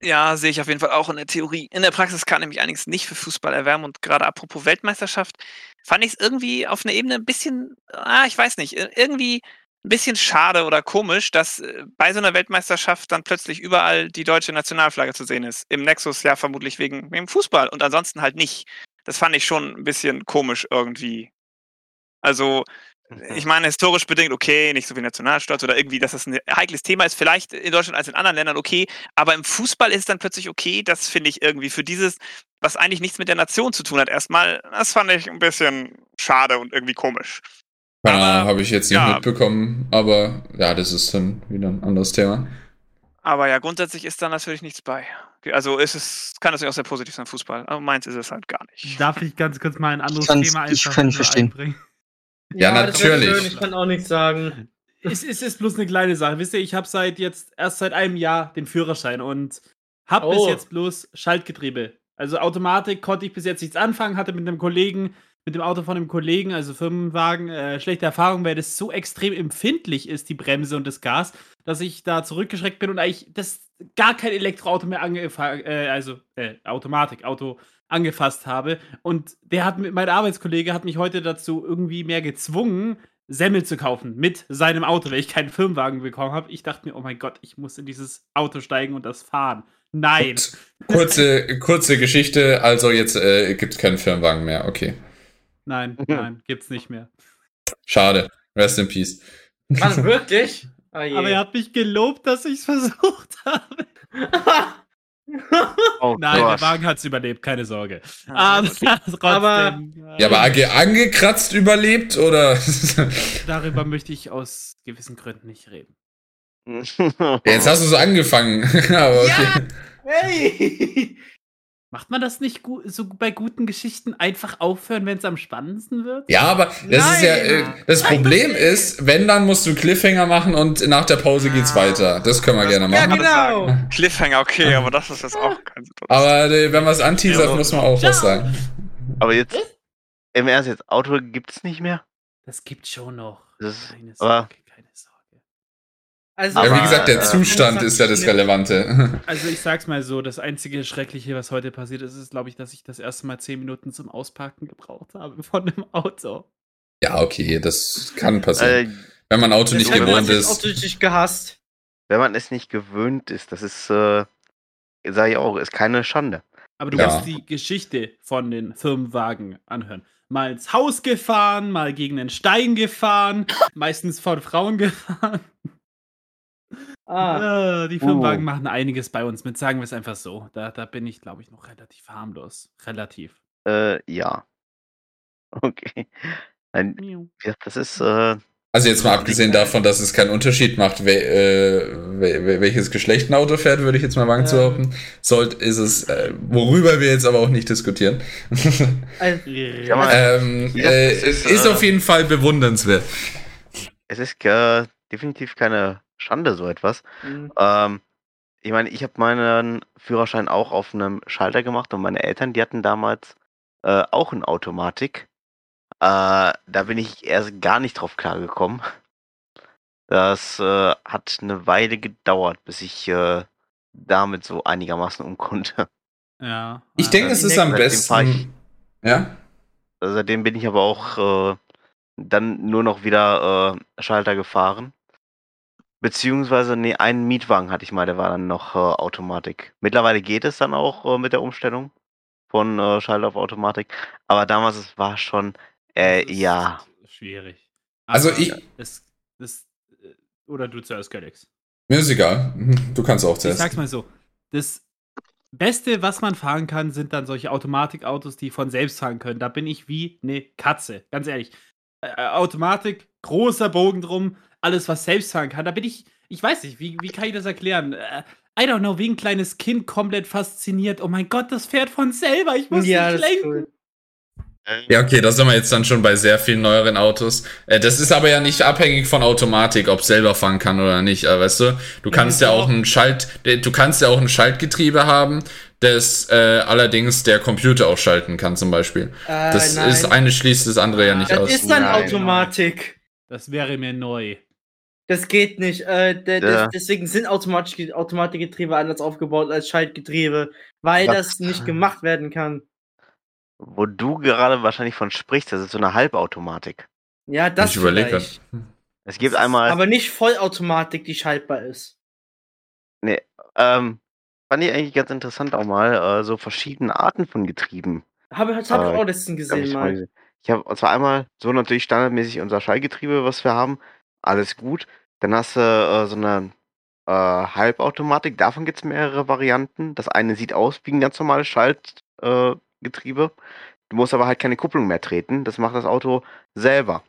Ja, sehe ich auf jeden Fall auch in der Theorie. In der Praxis kann nämlich einiges nicht für Fußball erwärmen und gerade apropos Weltmeisterschaft, fand ich es irgendwie auf einer Ebene ein bisschen, ah, ich weiß nicht, ir- irgendwie ein bisschen schade oder komisch, dass äh, bei so einer Weltmeisterschaft dann plötzlich überall die deutsche Nationalflagge zu sehen ist. Im Nexus ja vermutlich wegen, wegen Fußball und ansonsten halt nicht. Das fand ich schon ein bisschen komisch irgendwie. Also, ich meine, historisch bedingt, okay, nicht so wie Nationalstolz oder irgendwie, dass das ein heikles Thema ist, vielleicht in Deutschland als in anderen Ländern okay, aber im Fußball ist es dann plötzlich okay, das finde ich irgendwie für dieses, was eigentlich nichts mit der Nation zu tun hat, erstmal, das fand ich ein bisschen schade und irgendwie komisch. Ahnung, habe ich jetzt nicht ja. mitbekommen. Aber ja, das ist dann wieder ein anderes Thema. Aber ja, grundsätzlich ist da natürlich nichts bei. Okay, Also ist es, kann das ja auch sehr positiv sein, Fußball. Aber meins ist es halt gar nicht. Darf ich ganz kurz mal ein anderes Thema ich einfach kann nicht nur verstehen. einbringen? Ja, das wär natürlich. Schön. Ich kann auch nichts sagen. [LAUGHS] es, es ist bloß eine kleine Sache. Wisst ihr, ich habe seit jetzt erst seit einem Jahr den Führerschein und habe bis Oh. jetzt bloß Schaltgetriebe. Also Automatik konnte ich bis jetzt nichts anfangen, hatte mit einem Kollegen, mit dem Auto von einem Kollegen, also Firmenwagen, äh, schlechte Erfahrung, weil das so extrem empfindlich ist, die Bremse und das Gas, dass ich da zurückgeschreckt bin und eigentlich das gar kein Elektroauto mehr angefasst, äh, also äh, Automatik, Auto angefasst habe. Und der hat mit, mein Arbeitskollege hat mich heute dazu irgendwie mehr gezwungen, Semmel zu kaufen mit seinem Auto, weil ich keinen Firmenwagen bekommen habe. Ich dachte mir, oh mein Gott, ich muss in dieses Auto steigen und das fahren. Nein. Und kurze, kurze Geschichte. Also jetzt äh, gibt es keinen Firmenwagen mehr. Okay. Nein, [LAUGHS] nein, gibt's nicht mehr. Schade. Rest in peace. Was, wirklich? [LAUGHS] Oh. Aber er hat mich gelobt, dass ich es [LAUGHS] versucht habe. Oh [LAUGHS] Nein, Gott. der Wagen hat es überlebt, keine Sorge. Ja, Aber [LAUGHS] Aber- äh, Ja, aber ange angekratzt überlebt oder? darüber möchte ich aus gewissen Gründen nicht reden. Jetzt hast du so angefangen. aber okay. Hey! Macht man das nicht so bei guten Geschichten einfach aufhören, wenn es am spannendsten wird? Ja, aber das ist ja, äh, das Problem ist, wenn, dann musst du Cliffhanger machen und nach der Pause geht's weiter. Das können wir Das- gerne Ja, machen. genau. Cliffhanger, okay, aber das ist jetzt auch kein Situation. Aber äh, wenn man es anteasert, Ja. muss man auch was sagen. Aber jetzt, im Ernst, jetzt Auto gibt's nicht mehr? Das gibt schon noch. Das ist- aber- Sorge, keine Sorge. Also, Ja, wie gesagt, der äh, Zustand ist ja das Relevante. [LAUGHS] Also ich sag's mal so, das einzige Schreckliche, was heute passiert ist, ist, glaube ich, dass ich das erste Mal zehn Minuten zum Ausparken gebraucht habe von einem Auto. Ja, okay, das kann passieren. Äh, Wenn man Auto nicht gewohnt ist. Auto richtig gehasst. wenn man es nicht gewöhnt ist, das ist, äh, sage ich auch, ist keine Schande. Aber du Ja. musst die Geschichte von den Firmenwagen anhören. Mal ins Haus gefahren, mal gegen den Stein gefahren, meistens von Frauen gefahren. Ah. Äh, die Firmenwagen Uh. machen einiges bei uns mit, sagen wir es einfach so. Da, da bin ich, glaube ich, noch relativ harmlos. Relativ. Äh, ja. [LAUGHS] Okay. Miau. ja, das ist, äh, Also jetzt mal abgesehen davon, dass es keinen Unterschied macht, we äh, we welches Geschlecht ein Auto fährt, würde ich jetzt mal wagen Ja. zu behaupten. Sollte, ist es, äh, worüber wir jetzt aber auch nicht diskutieren. [LAUGHS] Mal, ähm, Ja, äh, es ist, ist äh, auf jeden Fall bewundernswert. Es ist äh, definitiv keine Schande, so etwas. mh, Ähm, ich meine, ich habe meinen Führerschein auch auf einem Schalter gemacht und meine Eltern, die hatten damals äh, auch eine Automatik. Äh, da bin ich erst gar nicht drauf klargekommen. Das äh, hat eine Weile gedauert, bis ich äh, damit so einigermaßen um konnte. Ja. Ich denke, es ist am fahr ich- besten. Ja? Seitdem bin ich aber auch äh, dann nur noch wieder äh, Schalter gefahren. Beziehungsweise, nee, einen Mietwagen hatte ich mal, der war dann noch äh, Automatik. Mittlerweile geht es dann auch äh, mit der Umstellung von äh, Schalter auf Automatik. Aber damals es war schon, äh, ja. Schwierig. Also Aber ich- Das, das, äh, oder du zuerst, Galax. Mir ist egal. Mhm, Du kannst auch Ich zuerst. sag's mal so. Das Beste, was man fahren kann, sind dann solche Automatikautos, die von selbst fahren können. Da bin ich wie eine Katze, ganz ehrlich. Automatik, großer Bogen drum, alles, was selbst fahren kann. Da bin ich, ich weiß nicht, wie, wie kann ich das erklären? Äh, I don't know, wie ein kleines Kind komplett fasziniert. Oh mein Gott, das fährt von selber, ich muss ja, nicht das lenken. cool. Ja, okay, da sind wir jetzt dann schon bei sehr vielen neueren Autos. Äh, das ist aber ja nicht abhängig von Automatik, ob selber fahren kann oder nicht. Äh, weißt du, du kannst ja genau. auch ein Schalt, du kannst ja auch ein Schaltgetriebe haben, das äh, allerdings der Computer auch schalten kann zum Beispiel. Äh, Das nein. ist eine schließt das andere ja nicht Das aus. ist dann Nein. Automatik. Das wäre mir neu. Das geht nicht. Äh, der, Ja. das, deswegen sind automatische Automatikgetriebe anders aufgebaut als Schaltgetriebe, weil Was? das nicht gemacht werden kann. Wo du gerade wahrscheinlich von sprichst, das ist so eine Halbautomatik. Ja, das ich überlege vielleicht. Es gibt einmal, Aber nicht Vollautomatik, die schaltbar ist. ähm, fand ich eigentlich ganz interessant auch mal, äh, so verschiedene Arten von Getrieben. Habe das hab Äh, ich auch letztens Hab gesehen ich mal. Ich habe zwar einmal so natürlich standardmäßig unser Schallgetriebe, was wir haben, alles gut. Dann hast du äh, so eine äh, Halbautomatik, davon gibt es mehrere Varianten. Das eine sieht aus wie ein ganz normales Schaltgetriebe. Äh, du musst aber halt keine Kupplung mehr treten. Das macht das Auto selber.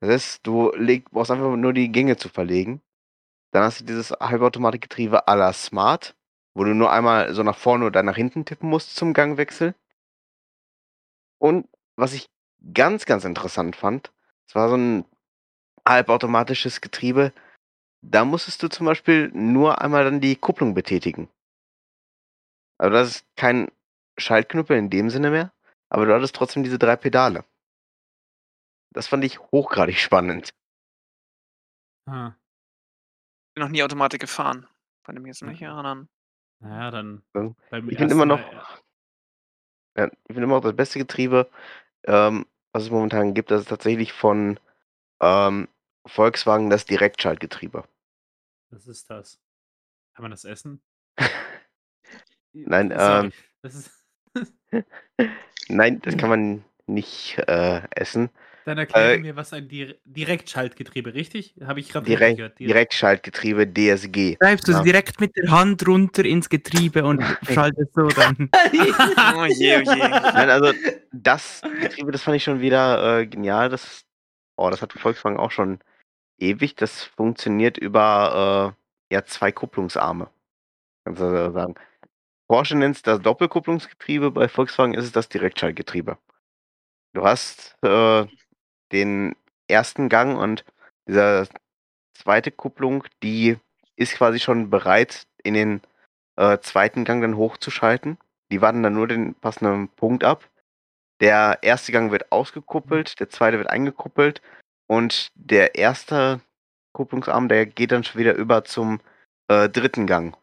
Das heißt, du leg, brauchst einfach nur die Gänge zu verlegen. Dann hast du dieses Halbautomatikgetriebe à la Smart, wo du nur einmal so nach vorne oder nach hinten tippen musst zum Gangwechsel. Und was ich ganz, ganz interessant fand, es war so ein halbautomatisches Getriebe. Da musstest du zum Beispiel nur einmal dann die Kupplung betätigen. Also das ist kein Schaltknüppel in dem Sinne mehr, aber du hattest trotzdem diese drei Pedale. Das fand ich hochgradig spannend. Ah, bin noch nie Automatik gefahren. Kann ich mich jetzt nicht erinnern. naja, dann. Ich finde immer noch, ja, ich finde immer noch das beste Getriebe, ähm, was es momentan gibt, das ist tatsächlich von ähm, Volkswagen das Direktschaltgetriebe. Was ist das? Kann man das essen? [LAUGHS] Nein, [LAUGHS] ähm, Das [LAUGHS] Nein, das kann man nicht äh, essen. dann erkläre äh, mir, was ein Dire Direktschaltgetriebe, richtig? Habe ich gerade Direkt, gehört. Direktschaltgetriebe DSG. Schreibst du Ja. direkt mit der Hand runter ins Getriebe und schaltest so dann. Oh je, oh je. Nein, also das Getriebe, das fand ich schon wieder äh, genial. Das, oh, das hat Volkswagen auch schon ewig. Das funktioniert über äh, ja, zwei Kupplungsarme. Kannst du so sagen. Porsche nennt es das Doppelkupplungsgetriebe, bei Volkswagen ist es das Direktschaltgetriebe. Du hast äh, den ersten Gang und dieser zweite Kupplung, die ist quasi schon bereit, in den äh, zweiten Gang dann hochzuschalten. Die warten dann nur den passenden Punkt ab. Der erste Gang wird ausgekuppelt, der zweite wird eingekuppelt und der erste Kupplungsarm, der geht dann schon wieder über zum äh, dritten Gang.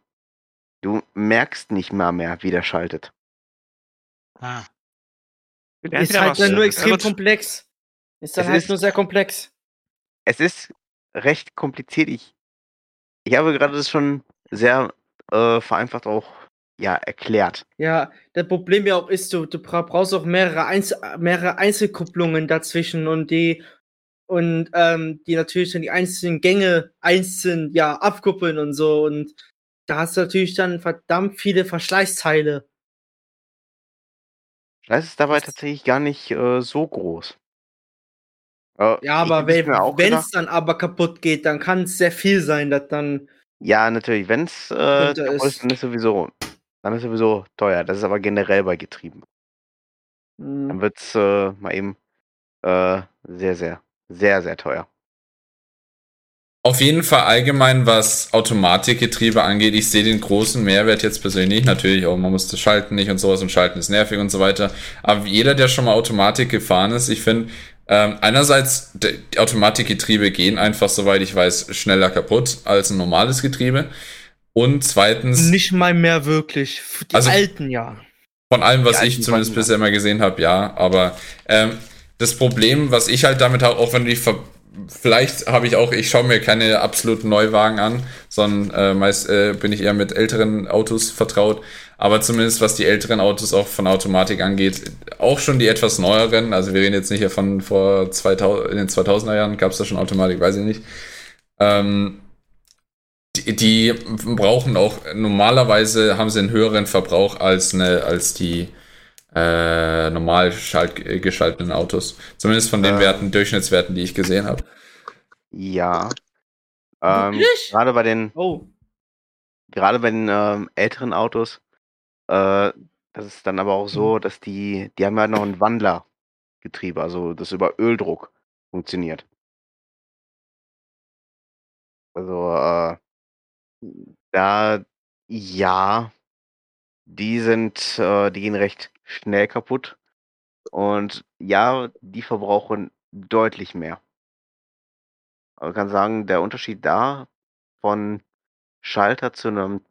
Du merkst nicht mal mehr, wie der schaltet. Ah, Ist halt dann nur Ja, extrem gut. komplex. Ist dann Es halt ist- nur sehr komplex. Es ist recht kompliziert. Ich, ich habe gerade das schon sehr äh, vereinfacht auch ja, erklärt. Ja, das Problem ja auch ist, du, du bra- brauchst auch mehrere, Einzel mehrere Einzelkupplungen dazwischen und die und ähm, die natürlich dann die einzelnen Gänge einzeln ja abkuppeln und so und da hast du natürlich dann verdammt viele Verschleißteile. Das ist dabei tatsächlich gar nicht äh, so groß. Äh, Ja, aber wenn es dann aber kaputt geht, dann kann es sehr viel sein, dass dann. Ja, natürlich. Wenn es äh, ist, dann ist sowieso, dann ist sowieso teuer. Das ist aber generell bei Getrieben. Hm, Dann wird es äh, mal eben äh, sehr, sehr, sehr, sehr teuer. Auf jeden Fall allgemein, was Automatikgetriebe angeht, ich sehe den großen Mehrwert jetzt persönlich. Natürlich auch, man muss das Schalten nicht und sowas und Schalten ist nervig und so weiter. Aber jeder, der schon mal Automatik gefahren ist, ich finde, ähm, einerseits, die Automatikgetriebe gehen einfach, soweit ich weiß, schneller kaputt als ein normales Getriebe. Und zweitens, Nicht mal mehr wirklich. Die Also- alten ja. Von allem, was Die ich zumindest bisher immer gesehen habe, ja. Aber ähm, das Problem, was ich halt damit habe, auch wenn du dich ver vielleicht habe ich auch, ich schaue mir keine absoluten Neuwagen an, sondern äh, meist äh, bin ich eher mit älteren Autos vertraut. Aber zumindest was die älteren Autos auch von Automatik angeht, auch schon die etwas neueren, also wir reden jetzt nicht von vor 2000, in den 2000er Jahren, gab es da schon Automatik, weiß ich nicht. Ähm, die, die brauchen auch, normalerweise haben sie einen höheren Verbrauch als, eine, als die äh, normal schalt, geschalteten Autos. Zumindest von den Äh. Werten, Durchschnittswerten, die ich gesehen habe. Ja. Ähm, gerade bei den, Oh. gerade bei den ähm, älteren Autos, äh, das ist dann aber auch so, dass die, die haben ja noch ein Wandlergetriebe, also das über Öldruck funktioniert. Also, äh, da, ja, die sind, äh, die gehen recht schnell kaputt. Und ja, die verbrauchen deutlich mehr. Aber man kann sagen, der Unterschied da von Schalter zu einem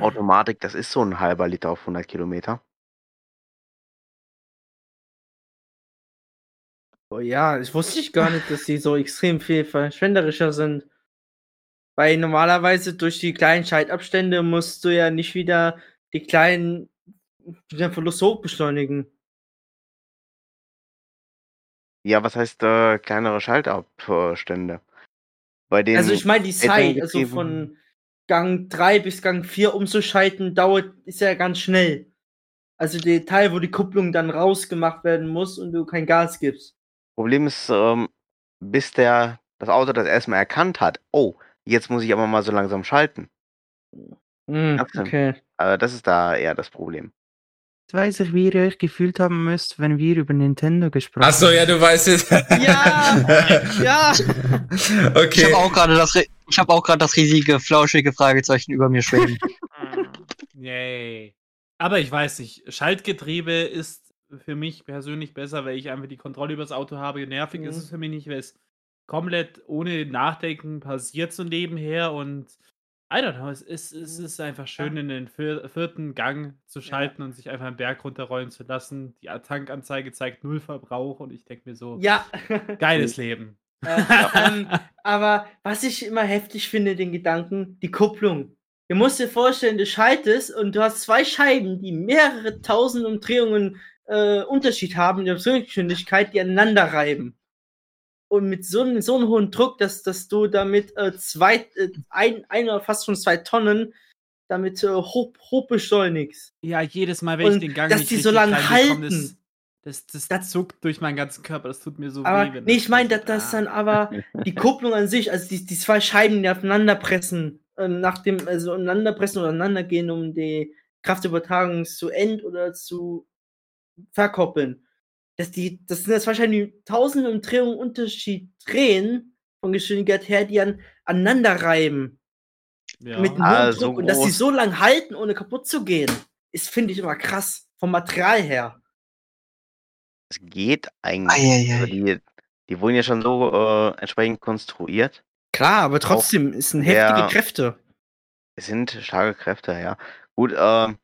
Automatik, das ist so ein halber Liter auf 100 Kilometer. oh ja, ich wusste ich gar nicht, dass die so extrem viel verschwenderischer sind. Weil normalerweise durch die kleinen Schaltabstände musst du ja nicht wieder die kleinen den Verlust hochbeschleunigen. Ja, was heißt äh, kleinere Schaltabstände? Bei den Also ich meine die Zeit, also von Gang 3 bis Gang 4 umzuschalten, dauert, ist ja ganz schnell. Also der Teil, wo die Kupplung dann rausgemacht werden muss und du kein Gas gibst. Problem ist, ähm, bis der das Auto das erstmal erkannt hat, oh, jetzt muss ich aber mal so langsam schalten. So. okay. Also das ist da eher das Problem. Jetzt weiß ich, wie ihr euch gefühlt haben müsst, wenn wir über Nintendo gesprochen Achso, ja, du weißt es. Ja, [LAUGHS] ja. Ich Okay. habe auch gerade das, ich habe auch gerade das riesige flauschige Fragezeichen über mir schweben. [LAUGHS] Yay. Aber ich weiß nicht, Schaltgetriebe ist für mich persönlich besser, weil ich einfach die Kontrolle über das Auto habe. Nervig ist Mhm. es für mich nicht, weil es komplett ohne Nachdenken passiert so nebenher und I don't know, es ist, es ist einfach schön, in den vier, vierten Gang zu schalten und sich einfach einen Berg runterrollen zu lassen. Die Tankanzeige zeigt null Verbrauch und ich denke mir so, Ja. geiles [LAUGHS] Leben. Äh, ähm, aber was ich immer heftig finde, den Gedanken, die Kupplung. Du musst dir vorstellen, du schaltest und du hast zwei Scheiben, die mehrere tausend Umdrehungen äh, Unterschied haben in der Beschleunigungsgeschwindigkeit, die aneinander reiben. Und mit so, einem- so einem hohen Druck, dass, dass du damit äh, zwei, äh, ein, ein oder fast schon zwei Tonnen damit äh, hoch, hoch beschleunigst. Ja, jedes Mal, wenn ich Und den Gang dass nicht die so lange halten. Das, das, das, Das- zuckt durch meinen ganzen Körper, das tut mir so Aber weh. nee, ich meine, dass das Ah. dann aber die [LAUGHS] Kupplung an sich, also die, die zwei Scheiben, die aufeinander pressen, äh, nach dem, also aneinander pressen oder aneinander gehen, um die Kraftübertragung zu end- oder zu verkoppeln. Dass die, das sind jetzt wahrscheinlich tausende Umdrehungen Unterschied drehen von Geschwindigkeit her, die an, aneinander reiben Ja. mit einem Ah, hohen so Druck und dass die so lang halten, ohne kaputt zu gehen, ist, finde ich, immer krass. Vom Material her. Es geht eigentlich. Eieiei. Also die, die wurden ja schon so äh, entsprechend konstruiert. Klar, aber trotzdem ist ein der- heftige Kräfte. Es sind starke Kräfte, ja. Gut, äh, du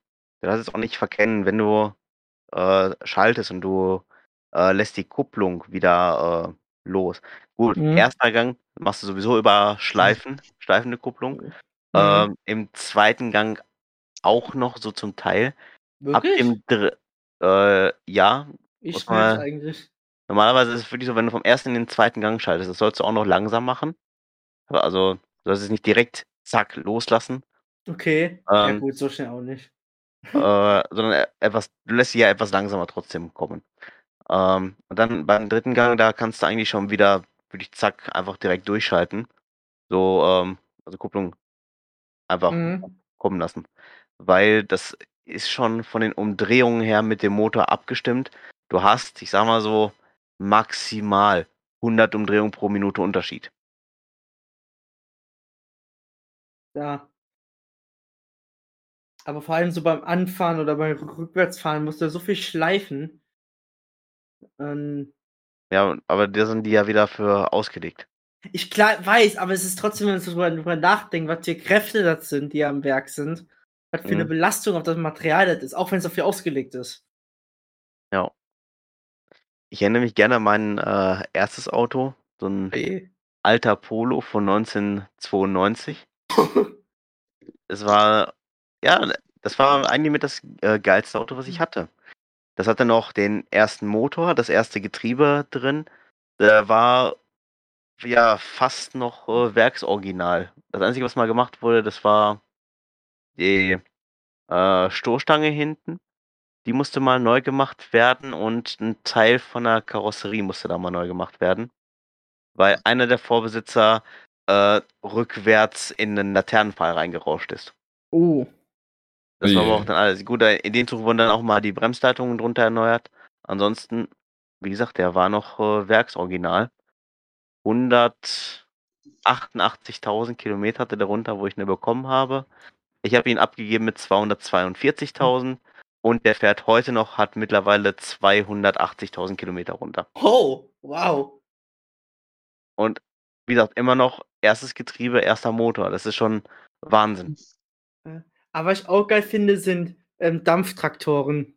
darfst es auch nicht verkennen, wenn du äh, schaltest und du äh, lässt die Kupplung wieder äh, los. Gut, Mhm. erster Gang machst du sowieso über Schleifen, schleifende Kupplung. Mhm. Ähm, Im zweiten Gang auch noch so zum Teil. Ab Wirklich? dem Dr äh, ja, Ich mal- eigentlich. normalerweise ist es wirklich so, wenn du vom ersten in den zweiten Gang schaltest, das sollst du auch noch langsam machen. Also, du sollst es nicht direkt zack loslassen, Okay. ja Ähm, gut, so schnell auch nicht. äh, sondern e- etwas, du lässt sie ja etwas langsamer trotzdem kommen. Ähm, und dann beim dritten Gang, da kannst du eigentlich schon wieder, würde ich zack, einfach direkt durchschalten. So, ähm, also Kupplung einfach Mhm. kommen lassen. Weil das ist schon von den Umdrehungen her mit dem Motor abgestimmt. Du hast, ich sag mal so, maximal 100 Umdrehungen pro Minute Unterschied. Ja. Aber vor allem so beim Anfahren oder beim Rückwärtsfahren musst du so viel schleifen. Ähm, Ja, aber da sind die ja wieder für ausgelegt. ich klar weiß, aber es ist trotzdem, wenn man so drüber, drüber nachdenkt, was für Kräfte das sind, die am Werk sind. Was für eine Mhm. Belastung auf das Material das ist, auch wenn es dafür ausgelegt ist. Ja. Ich erinnere mich gerne an mein äh, erstes Auto, so ein alter Polo von 1992. [LAUGHS] Es war, ja, das war eigentlich mit das äh, geilste Auto, was ich hatte. Das hatte noch den ersten Motor, das erste Getriebe drin. Der war ja fast noch äh, Werksoriginal. Das Einzige, was mal gemacht wurde, das war die äh, Stoßstange hinten. Die musste mal neu gemacht werden und ein Teil von der Karosserie musste da mal neu gemacht werden. Weil einer der Vorbesitzer äh, rückwärts in den Laternenpfahl reingerauscht ist. Oh. Das war aber auch dann alles. Gut, in dem Zug wurden dann auch mal die Bremsleitungen drunter erneuert. Ansonsten, wie gesagt, der war noch äh, Werksoriginal. 188.000 Kilometer hatte der runter, wo ich ihn bekommen habe. Ich habe ihn abgegeben mit 242.000 und der fährt heute noch, hat mittlerweile 280.000 Kilometer runter. Oh, wow. Und wie gesagt, immer noch erstes Getriebe, erster Motor. Das ist schon Wahnsinn. Aber was ich auch geil finde, sind ähm, Dampftraktoren.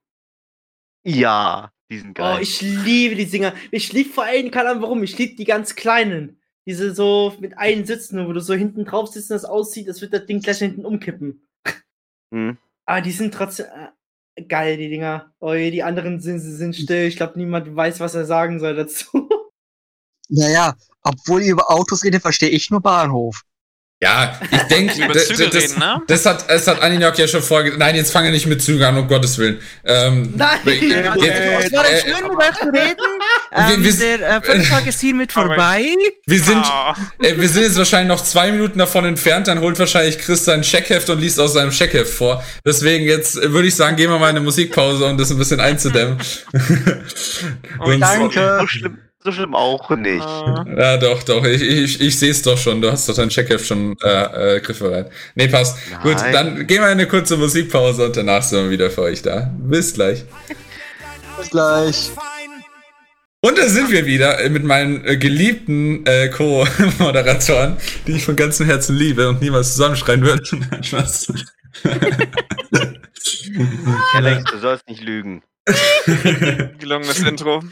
Ja, die sind geil. Oh, ich liebe die Dinger. Ich liebe vor allem, keine Ahnung warum, ich liebe die ganz kleinen. Diese so mit einem Sitzen, wo du so hinten drauf sitzt und das aussieht, als wird das Ding gleich hinten umkippen. Hm. Aber die sind trotzdem äh, geil, die Dinger. Oh, die anderen sind, sind still. Ich glaube, niemand weiß, was er sagen soll dazu. Naja, obwohl ihr über Autos redet, verstehe ich nur Bahnhof. Ja, ich [LAUGHS] denke, Über Züge reden, ne? Das hat, das hat Aninok ja schon vorge... Nein, jetzt fange nicht mit Zügen an, um Gottes Willen. Ähm, Nein! jetzt- Es war äh, schön, mit euch zu reden. [LAUGHS] Wir- Ähm, wir- der äh, Vierteltag ist hiermit vorbei. wir sind, Oh. äh, wir sind jetzt wahrscheinlich noch zwei Minuten davon entfernt, dann holt wahrscheinlich Chris sein Checkheft und liest aus seinem Checkheft vor. Deswegen jetzt äh, würde ich sagen, gehen wir mal in eine Musikpause, um das ein bisschen einzudämmen. [LAUGHS] Sonst- Danke. So schlimm, so schlimm auch nicht. Ja, doch, doch. Ich, ich, ich sehe es doch schon. Du hast doch dein Checkheft schon äh, äh, griffbereit. Nee, passt. Nein. Gut, dann gehen wir in eine kurze Musikpause und danach sind wir wieder für euch da. Bis gleich. Bis gleich. Und da sind wir wieder äh, mit meinen äh, geliebten äh, Co-Moderatoren, die ich von ganzem Herzen liebe und niemals zusammenschreien würde. [LAUGHS] Spaß. Alex, du sollst nicht lügen. Gelungenes Intro.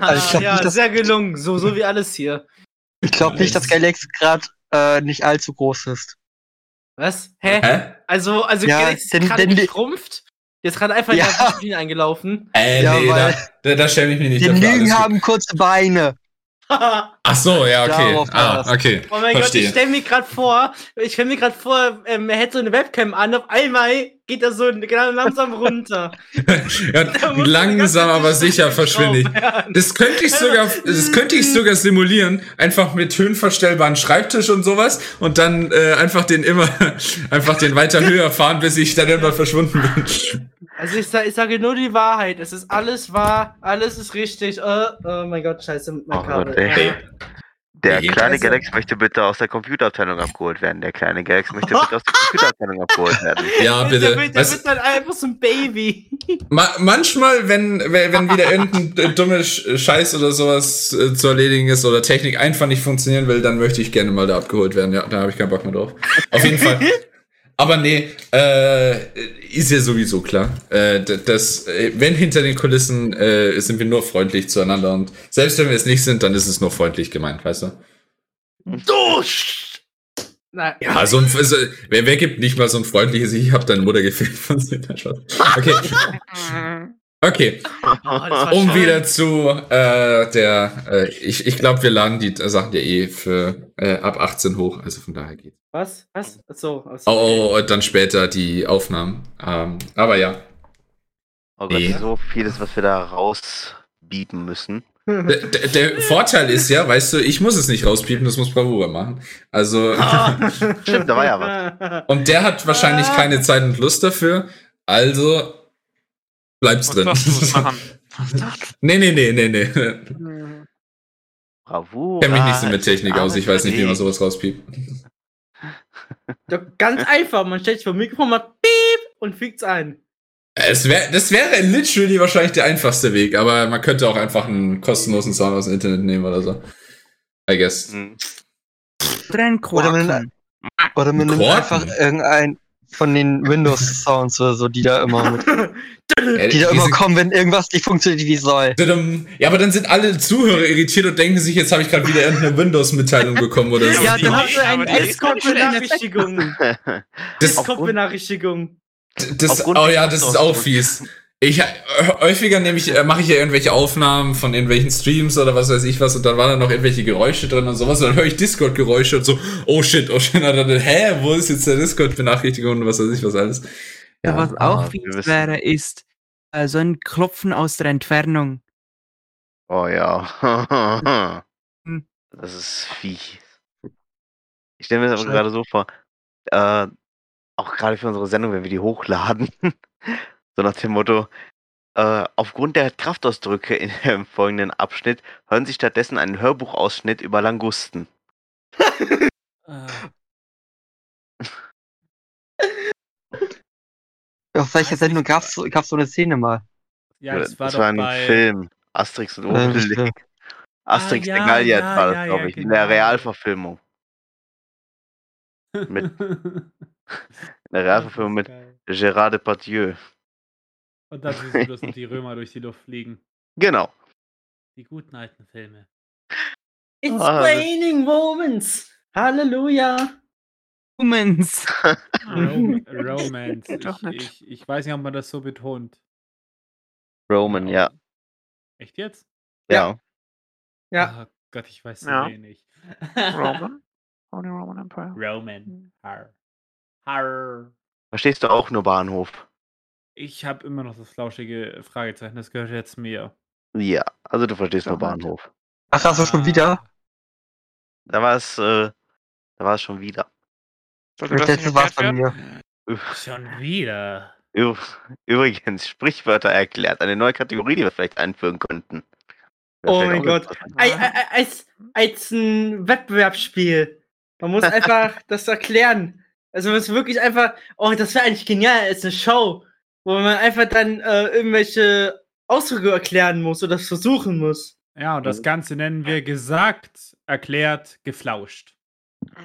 Ah, [LAUGHS] ich glaub ja, nicht, dass- sehr gelungen. So, so wie alles hier. Ich glaube nicht, dass Galaxy gerade äh, nicht allzu groß ist. Was? Hä? Hä? Also, also Ja, Galaxy ist gerade geschrumpft. Jetzt gerade einfach Ja. ja. die eingelaufen. Äh, Ja, nee, weil- da, da, da schäme ich mich nicht Die Lügen haben kurze Beine. [LAUGHS] oh Ach so, ja, okay. Ah, okay. mein Gott, ich Verstehe. stelle mir gerade vor, ich stelle mir gerade vor, ähm, er hätte so eine Webcam an, auf einmal geht er so genau langsam runter. [LAUGHS] [LAUGHS] Ja, langsam, aber sicher verschwinde ich. Das könnte ich sogar, [LAUGHS] das könnte ich sogar simulieren, einfach mit höhenverstellbaren Schreibtisch und sowas und dann äh, einfach den immer, einfach den weiter höher fahren, bis ich dann immer verschwunden bin. Also ich, sag, ich sage nur die Wahrheit. Es ist alles wahr, alles ist richtig. Oh, oh mein Gott, scheiße, mein Oh Kabel. Gott, ey. Der Nee, kleine Galax möchte bitte aus der Computerabteilung abgeholt werden. Der kleine Galax möchte bitte aus der Computerabteilung abgeholt werden. [LAUGHS] Ja, bitte. der wird dann einfach so ein Baby. [LAUGHS] ma manchmal, wenn, wenn wenn wieder irgendein dummer Sch- Scheiß oder sowas äh, zu erledigen ist oder Technik einfach nicht funktionieren will, dann möchte ich gerne mal da abgeholt werden. Ja, da habe ich keinen Bock mehr drauf. Auf jeden Fall. [LAUGHS] Aber nee, äh, ist ja sowieso klar. Äh, das, äh, wenn hinter den Kulissen äh, sind wir nur freundlich zueinander und selbst wenn wir es nicht sind, dann ist es nur freundlich gemeint, weißt du? Dusch! Na, Ja, so ein, also, wer, wer gibt nicht mal so ein freundliches, ich habe deine Mutter gefilmt von Spaß. Okay, [LAUGHS] [LAUGHS] okay. [LAUGHS] Oh, Um wieder zu äh, der, äh, ich, ich glaube, wir laden die Sachen ja eh für äh, ab 18 hoch, also von daher geht. Was? Was? Achso. Oh, oh, und dann später die Aufnahmen. Ähm, aber ja. Oh Gott, Nee. so vieles, was wir da bieben müssen. Der, der, der Vorteil ist ja, weißt du, ich muss es nicht rauspiepen, das muss Bravura machen. Also, Stimmt, da war ja was. und der hat wahrscheinlich keine Zeit und Lust dafür, also bleibt's Muss drin. [LAUGHS] nee, nee, nee, nee, nee. [LAUGHS] Bravo. Ich kenne mich nicht so mit Technik aus, ich weiß nicht, wie man sowas rauspiept. [LAUGHS] Doch ganz einfach, man stellt sich vor dem Mikrofon, macht Piep und fügt's ein. Es wär, das wäre literally wahrscheinlich der einfachste Weg, aber man könnte auch einfach einen kostenlosen Sound aus dem Internet nehmen oder so. I guess. Hm. Oder ein Oder mit- Quarken. Oder man nimmt einfach irgendein von den Windows-Sounds oder so, die da immer mit, die da immer kommen, wenn irgendwas nicht funktioniert, wie es soll. Ja, aber dann sind alle Zuhörer irritiert und denken sich, jetzt habe ich gerade wieder irgendeine Windows-Mitteilung bekommen oder so. Ja, dann hast du die- Discord-Benachrichtigung. das, Discord-Benachrichtigung. das, oh ja, das ist auch fies. Ich, äh, häufiger nehme ich, äh, mache ich ja irgendwelche Aufnahmen von irgendwelchen Streams oder was weiß ich was und dann waren da noch irgendwelche Geräusche drin und sowas und dann höre ich Discord-Geräusche und so, oh shit, oh shit, [LAUGHS] und dann, hä, wo ist jetzt der Discord-Benachrichtigung und was weiß ich was alles. Ja, was auch wir fies wäre, ist äh, so ein Klopfen aus der Entfernung. Oh ja. Hm. Das ist fies. Ich stelle mir das aber gerade so vor, äh, auch gerade für unsere Sendung, wenn wir die hochladen, [LAUGHS] so nach dem Motto, äh, aufgrund der Kraftausdrücke in [LAUGHS] dem folgenden Abschnitt hören Sie stattdessen einen Hörbuchausschnitt über Langusten. Äh, [LAUGHS] Auf welcher Sendung nicht. gab's, so- gab's so eine Szene mal? ja, das war das doch war ein bei. Film. Asterix und Äh, Obelix. stimmt. Asterix Ah, der ja, Gallier ja, war das, ja, glaube ja, ich, in der genau. Realverfilmung. Mit- [LAUGHS] In der Realverfilmung mit. Gérard Depardieu. Und dann siehst du bloß noch die Römer durch die Luft fliegen. Genau. Die guten alten Filme. It's das- raining Romans. Halleluja. Humans. Rom [LAUGHS] Romance. Ich, ich, ich weiß nicht, ob man das so betont. Roman, ja. Echt jetzt? Ja. Ja. Oh Gott, ich weiß so Ja. wenig. Roman? [LAUGHS] Holy Roman Empire. Roman. Har. Har. Verstehst du auch nur Bahnhof? Ich habe immer noch das flauschige Fragezeichen. Das gehört jetzt mir. Ja, also du verstehst nur. Bahnhof. Ach, hast du schon wieder? Da war es, äh, da war es schon wieder. Sollte Das letzte bei werden? mir. Schon wieder. Übrigens, Sprichwörter erklärt. Eine neue Kategorie, die wir vielleicht einführen könnten. Wäre Oh mein Gott. Als, als ein Wettbewerbsspiel. Man muss [LAUGHS] einfach das erklären. Also man muss wirklich einfach, oh, das wäre eigentlich genial, als eine Show, wo man einfach dann äh, irgendwelche Ausdrücke erklären muss oder das versuchen muss. Ja, und das Mhm. Ganze nennen wir gesagt, erklärt, geflauscht.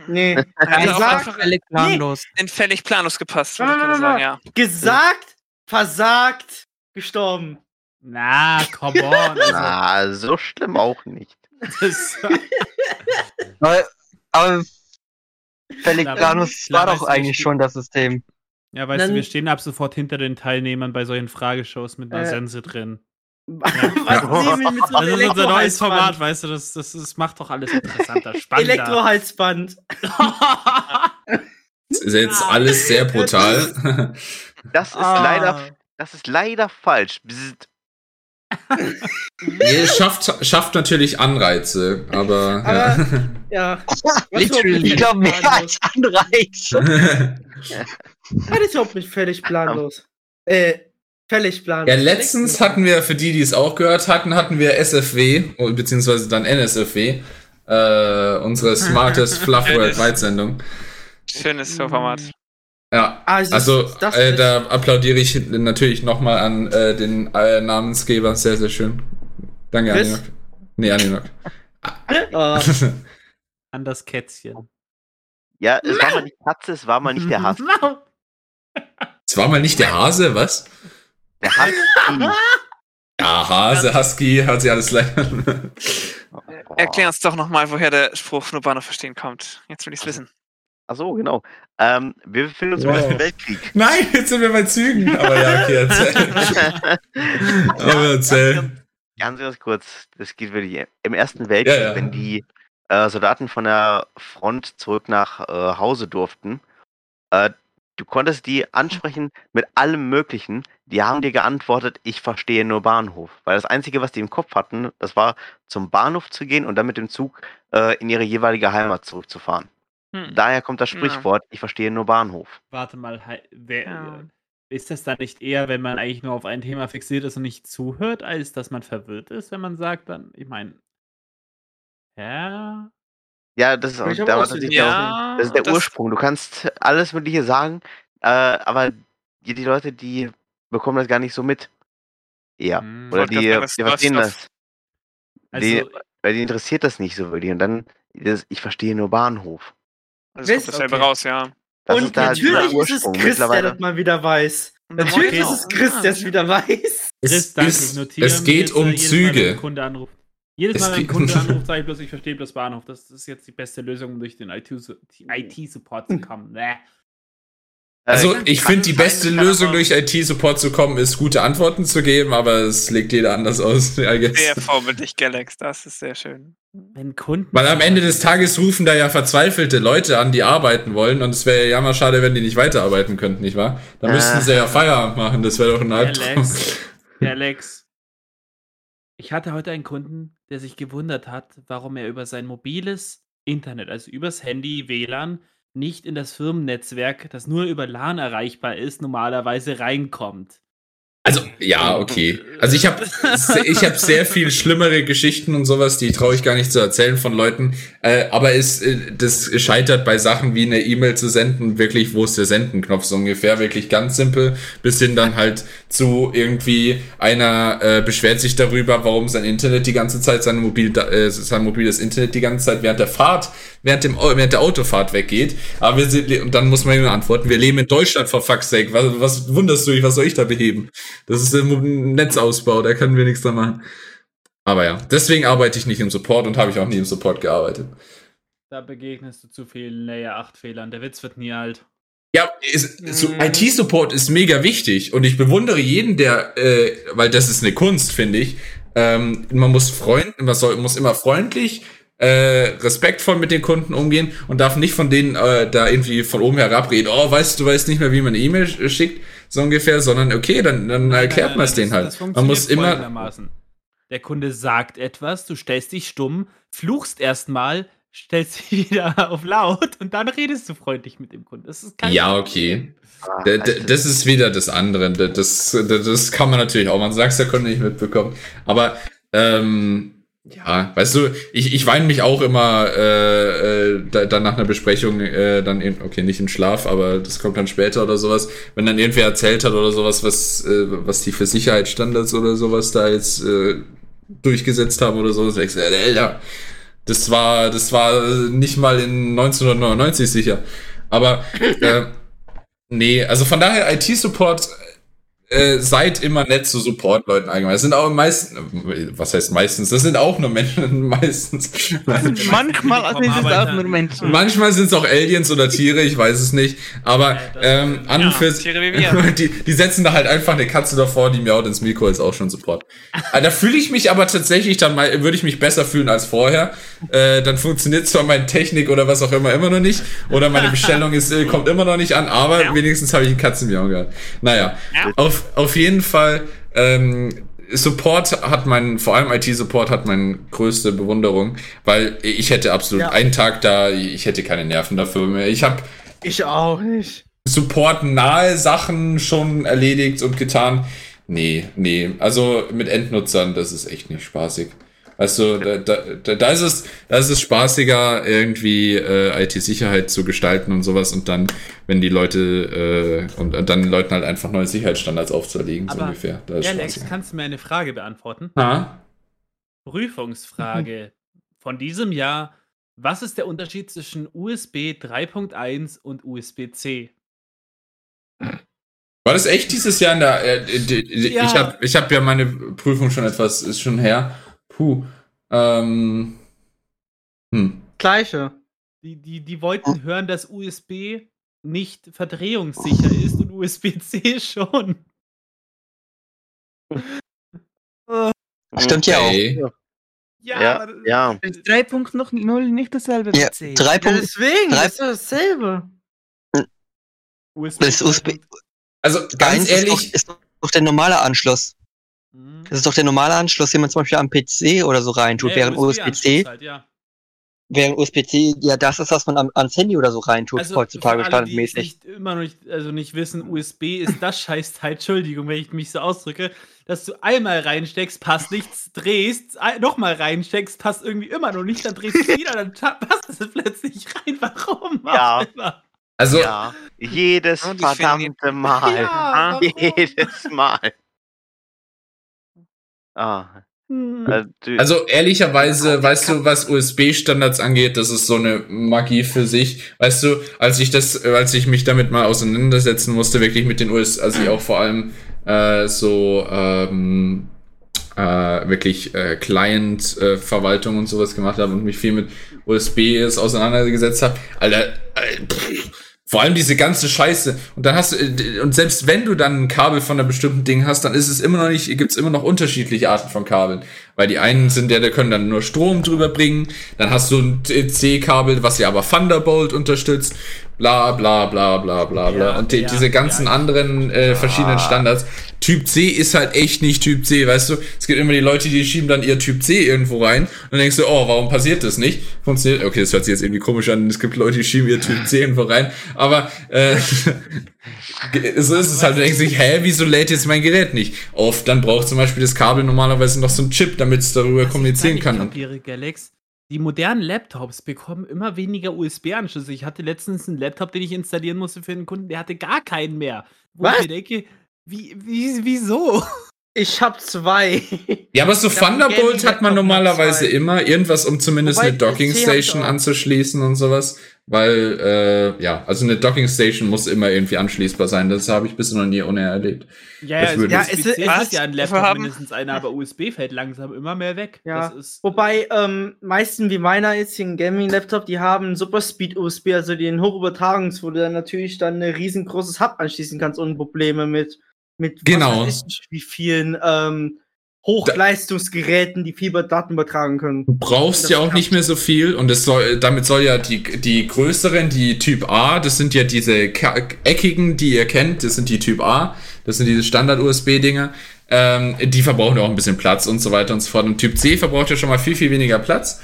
Nee. Ja, [LAUGHS] Also einfach Völlig planlos. in völlig planlos gepasst, würde ich sagen, ja. Gesagt, versagt, gestorben. Na, come on. Also, Na, so schlimm auch nicht. [LAUGHS] das, Aber, aber völlig planlos war doch eigentlich ich- schon das System. Ja, weißt Dann- du, wir stehen ab sofort hinter den Teilnehmern bei solchen Frageshows mit einer Äh, Sense drin. [LAUGHS] Was Ja. mit so Das ist unser neues Format, weißt du, das, das, das macht doch alles interessanter, spannender. Elektrohalsband. Das [LAUGHS] ist jetzt alles sehr brutal. [LAUGHS] Das ist Ah. leider, das ist leider falsch. Ihr schafft, schafft natürlich Anreize, aber. Aber- Ja. Literally. Ich glaube, mehr als Anreiz. Das ist überhaupt nicht völlig planlos. Äh, völlig planlos. Ja, letztens hatten wir, für die, die es auch gehört hatten, hatten wir SFW, oh, beziehungsweise dann NSFW, äh, unsere [LAUGHS] Smartest Fluff Worldwide Sendung. Schönes Format. Ja, Also, also das äh, da applaudiere ich natürlich nochmal an äh, den äh, Namensgeber, sehr, sehr schön. Danke, Chris? Aninok. Nee, Aninok. Oh, [LAUGHS] An das Kätzchen. Ja, es war mal die Katze, es war mal nicht der [LAUGHS] Hass. Es war mal nicht der Hase, was? Der Hass. Ja, Hase, Husky, hat sie alles gleich. Erklär uns doch nochmal, woher der Spruch nur Bahnhof verstehen kommt. Jetzt will ich's wissen. Achso, genau. Ähm, wir befinden uns im Wow. Ersten Weltkrieg. Nein, jetzt sind wir bei Zügen. Aber ja, okay, erzähl. [LAUGHS] Aber erzähl. Ganz, ganz kurz, das geht wirklich. Im Ersten Weltkrieg, Ja, ja. wenn die äh, Soldaten von der Front zurück nach äh, Hause durften, äh, Du konntest die ansprechen mit allem Möglichen. Die haben dir geantwortet, ich verstehe nur Bahnhof. Weil das Einzige, was die im Kopf hatten, das war zum Bahnhof zu gehen und dann mit dem Zug äh, in ihre jeweilige Heimat zurückzufahren. Hm. Daher kommt das Ja. Sprichwort, ich verstehe nur Bahnhof. Warte mal, wer, Ja. ist das dann nicht eher, wenn man eigentlich nur auf ein Thema fixiert ist und nicht zuhört, als dass man verwirrt ist, wenn man sagt dann, ich meine, ja, Ja, das ist, hab da auch tatsächlich auch, Ja, das ist der das- Ursprung. Du kannst alles Mögliche sagen, äh, aber die, die Leute, die bekommen das gar nicht so mit. Ja. hm, Oder die, sagen, das- die das- verstehen das- das. also, die- Weil die interessiert das nicht so wirklich. Und dann, das, ich verstehe nur Bahnhof. Also Wisst- kommt dasselbe okay. raus, ja. Das und ist da dieser natürlich ist es Ursprung Chris, der das mal wieder weiß. Natürlich wollte ist es auch- Chris, Ah, der es wieder [LAUGHS] weiß. Es, Chris, danke, ich ist, notiere es mir geht jetzt, äh, um jedes Mal, Jedes Es Mal, wenn ein Kunde anruft, [LAUGHS] sage ich bloß, ich verstehe bloß Bahnhof. Das ist jetzt die beste Lösung, um durch den IT-Support zu kommen. Bäh. Also Äh, ich finde, die beste Lösung durch IT-Support zu kommen, ist gute Antworten zu geben, aber es legt jeder anders aus, [LAUGHS] I guess. Sehr vorbildlich, Galax. Das ist sehr schön. Wenn Kunden. Weil am Ende des Tages rufen da ja verzweifelte Leute an, die arbeiten wollen und es wäre ja mal schade, wenn die nicht weiterarbeiten könnten, nicht wahr? Da Äh. müssten sie ja Feierabend machen, das wäre doch ein Albtraum. Alex, Alex, [LAUGHS] ich hatte heute einen Kunden, der sich gewundert hat, warum er über sein mobiles Internet, also übers Handy, WLAN, nicht in das Firmennetzwerk, das nur über LAN erreichbar ist, normalerweise reinkommt. Also, ja, okay. Also ich habe ich hab sehr viel schlimmere Geschichten und sowas, die traue ich gar nicht zu erzählen von Leuten. Äh, aber es, äh, das scheitert bei Sachen wie eine E-Mail zu senden, wirklich, wo ist der Senden-Knopf so ungefähr, wirklich ganz simpel, bis hin dann halt zu irgendwie einer äh, beschwert sich darüber, warum sein Internet die ganze Zeit, sein, mobil, äh, sein mobiles Internet die ganze Zeit während der Fahrt, während, dem, während der Autofahrt weggeht. Aber wir sind, und dann muss man ihm antworten, wir leben in Deutschland, for fuck's sake. Was, was wunderst du dich, was soll ich da beheben? Das ist ein Netzausbau, da können wir nichts da machen. Aber ja, deswegen arbeite ich nicht im Support und habe ich auch nie im Support gearbeitet. Da begegnest du zu vielen Layer 8 Fehlern. Der Witz wird nie alt. Ja, so, Mhm. IT-Support ist mega wichtig und ich bewundere jeden, der, äh, weil das ist eine Kunst, finde ich. Ähm, man muss freund, man soll, muss immer freundlich, äh, respektvoll mit den Kunden umgehen und darf nicht von denen äh, da irgendwie von oben herab reden. Oh, weißt du, weißt nicht mehr, wie man eine E-Mail sch- schickt, so ungefähr, sondern okay, dann, dann erklärt man es denen halt. Man muss immer. Der Kunde sagt etwas, du stellst dich stumm, fluchst erstmal, stellst dich [LAUGHS] wieder auf laut und dann redest du freundlich mit dem Kunden. Das ist kein Ja, okay. Ah, Das ist wieder das andere. Das, das, das kann man natürlich auch. Man sagt es, der Kunde nicht mitbekommen. Aber ähm, ja, weißt du, ich, ich weine mich auch immer äh, äh, da, dann nach einer Besprechung, äh, dann in, okay, nicht in Schlaf, aber das kommt dann später oder sowas, wenn dann irgendwer erzählt hat oder sowas, was, äh, was die für Sicherheitsstandards oder sowas da jetzt äh, durchgesetzt haben oder so, sagst du, äh, Alter, das war, das war nicht mal in 1999 sicher. Aber äh, Nee, also von daher IT-Support äh, seid immer nett zu Support-Leuten allgemein. Das sind auch meistens, was heißt meistens? Das sind auch nur Menschen, [LAUGHS] meistens. Manchmal sind es auch nur Menschen. Manchmal sind es auch Aliens oder Tiere, ich weiß es nicht. Aber ähm, an und Ja, für Tiere wie wir. [LAUGHS] die, die setzen da halt einfach eine Katze davor, die miaut ins Mikro, ist auch schon Support. Äh, da fühle ich mich aber tatsächlich, dann mal, würde ich mich besser fühlen als vorher. Äh, dann funktioniert zwar meine Technik oder was auch immer immer noch nicht. Oder meine [LAUGHS] Bestellung ist, äh, kommt immer noch nicht an, aber Ja. wenigstens habe ich einen Katzenmiau gehabt. Naja, Ja. Auf, auf jeden Fall, ähm, Support hat mein, vor allem IT-Support hat meine größte Bewunderung, weil ich hätte absolut Ja. einen Tag da, ich hätte keine Nerven dafür mehr. Ich habe Ich auch nicht. Support-nahe Sachen schon erledigt und getan. Nee, nee. Also mit Endnutzern, das ist echt nicht spaßig. Also da, da, da da ist es, da ist es spaßiger, irgendwie äh, IT-Sicherheit zu gestalten und sowas und dann, wenn die Leute äh, und, und dann den Leuten halt einfach neue Sicherheitsstandards aufzuerlegen, so ungefähr. Da ist Alex, spaßiger. kannst du mir eine Frage beantworten? Ha? Prüfungsfrage von diesem Jahr. Was ist der Unterschied zwischen USB 3.1 und USB-C? War das echt dieses Jahr in der, äh, Ja. ich habe ich hab ja meine Prüfung schon etwas, ist schon her. Puh. Ähm, hm. Gleiche. Die, die, die wollten hören, dass USB nicht verdrehungssicher ist und USB-C [LAUGHS] schon. Stimmt ja auch. Okay. Ja, ja. Ist 3.0 nicht dasselbe Ja, wie 10? drei Ja, Punkt, deswegen, drei- das ist doch dasselbe. USB. Das ist USB. Also Ganz ganz ehrlich, Ist doch, ist doch der normale Anschluss. Mhm. Das ist doch der normale Anschluss, den man zum Beispiel am PC oder so reintut, Ja, während USB-C, Halt, ja. während USB-C, ja, das ist, was man am, ans Handy oder so reintut, heutzutage für alle, die standardmäßig. nicht, immer noch nicht, also nicht wissen, USB ist das Scheißteil, Entschuldigung, wenn ich mich so ausdrücke, dass du einmal reinsteckst, passt nichts, drehst, nochmal reinsteckst, passt irgendwie immer noch nicht, dann drehst du wieder, dann passt es plötzlich rein. [LAUGHS] Warum? Ja. Immer. also Ja, jedes die verdammte Mal. Ja? [LAUGHS] Jedes Mal. Ah, Hm. also, Also ehrlicherweise, weißt du, was USB-Standards angeht, das ist so eine Magie für sich. Weißt du, als ich das, äh, als ich mich damit mal auseinandersetzen musste, wirklich mit den US, also ich auch vor allem äh, so ähm, äh, wirklich äh, Client-Verwaltung und sowas gemacht habe und mich viel mit USB auseinandergesetzt habe, Alter, äh, pff, vor allem diese ganze Scheiße. Und dann hast du, äh, und selbst wenn du dann ein Kabel von einem bestimmten Ding hast, dann ist es immer noch nicht, gibt's immer noch unterschiedliche Arten von Kabeln. Weil die einen sind ja, der können dann nur Strom drüber bringen. Dann hast du ein C-Kabel, was ja aber Thunderbolt unterstützt. Bla, bla, bla, bla, bla, bla. Ja, und die, ja, diese ganzen ja. anderen äh, verschiedenen Standards. Typ C ist halt echt nicht Typ C, weißt du? Es gibt immer die Leute, die schieben dann ihr Typ C irgendwo rein und dann denkst du, oh, warum passiert das nicht? Funktioniert, okay, das hört sich jetzt irgendwie komisch an. Es gibt Leute, die schieben ihr Typ C irgendwo rein, aber äh, [LAUGHS] so ist es halt. Du denkst dich, hä, wieso lädt jetzt mein Gerät nicht? Oft dann braucht zum Beispiel das Kabel normalerweise noch so ein Chip, damit es darüber Was kommunizieren kann. kapiere, Galax, die modernen Laptops bekommen immer weniger USB-Anschlüsse. Ich hatte letztens einen Laptop, den ich installieren musste für einen Kunden, der hatte gar keinen mehr. Wo Was? ich mir denke, wie, wie, wieso? Ich hab zwei. Ja, aber so Thunderbolt hat man normalerweise zwei. immer irgendwas, um zumindest Wobei, eine Docking Station anzuschließen und sowas. Weil, äh, ja, also eine Docking Station muss immer irgendwie anschließbar sein. Das habe ich bisher noch nie ohne erlebt. Ja, also ja, Ja, es, es- ist, es ist ja ein Laptop haben- mindestens einer, aber USB fällt langsam immer mehr weg. Ja. Das ist, Wobei, ähm, meisten wie meiner jetzt hier ein Gaming-Laptop, die haben Super Speed USB, also den Hochübertragungs, wo du dann natürlich dann ein riesengroßes Hub anschließen kannst ohne Probleme mit, mit Genau. ich, wie vielen ähm, Hochleistungsgeräten, die Fieberdaten übertragen können. Du brauchst ja auch nicht mehr so viel und es soll, damit soll ja die, die größeren, die Typ A, das sind ja diese eckigen, die ihr kennt, das sind die Typ A, das sind diese Standard-USB-Dinger, ähm, die verbrauchen ja auch ein bisschen Platz und so weiter und so fort. Und Typ C verbraucht ja schon mal viel, viel weniger Platz,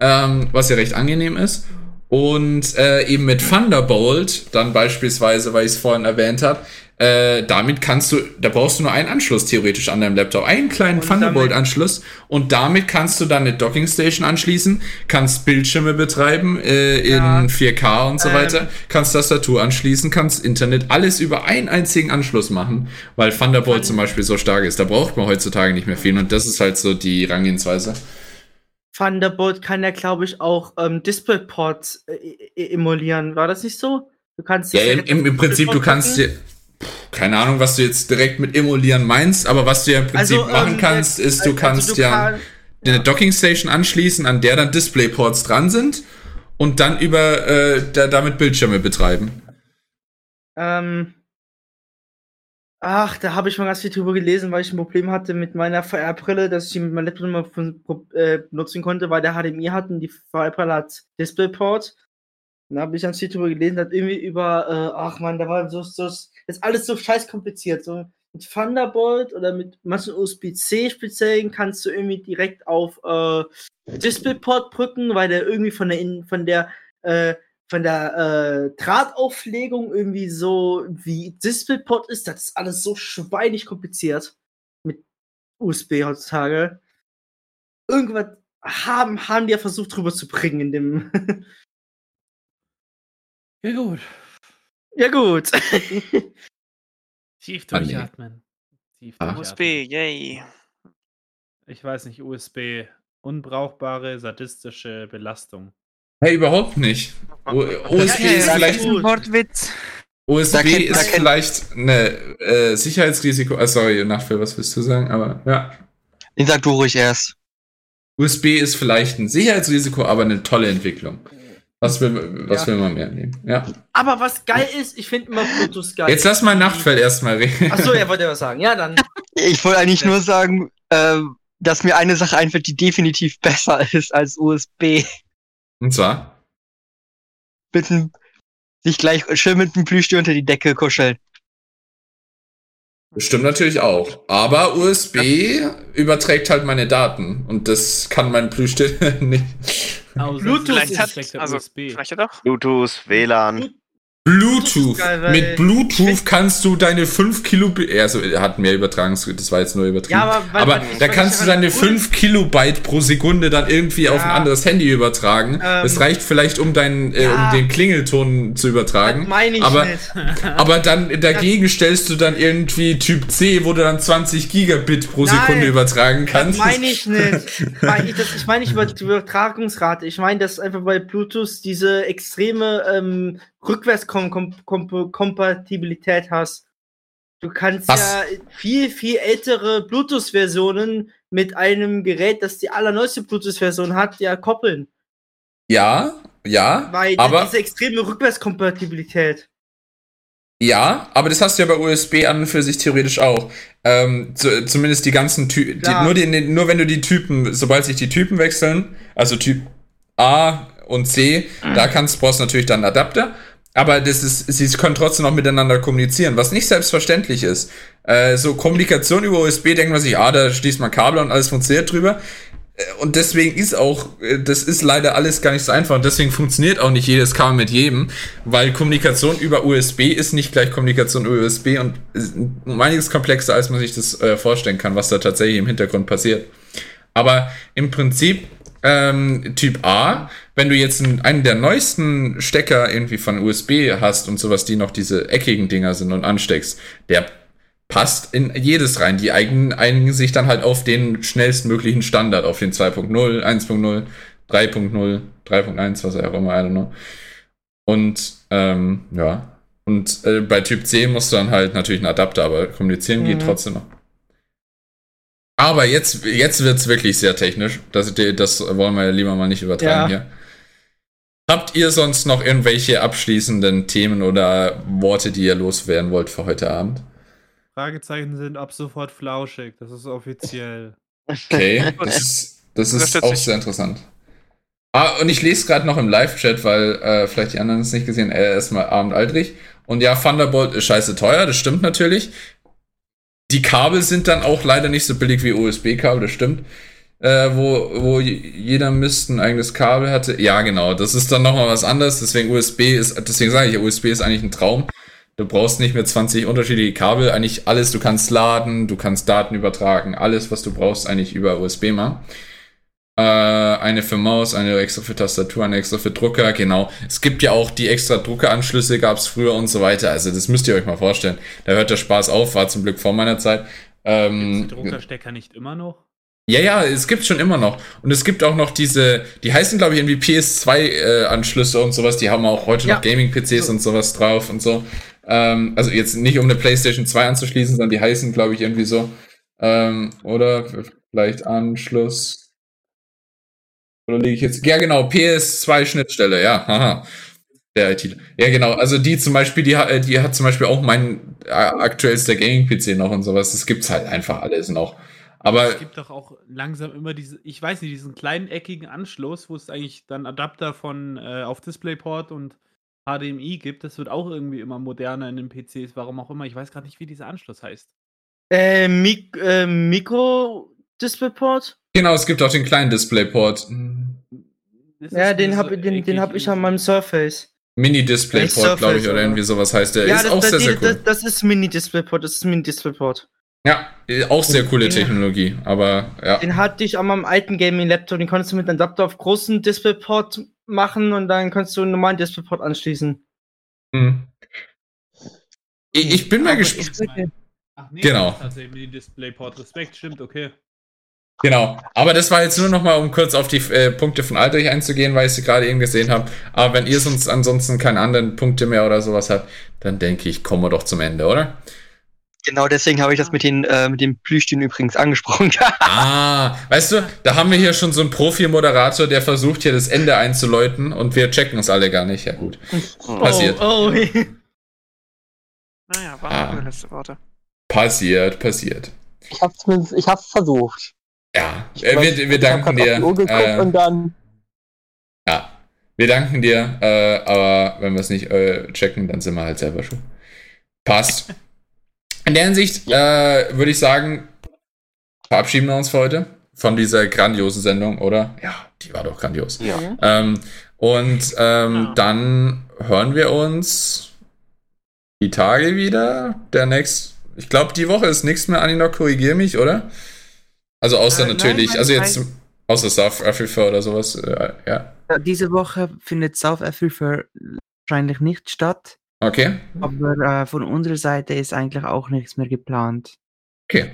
ähm, was ja recht angenehm ist. Und äh, eben mit Thunderbolt, dann beispielsweise, weil ich es vorhin erwähnt habe, äh, damit kannst du, da brauchst du nur einen Anschluss theoretisch an deinem Laptop, einen kleinen Thunderbolt-Anschluss und damit kannst du dann eine Dockingstation anschließen, kannst Bildschirme betreiben äh, in Ja. 4K und so Ähm. weiter, kannst Tastatur anschließen, kannst Internet, alles über einen einzigen Anschluss machen, weil Thunderbolt zum Beispiel so stark ist. Da braucht man heutzutage nicht mehr viel und das ist halt so die Rangehensweise. Thunderbolt kann ja, glaube ich, auch ähm, DisplayPorts äh, e- emulieren. War das nicht so? Du kannst Ja, im, im Prinzip, du kannst dir, keine Ahnung, was du jetzt direkt mit emulieren meinst, aber was du ja im Prinzip Also, machen ähm, kannst, ist, du also kannst du ja kann- eine Dockingstation anschließen, an der dann Displayports dran sind und dann über äh, da, damit Bildschirme betreiben. Ähm, ach, da habe ich mal ganz viel drüber gelesen, weil ich ein Problem hatte mit meiner VR-Brille, dass ich die mit meinem Laptop mehr von- äh, benutzen konnte, weil der HDMI hat und die VR-Brille hat DisplayPort. Da habe ich ganz viel drüber gelesen, hat irgendwie über, äh, ach man, da war so, so, das ist alles so scheiß kompliziert. So mit Thunderbolt oder mit manchen USB-C speziellen kannst du irgendwie direkt auf äh, DisplayPort brücken, weil der irgendwie von der, In- von der, äh, von der äh, Drahtauflegung irgendwie so wie DisplayPort ist, das ist alles so schweinig kompliziert mit USB heutzutage. Irgendwas haben, haben die ja versucht drüber zu bringen in dem. ja gut. Ja, gut. Tief Ah, nee. durchatmen. Tief Ah. USB, durchatmen. yay. Ich weiß nicht, USB. Unbrauchbare sadistische Belastung. Hey, überhaupt nicht. U USB ja, ist vielleicht gut. Wortwitz. USB Da kennt- ist da kennt- vielleicht eine äh, Sicherheitsrisiko. Ah, sorry, Nachfall, was willst du sagen? Aber ja. Den sag du ruhig erst. USB ist vielleicht ein Sicherheitsrisiko, aber eine tolle Entwicklung. Was will, was Ja. will man mehr nehmen? Ja. Aber was geil ist, ich finde immer Bluetooth geil. Jetzt lass mal Nachtfell erstmal reden. Achso, er wollte was sagen. Ja, dann. [LAUGHS] Ich wollte eigentlich nur sagen, ähm, dass mir eine Sache einfällt, die definitiv besser [LAUGHS] ist als USB. Und zwar? Mit einem sich gleich schön mit dem Plüschtier unter die Decke kuscheln. Stimmt natürlich auch. Aber USB überträgt halt meine Daten. Und das kann mein Plüschtier [LAUGHS] nicht. Außer Bluetooth es Vielleicht ist hat, also, vielleicht ja doch. Bluetooth, WLAN. Bluetooth. geil, Mit Bluetooth kannst du deine 5 Kilobyte, also er hat mehr Übertragungs, das war jetzt nur übertrieben. Ja, aber aber da kannst du deine cool- 5 Kilobyte pro Sekunde dann irgendwie auf ein Ja. anderes Handy übertragen. Ähm. das reicht vielleicht, um deinen, äh, um Ja. den Klingelton zu übertragen. Meine ich aber, nicht. [LAUGHS] aber dann dagegen stellst du dann irgendwie Typ C, wo du dann 20 Gigabit pro Nein. Sekunde übertragen Das kannst. meine ich nicht. [LAUGHS] Meine ich, das, ich meine nicht über die Übertragungsrate. Ich meine, dass einfach bei Bluetooth diese extreme ähm, Rückwärtskompatibilität hast. Du kannst Was? ja viel, viel ältere Bluetooth-Versionen mit einem Gerät, das die allerneueste Bluetooth-Version hat, ja koppeln. Ja, ja, Weil aber diese extreme Rückwärtskompatibilität. Ja, aber das hast du ja bei USB an und für sich theoretisch auch. Ähm, zu, zumindest die ganzen Typen, nur, die, nur wenn du die Typen, sobald sich die Typen wechseln, also Typ A und C, da kannst, brauchst du natürlich dann einen Adapter. Aber das ist, sie können trotzdem noch miteinander kommunizieren, was nicht selbstverständlich ist. Äh, so Kommunikation über USB denkt man sich, ah, da schließt man Kabel und alles funktioniert drüber. Äh, Und deswegen ist auch, äh, das ist leider alles gar nicht so einfach und deswegen funktioniert auch nicht jedes Kabel mit jedem, weil Kommunikation über USB ist nicht gleich Kommunikation über USB und ist um einiges komplexer, als man sich das äh, vorstellen kann, was da tatsächlich im Hintergrund passiert. Aber im Prinzip ähm, Typ A, wenn du jetzt einen, der neuesten Stecker irgendwie von USB hast und sowas, die noch diese eckigen Dinger sind und ansteckst, der passt in jedes rein. Die eigen, einigen sich dann halt auf den schnellstmöglichen Standard, auf den 2.0, 1.0, 3.0, 3.1, was auch immer, I don't know. Und ähm, ja. Und äh, bei Typ C musst du dann halt natürlich einen Adapter, aber kommunizieren geht Mhm. trotzdem noch. Aber jetzt, jetzt wird's wirklich sehr technisch. Das, das wollen wir lieber mal nicht übertreiben Ja. hier. Habt ihr sonst noch irgendwelche abschließenden Themen oder Worte, die ihr loswerden wollt für heute Abend? Fragezeichen sind ab sofort flauschig. Das ist offiziell. Okay, [LAUGHS] das ist, das ist auch sehr interessant. Ah, und ich lese gerade noch im Live-Chat, weil äh, vielleicht die anderen es nicht gesehen, äh, erstmal Abend Aldrich. Und ja, Thunderbolt ist scheiße teuer, das stimmt natürlich. Die Kabel sind dann auch leider nicht so billig wie USB-Kabel, das stimmt. Äh, wo, wo jeder Mist ein eigenes Kabel hatte. Ja, genau, das ist dann nochmal was anderes. Deswegen USB ist, deswegen sage ich, USB ist eigentlich ein Traum. Du brauchst nicht mehr 20 unterschiedliche Kabel, eigentlich alles, du kannst laden, du kannst Daten übertragen, alles, was du brauchst, eigentlich über USB machen. Äh, eine für Maus, eine extra für Tastatur, eine extra für Drucker, genau. Es gibt ja auch die extra Druckeranschlüsse, gab es früher und so weiter. Also das müsst ihr euch mal vorstellen. Da hört der Spaß auf, war zum Glück vor meiner Zeit. Gibt's Ähm, die Druckerstecker nicht immer noch? ja, ja, es gibt schon immer noch. Und es gibt auch noch diese, die heißen, glaube ich, irgendwie PS2-Anschlüsse und sowas, die haben auch heute Ja. noch Gaming-PCs und sowas drauf und so. Ähm, also jetzt nicht um eine PlayStation 2 anzuschließen, sondern die heißen, glaube ich, irgendwie so. Ähm, oder vielleicht Anschluss. Oder liege ich jetzt? Ja, genau, PS2-Schnittstelle, ja, haha. Der IT. Ja, genau. Also die zum Beispiel, die, hat- die hat zum Beispiel auch mein äh, aktuellster Gaming-PC noch und sowas. Das gibt's halt einfach alles noch. Aber Es gibt doch auch langsam immer diese, ich weiß nicht, diesen kleinen eckigen Anschluss, wo es eigentlich dann Adapter von äh, auf DisplayPort und HDMI gibt. Das wird auch irgendwie immer moderner in den PCs, warum auch immer. Ich weiß gerade nicht, wie dieser Anschluss heißt. Äh, Mik äh, Mikro-Displayport? Genau, es gibt auch den kleinen DisplayPort. Das Ja, den habe den, den hab ich an meinem Surface. Mini-DisplayPort, glaube ich, oder oder? irgendwie sowas heißt der. ja, ist das, auch das, sehr, sehr das, cool. das ist Mini-Displayport, das ist Mini-Displayport. Ja, äh, auch sehr coole Technologie, aber ja. Den hatte ich an meinem alten Gaming-Laptop, den konntest du mit einem Adapter auf großen Displayport machen und dann kannst du einen normalen Displayport anschließen. Hm. Ich, ich bin mal gespannt. Genau. das tatsächlich DisplayPort. Respekt, stimmt, okay. Genau. Aber das war jetzt nur noch mal, um kurz auf die äh, Punkte von Aldrich einzugehen, weil ich sie gerade eben gesehen habe. Aber wenn ihr sonst ansonsten keine anderen Punkte mehr oder sowas habt, dann denke ich, kommen wir doch zum Ende, oder? Genau deswegen habe ich das mit den, äh, mit den Plüschtieren übrigens angesprochen. [LAUGHS] Ah, weißt du, da haben wir hier schon so einen Profi-Moderator, der versucht hier das Ende einzuläuten und wir checken es alle gar nicht. Ja gut. Passiert. Oh, oh. [LAUGHS] Naja, war Ah. meine letzte Worte. Passiert, passiert. ich habe ich habe versucht. Ja, Ich äh, wir, wir danken dir. Äh, und dann ja. Wir danken dir, äh, aber wenn wir es nicht äh, checken, dann sind wir halt selber schon. Passt. [LAUGHS] In der Hinsicht äh, würde ich sagen, verabschieden wir uns für heute von dieser grandiosen Sendung, oder? Ja, die war doch grandios. Ja. Ähm, und ähm, Ja. dann hören wir uns die Tage wieder. Der nächst, ich glaube, die Woche ist nichts mehr. Anina, korrigier mich, oder? Also außer Äh, natürlich, nein, also jetzt außer South Africa oder sowas. Äh, ja, Ja, Diese Woche findet South Africa wahrscheinlich nicht statt, okay, aber äh, von unserer Seite ist eigentlich auch nichts mehr geplant. okay.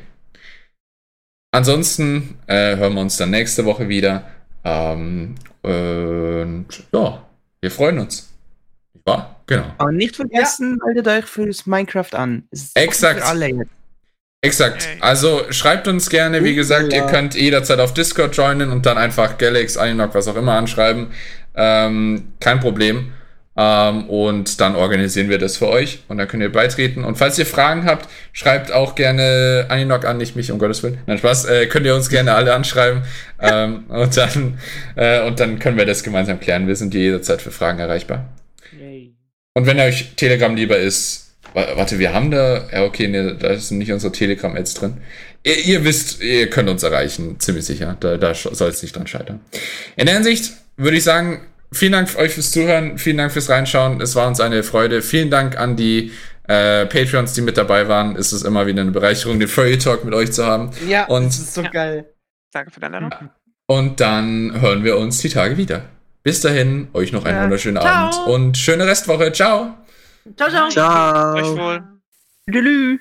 Ansonsten äh, hören wir uns dann nächste Woche wieder. Ähm, und ja, wir freuen uns. Ja, genau. Aber nicht vergessen, meldet euch fürs Minecraft an. Es ist offen Exakt. Für alle jetzt. Exakt. Also schreibt uns gerne, wie gesagt, ihr könnt jederzeit auf Discord joinen und dann einfach Galax, Aninok, was auch immer anschreiben. Ähm, kein Problem. Ähm, und dann organisieren wir das für euch und dann könnt ihr beitreten. Und falls ihr Fragen habt, schreibt auch gerne Aninok an, nicht mich, um Gottes Willen. Nein, Spaß. Äh, könnt ihr uns gerne alle anschreiben. [LAUGHS] ähm, und, dann, äh, und dann können wir das gemeinsam klären. Wir sind jederzeit für Fragen erreichbar. Yay. Und wenn euch Telegram lieber ist, warte, wir haben da, ja okay, nee, da sind nicht unsere Telegram-Ads drin. Ihr, ihr wisst, ihr könnt uns erreichen, ziemlich sicher. Da, da soll es nicht dran scheitern. In der Hinsicht würde ich sagen, vielen Dank für euch fürs Zuhören, vielen Dank fürs Reinschauen. Es war uns eine Freude. Vielen Dank an die äh, Patreons, die mit dabei waren. Es ist immer wieder eine Bereicherung, den Furry Talk mit euch zu haben. Ja, Und- das ist so Ja. geil. Danke für deine Ladung. Und dann hören wir uns die Tage wieder. Bis dahin, euch noch einen Ja. wunderschönen Ciao. Abend und schöne Restwoche. Ciao! Ciao, ciao. Ciao. Euch wohl. Tschüss.